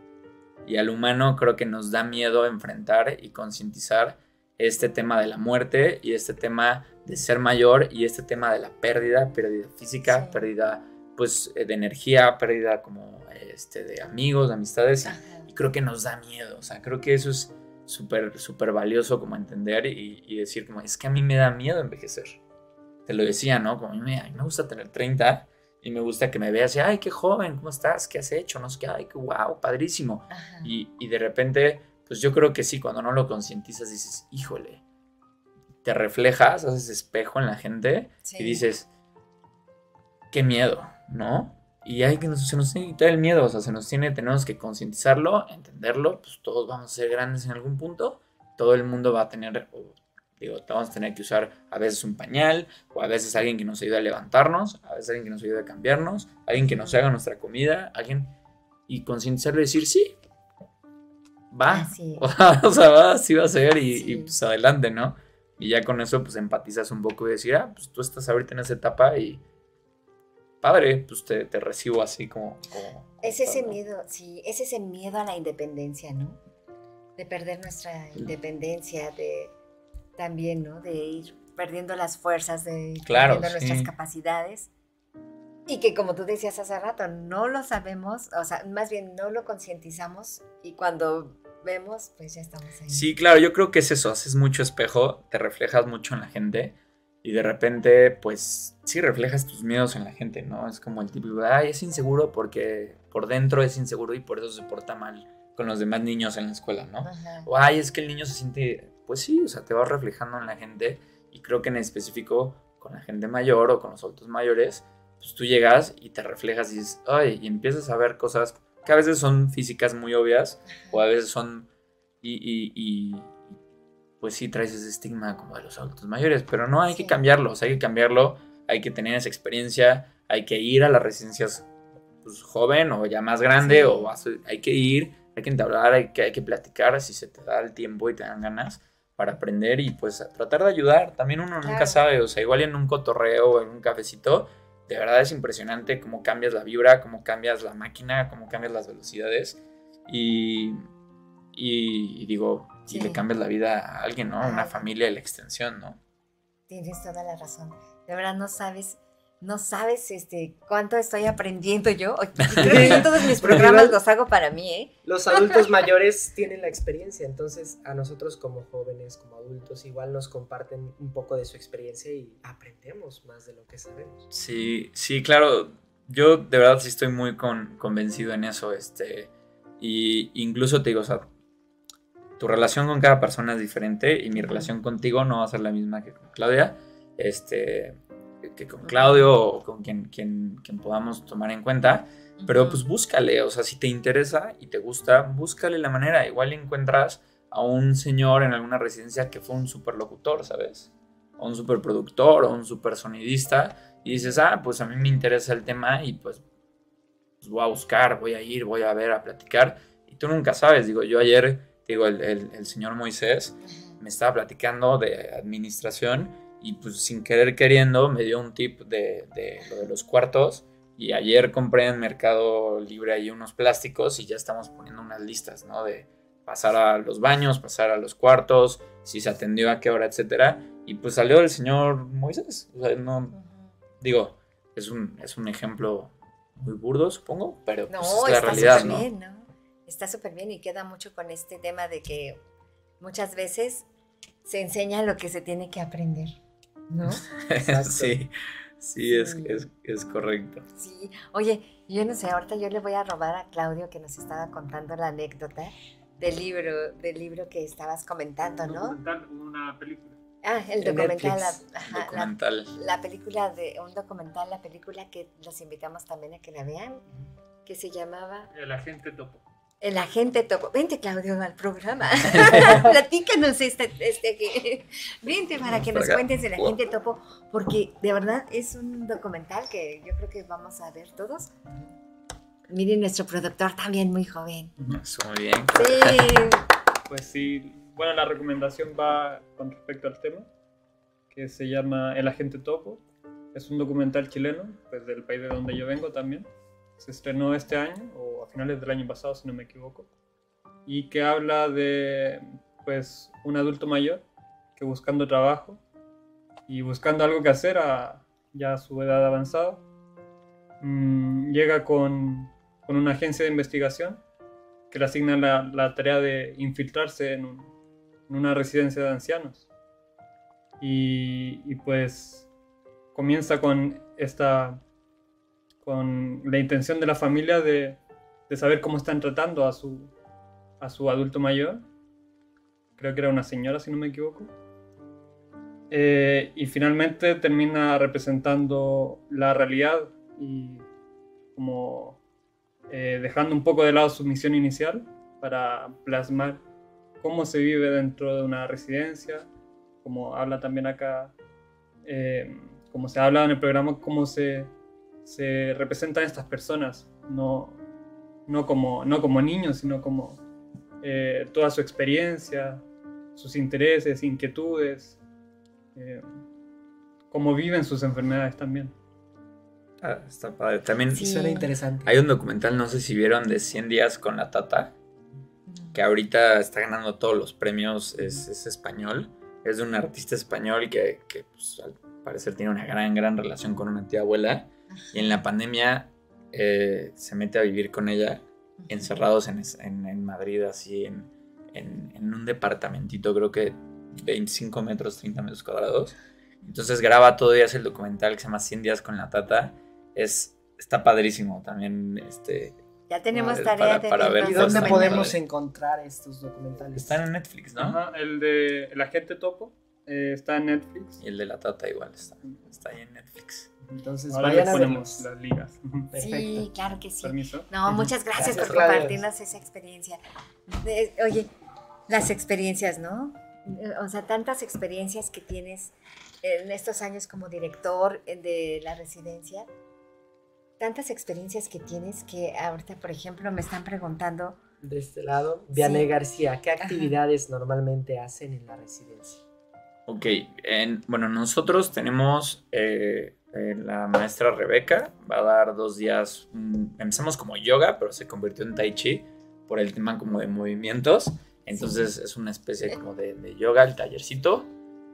Speaker 3: Y al humano creo que nos da miedo enfrentar y concientizar este tema de la muerte y este tema de ser mayor y este tema de la pérdida, pérdida física, pérdida pues de energía, pérdida como este, de amigos, de amistades y, creo que nos da miedo, o sea, creo que eso es súper, súper valioso como entender y, decir como es que a mí me da miedo envejecer. Te lo decía, ¿no? Como a mí me, me gusta tener 30 y me gusta que me veas y, ay, qué joven, ¿cómo estás? ¿Qué has hecho? No sé qué, ay, qué wow, padrísimo. Y, y de repente pues yo creo que sí, cuando no lo concientizas dices, híjole, te reflejas, haces espejo en la gente y dices, qué miedo, ¿no? Y hay que se nos tiene que quitar el miedo, o sea, se nos tiene, tenemos que concientizarlo, entenderlo, pues todos vamos a ser grandes en algún punto, todo el mundo va a tener, digo, vamos a tener que usar a veces un pañal, o a veces alguien que nos ayude a levantarnos, a veces alguien que nos ayude a cambiarnos, alguien que nos haga nuestra comida, alguien, y concientizarlo y decir, sí, va. o sea, va, así va a ser y, pues adelante, ¿no? Y ya con eso pues empatizas un poco y decir, ah, pues tú estás ahorita en esa etapa y padre, pues te, recibo así como...
Speaker 1: es ese miedo, sí, es ese miedo a la independencia, ¿no? De perder nuestra independencia, de también, ¿no? De ir perdiendo las fuerzas, de ir perdiendo nuestras capacidades. Y que como tú decías hace rato, no lo sabemos, o sea, más bien no lo concientizamos y cuando vemos, pues ya estamos ahí.
Speaker 3: Sí, claro, yo creo que es eso, haces mucho espejo, te reflejas mucho en la gente y de repente, pues sí reflejas tus miedos en la gente, ¿no? Es como el típico, ay, es inseguro porque por dentro es inseguro y por eso se porta mal con los demás niños en la escuela, ¿no? O ay, es que el niño se siente, pues sí, o sea, te vas reflejando en la gente y creo que en específico con la gente mayor o con los adultos mayores, pues tú llegas y te reflejas y dices, ay, y empiezas a ver cosas que a veces son físicas muy obvias o a veces son y, pues sí traes ese estigma como de los adultos mayores, pero no hay que cambiarlo, hay que cambiarlo, hay que tener esa experiencia, hay que ir a las residencias pues, joven o ya más grande o hay que ir, hay que entablar, hay que, hay que platicar si se te da el tiempo y te dan ganas para aprender y pues tratar de ayudar. También uno nunca sabe, o sea, igual en un cotorreo o en un cafecito, de verdad es impresionante cómo cambias la vibra, cómo cambias la máquina, cómo cambias las velocidades. Y, y, digo, y le cambias la vida a alguien, ¿no? Una familia y la extensión, ¿no?
Speaker 1: Tienes toda la razón. De verdad no sabes no sabes este, cuánto estoy aprendiendo yo. Creo que todos mis programas los hago para mí, ¿eh?
Speaker 2: Los adultos mayores tienen la experiencia, entonces a nosotros como jóvenes, como adultos, igual nos comparten un poco de su experiencia y aprendemos más de lo que sabemos.
Speaker 3: Sí, sí, claro. Yo de verdad sí estoy muy convencido en eso. Este, y incluso te digo, o sea, tu relación con cada persona es diferente y mi relación contigo no va a ser la misma que con Claudia. Este, que con Claudio o con quien, quien, quien podamos tomar en cuenta. Pero pues búscale, o sea, si te interesa y te gusta, búscale la manera. Igual encuentras a un señor en alguna residencia que fue un superlocutor, ¿sabes? O un superproductor o un super sonidista y dices, ah, pues a mí me interesa el tema y pues, pues, voy a buscar, voy a ir, voy a ver, a platicar. Y tú nunca sabes, digo, yo ayer, digo, el, el, el señor Moisés me estaba platicando de administración y pues sin querer queriendo me dio un tip de, lo de los cuartos y ayer compré en Mercado Libre ahí unos plásticos y ya estamos poniendo unas listas, ¿no? De pasar a los baños, pasar a los cuartos, si se atendió a qué hora, etcétera. Y pues salió el señor Moisés. O sea, no, digo, es un, es un ejemplo muy burdo, supongo, pero pues, es la realidad, ¿no?
Speaker 1: Bien, ¿no? Está súper bien y queda mucho con este tema de que muchas veces se enseña lo que se tiene que aprender. ¿no?
Speaker 3: sí, sí, es, es, correcto.
Speaker 1: Sí, oye, yo no sé, ahorita yo le voy a robar a Claudio que nos estaba contando la anécdota del libro, del libro que estabas comentando, ¿no?
Speaker 9: Documental, una película.
Speaker 1: Ah, el documental, la,
Speaker 3: documental.
Speaker 1: La, película de un documental, la película que los invitamos también a que la vean, que se llamaba
Speaker 9: El agente topo.
Speaker 1: El agente topo. Vente, Claudio, al programa. Platícanos este, este Vente para que nos cuentes el agente topo, porque de verdad es un documental que yo creo que vamos a ver todos. Miren, nuestro productor también muy joven.
Speaker 3: Muy bien.
Speaker 1: Sí.
Speaker 9: Pues sí, bueno, la recomendación va con respecto al tema.
Speaker 10: que se llama El Agente Topo. Es un documental chileno, pues del país de donde yo vengo también. Se estrenó este año, o a finales del año pasado, si no me equivoco. Y que habla de, pues, un adulto mayor que buscando trabajo y buscando algo que hacer a ya su edad avanzada, mmm, llega con, con, una agencia de investigación que le asigna la, la tarea de infiltrarse en, un, en, una residencia de ancianos. Y, y, pues comienza con esta con la intención de la familia de, de saber cómo están tratando a su, a su adulto mayor. Creo que era una señora, si no me equivoco. Eh, y finalmente termina representando la realidad y como eh, dejando un poco de lado su misión inicial para plasmar cómo se vive dentro de una residencia, como habla también acá, eh, como se habla en el programa, cómo se, se representan estas personas, no, no, como, no como niños, sino como eh, toda su experiencia, sus intereses, inquietudes, eh, cómo viven sus enfermedades también.
Speaker 3: Ah, está padre. También
Speaker 2: sí. suena interesante.
Speaker 3: Hay un documental, no sé si vieron, de 100 días con la Tata, que ahorita está ganando todos los premios, es, es español. Es de un artista español que, que pues, al parecer tiene una gran, gran relación con una tía abuela. Y en la pandemia eh, se mete a vivir con ella, encerrados en, en, en Madrid, así en, en, un departamentito, creo que 25 metros, 30 metros cuadrados. Entonces graba todo y hace el documental que se llama 100 días con la tata. Es, está padrísimo también. Este,
Speaker 1: ya tenemos tarea
Speaker 2: para, para ver. ¿Y dónde podemos encontrar estos documentales?
Speaker 3: Están en Netflix, ¿no?
Speaker 10: Ajá, el de El Agente Topo eh, está en Netflix.
Speaker 3: Y el de la Tata igual está, está ahí en Netflix.
Speaker 2: Entonces,
Speaker 10: Ahora
Speaker 2: vayan a
Speaker 10: ponemos las ligas.
Speaker 1: Perfecto. Sí, claro que sí.
Speaker 10: Permiso.
Speaker 1: No, muchas gracias,
Speaker 2: Gracias,
Speaker 1: por
Speaker 2: Claudia.
Speaker 1: compartirnos esa experiencia. De- oye, las experiencias, ¿no? O sea, tantas experiencias que tienes en estos años como director de la residencia, tantas experiencias que tienes que ahorita, por ejemplo, me están preguntando,
Speaker 2: De este lado, Vianney
Speaker 1: Sí.
Speaker 2: García, ¿qué actividades normalmente hacen en la residencia?
Speaker 3: Ok, en- bueno, nosotros tenemos eh, eh, la maestra Rebeca, va a dar dos días, mm, empezamos como yoga, pero se convirtió en tai chi por el tema como de movimientos, entonces es una especie como de, de yoga, el tallercito.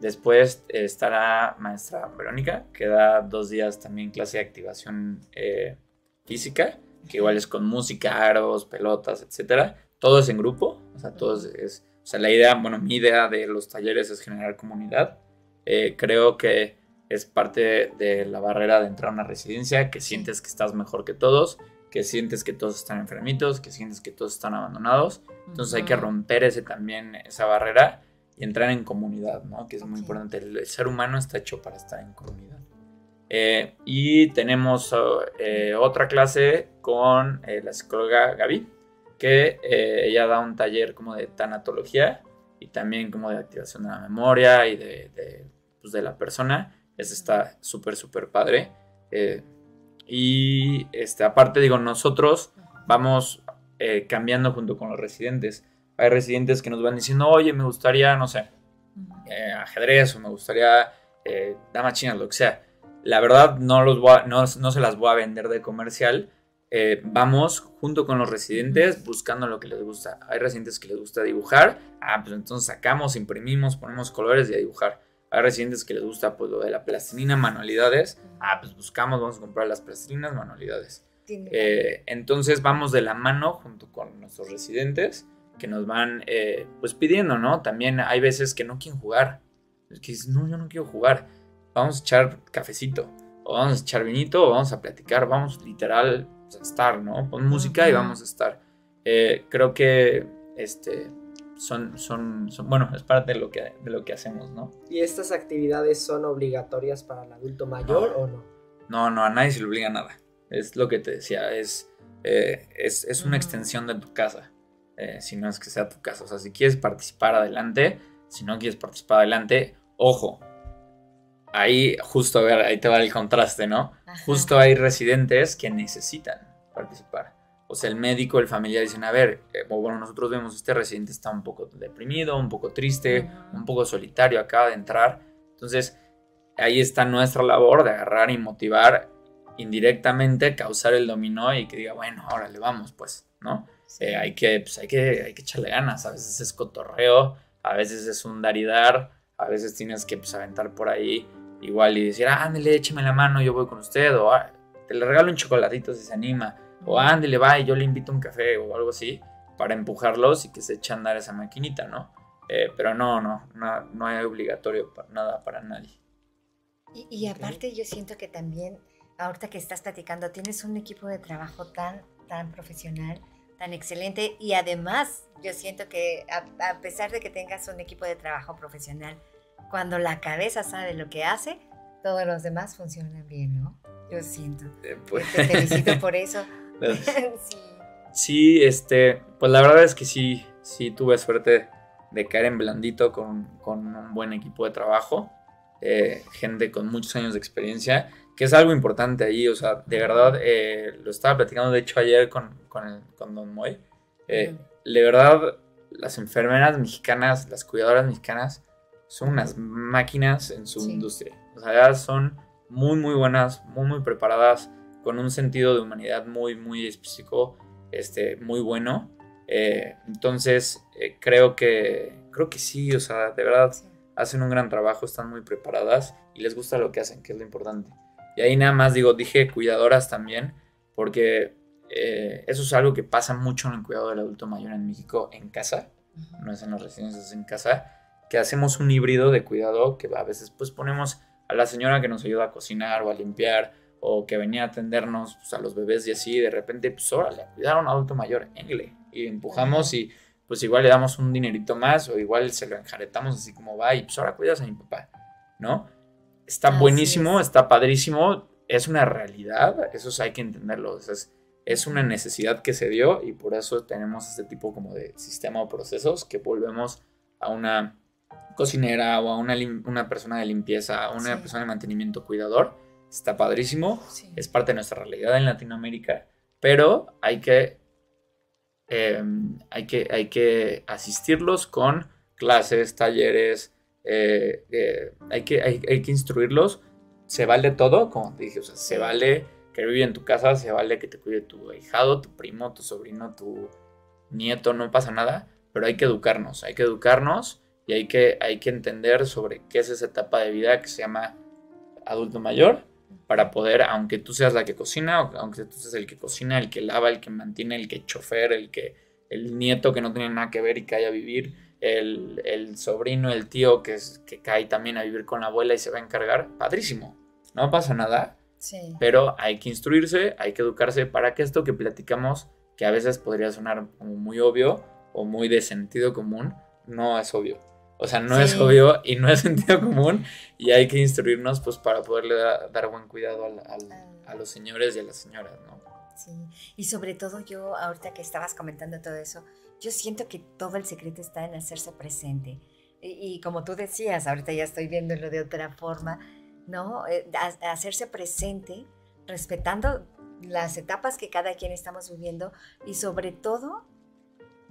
Speaker 3: Después eh, estará maestra Verónica, que da dos días también clase de activación eh, física, que igual es con música, aros, pelotas, etcétera. Todo es en grupo, o sea, todo es, es- o sea, la idea, bueno, mi idea de los talleres es generar comunidad. Eh, creo que es parte de la barrera de entrar a una residencia, que sientes que estás mejor que todos, que sientes que todos están enfermitos, que sientes que todos están abandonados. Entonces hay que romper ese también, esa barrera y entrar en comunidad, ¿no? Que es muy importante. El, el ser humano está hecho para estar en comunidad. Eh, y tenemos eh, otra clase con eh, la psicóloga Gaby, que eh, ella da un taller como de tanatología y también como de activación de la memoria y de, de, pues, de la persona. Eso está súper, súper padre. Eh, y este, aparte, digo, nosotros vamos eh, cambiando junto con los residentes. Hay residentes que nos van diciendo, oye, me gustaría, no sé, eh, ajedrez o me gustaría eh, damas chinas, lo que sea. La verdad, no, los voy a- no, no se las voy a vender de comercial. Vamos junto con los residentes buscando lo que les gusta. Hay residentes que les gusta dibujar. Ah, pues entonces sacamos, imprimimos, ponemos colores y a dibujar. Hay residentes que les gusta pues lo de la plastilina, manualidades. Ah, pues buscamos, vamos a comprar las plastilinas, manualidades. Eh, entonces vamos de la mano junto con nuestros residentes que nos van eh, pues pidiendo, ¿no? También hay veces que no quieren jugar. Es que dices, no, yo no quiero jugar. Vamos a echar cafecito, o vamos a echar vinito, o vamos a platicar, vamos literal pues, a estar, ¿no? Pon música y vamos a estar. Eh, creo que este son, son, son, bueno, es parte de lo que, de lo que hacemos, ¿no?
Speaker 2: ¿Y estas actividades son obligatorias para el adulto mayor o no?
Speaker 3: No, no, a nadie se le obliga a nada. Es lo que te decía, es, eh, es, es una extensión de tu casa. eh, si no es que sea tu casa. O sea, si quieres participar adelante, si no quieres participar adelante, ojo. Ahí justo, a ver, ahí te va el contraste, ¿no?
Speaker 1: Ajá.
Speaker 3: Justo hay residentes que necesitan participar. O sea, el médico, el familiar dicen, a ver, eh, bueno, nosotros vemos este residente está un poco deprimido, un poco triste, un poco solitario, acaba de entrar. Entonces, ahí está nuestra labor de agarrar y motivar indirectamente, causar el dominó y que diga, bueno, ahora le vamos, pues, ¿no? Eh, hay, que, pues, hay, que, hay que echarle ganas, a veces es cotorreo, a veces es un dar y dar, a veces tienes que pues, aventar por ahí igual y decir, ah, ándale, échame la mano, yo voy con usted, o ah, te le regalo un chocolatito si se anima, o ándale, va y yo le invito un café o algo así, para empujarlos y que se eche a andar esa maquinita, ¿no? Eh, pero no, no, no, no hay obligatorio para nada para nadie.
Speaker 1: Y, aparte yo siento que también, ahorita que estás platicando, tienes un equipo de trabajo tan, tan profesional, tan excelente y además yo siento que a, pesar de que tengas un equipo de trabajo profesional, cuando la cabeza sabe lo que hace, todos los demás funcionan bien, ¿no? Yo siento. Eh, pues. Te felicito por eso.
Speaker 3: sí. sí, este, pues la verdad es que sí, sí tuve suerte de caer en blandito con, con un buen equipo de trabajo, eh, gente con muchos años de experiencia que es algo importante ahí, o sea, de verdad, eh, lo estaba platicando de hecho ayer con, con, con Don Moy, eh, de verdad, las enfermeras mexicanas, las cuidadoras mexicanas, son unas máquinas en su industria, o sea, son muy, muy buenas, muy, muy preparadas, con un sentido de humanidad muy, muy específico, este, muy bueno, eh, entonces, creo que, creo que sí, o sea, de verdad, hacen un gran trabajo, están muy preparadas y les gusta lo que hacen, que es lo importante. Y ahí nada más digo, dije cuidadoras también, porque eh, eso es algo que pasa mucho en el cuidado del adulto mayor en México en casa, no es en las residencias, es en casa, que hacemos un híbrido de cuidado que a veces pues ponemos a la señora que nos ayuda a cocinar o a limpiar o que venía a atendernos pues, a los bebés y así, de repente pues órale, cuidar a un adulto mayor, engle, y empujamos y pues igual le damos un dinerito más o igual se lo enjaretamos así como va y pues ahora cuidas a mi papá, ¿no? Está buenísimo, está padrísimo, es una realidad, eso hay que entenderlo. Es, es una necesidad que se dio y por eso tenemos este tipo como de sistema o procesos que volvemos a una cocinera o a una, una persona de limpieza, a una persona de mantenimiento cuidador. Está padrísimo, es parte de nuestra realidad en Latinoamérica, pero hay que, em, hay que, hay que asistirlos con clases, talleres, eh, eh, hay, que, hay, que instruirlos. Se vale todo, como te dije, o sea, se vale que vive en tu casa, se vale que te cuide tu hijado, tu primo, tu sobrino, tu nieto, no pasa nada, pero hay que educarnos, hay que educarnos y hay que, hay que entender sobre qué es esa etapa de vida que se llama adulto mayor para poder, aunque tú seas la que cocina, aunque tú seas el que cocina, el que lava, el que mantiene, el que chofer, el que el nieto que no tiene nada que ver y haya a vivir, el, sobrino, el tío que, es, que cae también a vivir con la abuela y se va a encargar, padrísimo, no pasa nada. Pero hay que instruirse, hay que educarse para que esto que platicamos, que a veces podría sonar como muy obvio o muy de sentido común, no es obvio. O sea, no es obvio y no es sentido común y hay que instruirnos pues para poderle dar, buen cuidado a los señores y a las señoras, ¿no?
Speaker 1: Sí, y sobre todo yo, ahorita que estabas comentando todo eso, yo siento que todo el secreto está en hacerse presente. Y, como tú decías, ahorita ya estoy viéndolo de otra forma, ¿no? Eh, hacerse presente, respetando las etapas que cada quien estamos viviendo y sobre todo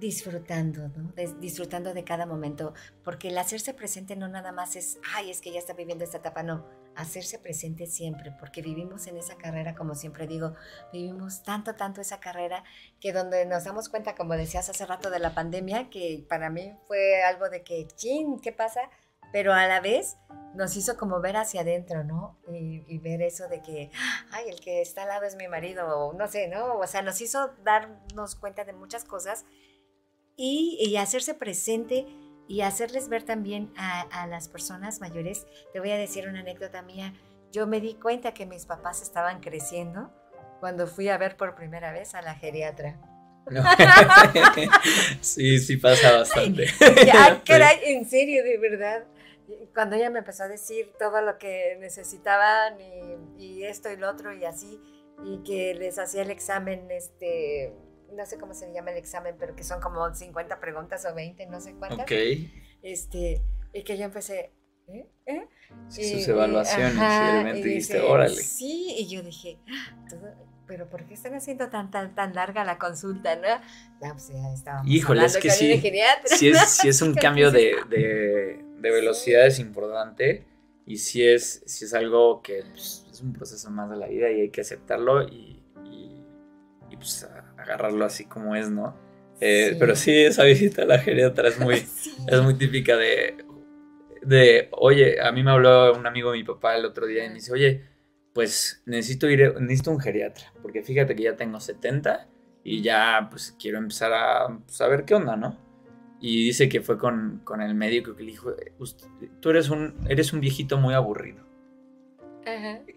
Speaker 1: disfrutando, ¿no? disfrutando de cada momento, porque el hacerse presente no nada más es, ay, es que ya está viviendo esta etapa, no, hacerse presente siempre, porque vivimos en esa carrera, como siempre digo, vivimos tanto, tanto esa carrera, que donde nos damos cuenta, como decías hace rato de la pandemia, que para mí fue algo de que, chin, ¿qué pasa? Pero a la vez nos hizo como ver hacia adentro, ¿no? Y, ver eso de que, ay, el que está al lado es mi marido, o no sé, ¿no? O sea, nos hizo darnos cuenta de muchas cosas y, y hacerse presente y hacerles ver también a, las personas mayores. Te voy a decir una anécdota mía. Yo me di cuenta que mis papás estaban creciendo cuando fui a ver por primera vez a la geriatra.
Speaker 3: sí, sí pasa bastante.
Speaker 1: Ya, caray, en serio, de verdad. Cuando ella me empezó a decir todo lo que necesitaban y, y esto y lo otro y así, y que les hacía el examen, este, no sé cómo se llama el examen, pero que son como 50 preguntas o 20, no sé cuántas. Ok. Este, y que yo empecé, ¿eh? ¿Eh?
Speaker 3: Sus evaluaciones, y dijiste, órale.
Speaker 1: Sí, y yo dije, ah, pero ¿por qué están haciendo tan, tan, tan larga la consulta, no? Ya, pues ya estábamos
Speaker 3: Híjole, es que sí, sí es, sí es un cambio de, de, de velocidad es importante y si es, si es algo que pues, es un proceso más de la vida y hay que aceptarlo y, pues agarrarlo así como es, ¿no? Eh, pero sí, esa visita a la geriatra es muy, es muy típica de, de, oye, a mí me habló un amigo de mi papá el otro día y me dice, oye, pues necesito ir, necesito un geriatra, porque fíjate que ya tengo 70 y ya pues quiero empezar a saber pues, qué onda, ¿no? y dice que fue con, el médico que le dijo, tú eres un, eres un viejito muy aburrido.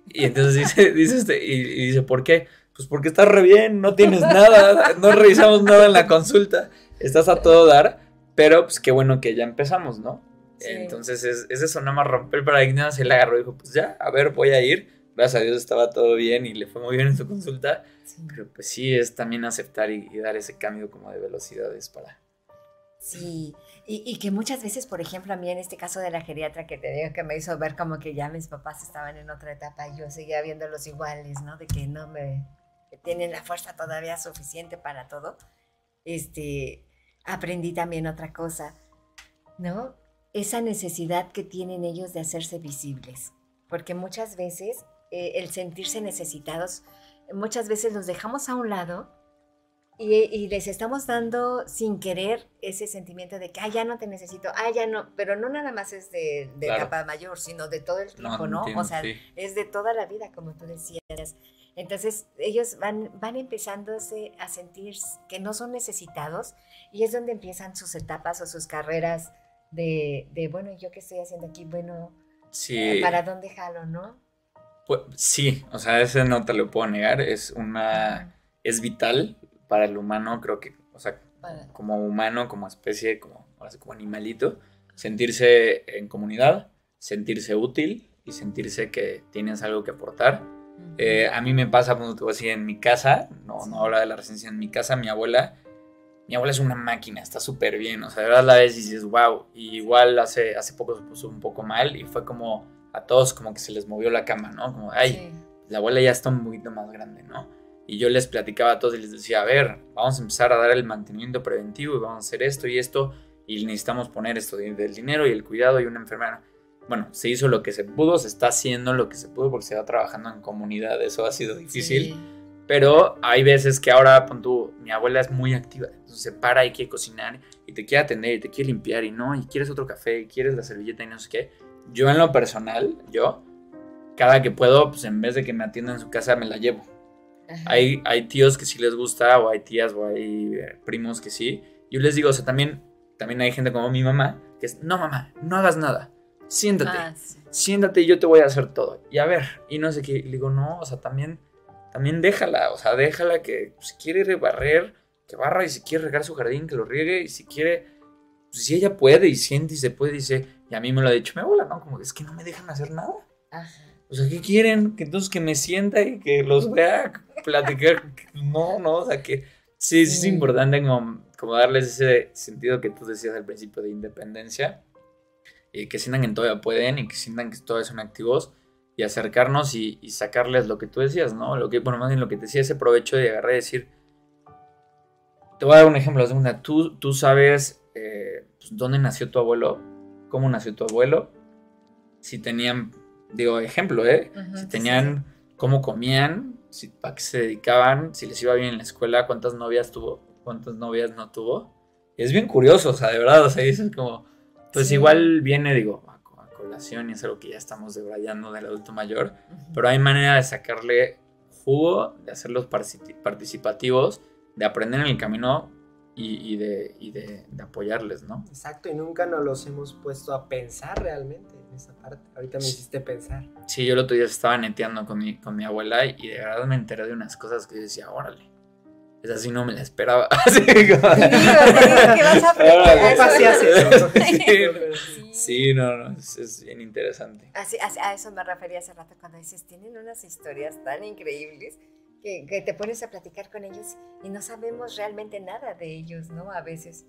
Speaker 3: Y entonces dice, dice este, y, dice, ¿por qué? Pues porque estás re bien, no tienes nada, no revisamos nada en la consulta, estás a todo dar, pero pues qué bueno que ya empezamos, ¿no? Entonces es, eso, nada más romper el paradigma, se le agarró y dijo, pues ya, a ver, voy a ir. Gracias a Dios estaba todo bien y le fue muy bien en su consulta, pero pues sí es también aceptar y dar ese cambio como de velocidades para,
Speaker 1: Sí, y, que muchas veces, por ejemplo, a mí en este caso de la geriatra que te digo que me hizo ver como que ya mis papás estaban en otra etapa y yo seguía viéndolos iguales, ¿no? De que no me tienen la fuerza todavía suficiente para todo. Este, aprendí también otra cosa, ¿no? Esa necesidad que tienen ellos de hacerse visibles, porque muchas veces eh, el sentirse necesitados, muchas veces los dejamos a un lado y, les estamos dando sin querer ese sentimiento de que, ah, ya no te necesito, ah, ya no, pero no nada más es de, de capa mayor, sino de todo el tiempo, ¿no? o sea, es de toda la vida, como tú decías. Entonces, ellos van, van empezándose a sentir que no son necesitados y es donde empiezan sus etapas o sus carreras de, de bueno, ¿yo qué estoy haciendo aquí? Bueno, sí. ¿para dónde jalo, no?
Speaker 3: Pues, sí, o sea, ese no te lo puedo negar, es una, es vital para el humano, creo que, o sea, como humano, como especie, como, como animalito, sentirse en comunidad, sentirse útil y sentirse que tienes algo que aportar. Eh, a mí me pasa, cuando te voy a decir, en mi casa, no, no habla de la residencia, en mi casa, mi abuela, mi abuela es una máquina, está súper bien, o sea, de verdad la ves y dices, wow, y igual hace, hace poco se puso un poco mal y fue como a todos como que se les movió la cama, ¿no? Como, ay, la abuela ya está un poquito más grande, ¿no? Y yo les platicaba a todos y les decía, a ver, vamos a empezar a dar el mantenimiento preventivo y vamos a hacer esto y esto y necesitamos poner esto del dinero y el cuidado y una enfermera. Bueno, se hizo lo que se pudo, se está haciendo lo que se pudo porque se va trabajando en comunidad, eso ha sido difícil. Pero hay veces que ahora, pon tú, mi abuela es muy activa, entonces se para y quiere cocinar y te quiere atender y te quiere limpiar y no, y quieres otro café y quieres la servilleta y no sé qué. Yo en lo personal, yo, cada que puedo, pues en vez de que me atienda en su casa, me la llevo hay, hay tíos que sí les gusta, o hay tías, o hay eh, primos que sí. Yo les digo, o sea, también, también hay gente como mi mamá, que es, no mamá, no hagas nada, siéntate, ah, siéntate y yo te voy a hacer todo. Y a ver, y no sé qué, y le digo, no, o sea, también, también déjala, o sea, déjala que si quiere barrer, que barra, y si quiere regar su jardín, que lo riegue, y si quiere, pues si ella puede y siente y se puede, dice, y a mí me lo ha dicho mi abuela, ¿no? Como es que no me dejan hacer nada. Ajá. O sea, ¿qué quieren? Que entonces que me sienta y que los vea platicar. No, no, o sea, que sí, sí es importante como, como, darles ese sentido que tú decías al principio de independencia. Y que sientan que todavía pueden y que sientan que todavía son activos y acercarnos y, sacarles lo que tú decías, ¿no? Lo que, bueno, más bien lo que te decía, ese provecho de agarrar y decir. Te voy a dar un ejemplo. Segunda, tú, tú sabes eh, pues, dónde nació tu abuelo, cómo nació tu abuelo, si tenían digo, ejemplo, ¿eh? si tenían, cómo comían, si, para qué se dedicaban, si les iba bien en la escuela, cuántas novias tuvo, cuántas novias no tuvo. Y es bien curioso, o sea, de verdad, o sea, dicen como, pues igual viene, digo, a, colación y es algo que ya estamos debrayando del adulto mayor, pero hay manera de sacarle jugo, de hacerlos participativos, de aprender en el camino y, de, y de, de, apoyarles, ¿no?
Speaker 2: Exacto, y nunca nos los hemos puesto a pensar realmente en esa parte. Ahorita me hiciste pensar.
Speaker 3: Sí, yo el otro día estaba neteando con mi, con mi abuela y de verdad me enteré de unas cosas que yo decía, órale. Es así, no me la esperaba. Así como... Sí, no, no, es, bien interesante.
Speaker 1: Así, a eso me refería hace rato cuando dices, tienen unas historias tan increíbles que, te pones a platicar con ellos y no sabemos realmente nada de ellos, ¿no? A veces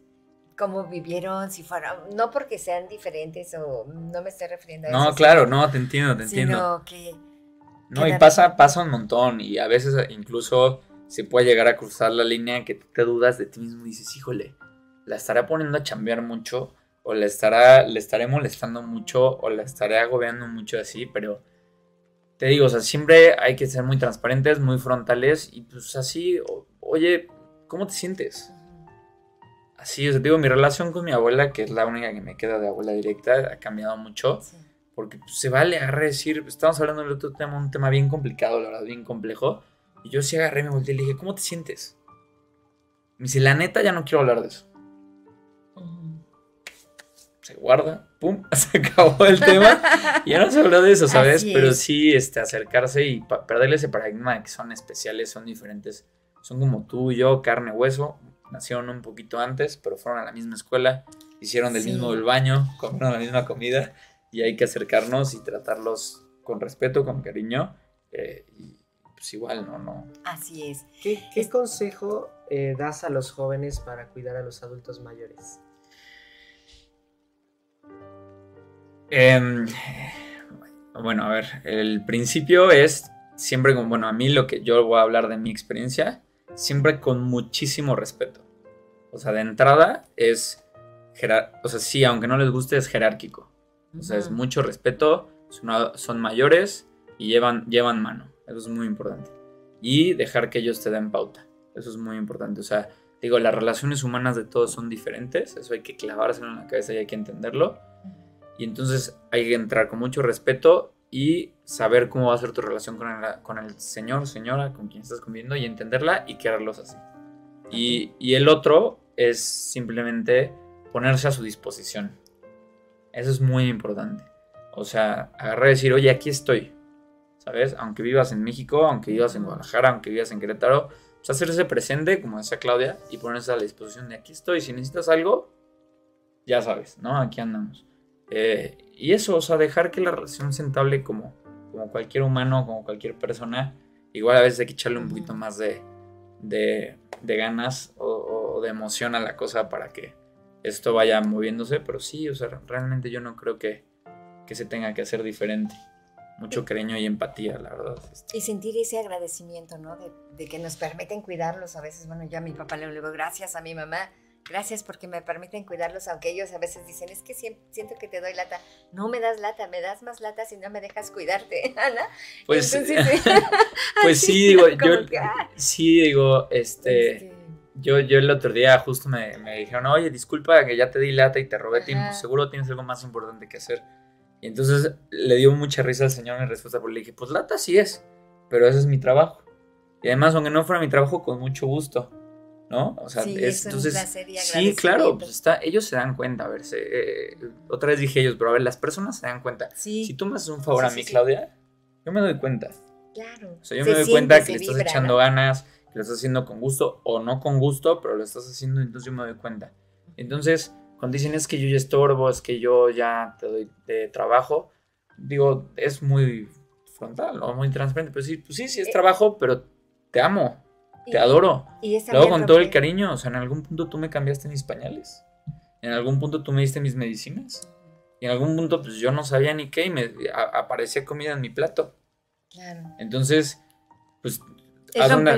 Speaker 1: cómo vivieron, si fueron, no porque sean diferentes o no me estoy refiriendo a
Speaker 3: eso. No, claro, no, te entiendo, te entiendo. que... No, y pasa, pasa un montón y a veces incluso se puede llegar a cruzar la línea que tú te dudas de ti mismo y dices, híjole, la estará poniendo a chambear mucho o le, estará, le estaré molestando mucho o la estaré agobiando mucho así, pero te digo, o sea, siempre hay que ser muy transparentes, muy frontales y pues así, oye, ¿cómo te sientes? Así, o sea, digo, mi relación con mi abuela, que es la única que me queda de abuela directa, ha cambiado mucho. Porque pues, se vale agarrar decir, estamos hablando del otro tema, un tema bien complicado, la verdad, bien complejo. Y yo sí agarré, me volteé y le dije, ¿cómo te sientes? Me dice, la neta, ya no quiero hablar de eso. Se guarda, pum, se acabó el tema. ya no se habló de eso, ¿sabes? Pero sí, este, acercarse y perderle ese paradigma de que son especiales, son diferentes. Son como tú y yo, carne, hueso. Nacieron un poquito antes, pero fueron a la misma escuela, hicieron del mismo del baño, comieron la misma comida y hay que acercarnos y tratarlos con respeto, con cariño. Eh, y pues igual, no, no.
Speaker 1: Así es.
Speaker 2: ¿Qué, consejo eh, das a los jóvenes para cuidar a los adultos mayores?
Speaker 3: Em, bueno, a ver, el principio es siempre con, bueno, a mí lo que yo voy a hablar de mi experiencia, siempre con muchísimo respeto. O sea, de entrada es, o sea, sí, aunque no les guste, es jerárquico. O sea, es mucho respeto, son, mayores y llevan, llevan mano. Eso es muy importante. Y dejar que ellos te den pauta. Eso es muy importante. O sea, digo, las relaciones humanas de todos son diferentes. Eso hay que clavárselo en la cabeza y hay que entenderlo. Y entonces hay que entrar con mucho respeto y saber cómo va a ser tu relación con el, con el señor, señora, con quien estás conviviendo y entenderla y quererlos así. Y, y el otro es simplemente ponerse a su disposición. Eso es muy importante. O sea, agarrar y decir, oye, aquí estoy. ¿Sabes? Aunque vivas en México, aunque vivas en Guadalajara, aunque vivas en Querétaro, pues hacerse presente, como decía Claudia, y ponerse a la disposición de aquí estoy. Si necesitas algo, ya sabes, ¿no? Aquí andamos. Eh, y eso, o sea, dejar que la relación se entable como, como cualquier humano, como cualquier persona. Igual a veces hay que echarle un poquito más de, de, ganas o de emoción a la cosa para que, esto vaya moviéndose, pero sí, o sea, realmente yo no creo que, que se tenga que hacer diferente. Mucho cariño y empatía, la verdad.
Speaker 1: Y sentir ese agradecimiento, ¿no? De, que nos permiten cuidarlos. A veces, bueno, yo a mi papá le digo gracias, a mi mamá, gracias porque me permiten cuidarlos, aunque ellos a veces dicen, es que siento que te doy lata. No me das lata, me das más lata si no me dejas cuidarte, Ana.
Speaker 3: Pues, pues sí, digo, yo, ah. sí, digo, este, este yo, yo el otro día justo me, me, dijeron, oye, disculpa que ya te di lata y te robé tiempo, seguro tienes algo más importante que hacer. Y entonces le dio mucha risa al señor en respuesta, porque le dije, pues lata sí es, pero ese es mi trabajo. Y además, aunque no fuera mi trabajo, con mucho gusto, ¿no? O sea, es, entonces, sí, claro, pues está, ellos se dan cuenta, a ver, eh, otra vez dije ellos, pero a ver, las personas se dan cuenta. Si tú me haces un favor a mí, Claudia, yo me doy cuenta.
Speaker 1: Claro.
Speaker 3: O sea, yo me doy cuenta que le estás echando ganas, lo estás haciendo con gusto o no con gusto, pero lo estás haciendo, entonces yo me doy cuenta. Entonces, cuando dicen es que yo ya estorbo, es que yo ya te doy de trabajo, digo, es muy frontal o muy transparente, pero sí, pues sí, sí es eh, trabajo, pero te amo, te adoro. Y lo hago con todo el cariño, o sea, en algún punto tú me cambiaste mis pañales, en algún punto tú me diste mis medicinas, y en algún punto pues yo no sabía ni qué y me aparecía comida en mi plato. Claro. Entonces, pues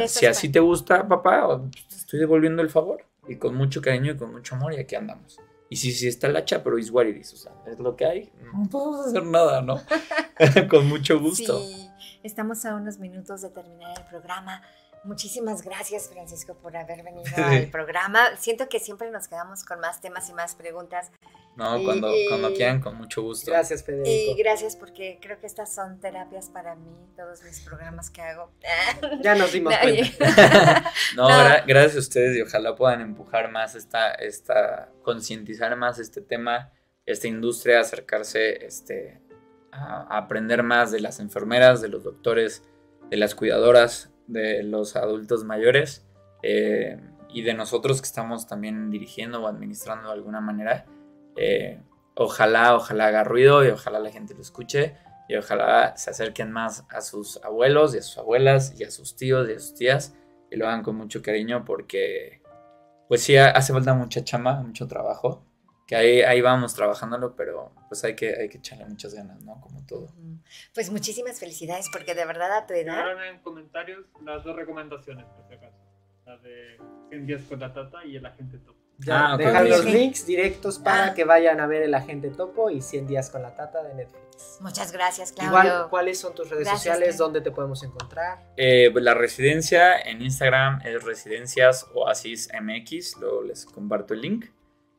Speaker 3: si así te gusta, papá, te estoy devolviendo el favor. Y con mucho cariño y con mucho amor, y aquí andamos. Y sí, sí está el hacha, pero es what it is, o sea, es lo que hay. No podemos hacer nada, ¿no? con mucho gusto.
Speaker 1: Sí, estamos a unos minutos de terminar el programa. Muchísimas gracias, Francisco, por haber venido al programa. Siento que siempre nos quedamos con más temas y más preguntas.
Speaker 3: No, cuando, cuando quieran, con mucho gusto.
Speaker 2: Gracias, Federico.
Speaker 1: Y gracias porque creo que estas son terapias para mí, todos mis programas que hago.
Speaker 2: Ya nos dimos cuenta.
Speaker 3: no, gracias a ustedes y ojalá puedan empujar más esta, esta concientizar más este tema, esta industria, acercarse este, a, aprender más de las enfermeras, de los doctores, de las cuidadoras, de los adultos mayores eh, y de nosotros que estamos también dirigiendo o administrando de alguna manera eh, ojalá, ojalá haga ruido y ojalá la gente lo escuche y ojalá se acerquen más a sus abuelos y a sus abuelas y a sus tíos y a sus tías y lo hagan con mucho cariño porque pues sí hace falta mucha chamba, mucho trabajo, que ahí, ahí vamos trabajándolo, pero pues hay que, hay que echarle muchas ganas, ¿no? Como todo.
Speaker 1: Pues muchísimas felicidades porque de verdad a tu edad...
Speaker 9: en comentarios las dos recomendaciones, por si acaso. La de 100 días con la tata y el agente top.
Speaker 2: Ah, dejar los links directos para ah. que vayan a ver el agente topo y 100 días con la tata de Netflix.
Speaker 1: Muchas gracias, Claudio. Igual,
Speaker 2: ¿cuáles son tus redes sociales? ¿Dónde te podemos encontrar?
Speaker 3: Eh, pues la residencia en Instagram es Residencias Oasis MX, luego les comparto el link.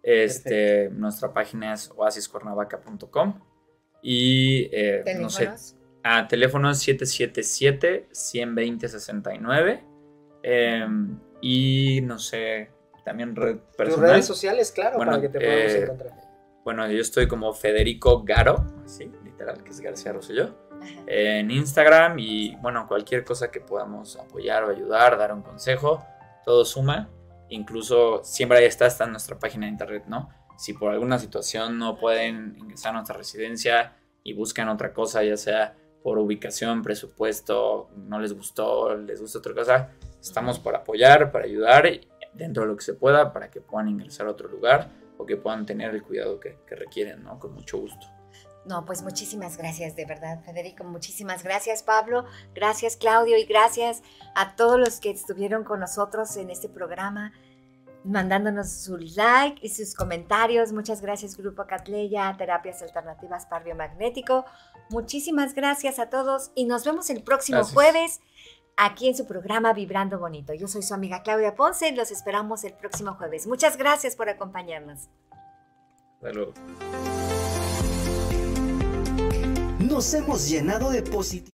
Speaker 3: Este, nuestra página es oasiscuernavaca.com y eh, no sé, a ah, teléfono 777 120 69 y no sé, también red personal.
Speaker 2: redes sociales, claro, para que te podamos eh, encontrar.
Speaker 3: Bueno, yo estoy como Federico Garo, así, literal, que es García Rosselló, en Instagram y bueno, cualquier cosa que podamos apoyar o ayudar, dar un consejo, todo suma. Incluso siempre ahí está, está en nuestra página de internet, ¿no? Si por alguna situación no pueden ingresar a nuestra residencia y buscan otra cosa, ya sea por ubicación, presupuesto, no les gustó, les gusta otra cosa, estamos para apoyar, para ayudar dentro de lo que se pueda para que puedan ingresar a otro lugar o que puedan tener el cuidado que, que requieren, ¿no? Con mucho gusto.
Speaker 1: No, pues muchísimas gracias, de verdad, Federico. Muchísimas gracias, Pablo. Gracias, Claudio. Y gracias a todos los que estuvieron con nosotros en este programa mandándonos su like y sus comentarios. Muchas gracias, Grupo Catleya, Terapias Alternativas para Biomagnético. Muchísimas gracias a todos y nos vemos el próximo jueves aquí en su programa Vibrando Bonito. Yo soy su amiga Claudia Ponce y los esperamos el próximo jueves. Muchas gracias por acompañarnos.
Speaker 3: Hasta luego.
Speaker 5: Nos hemos llenado de positividad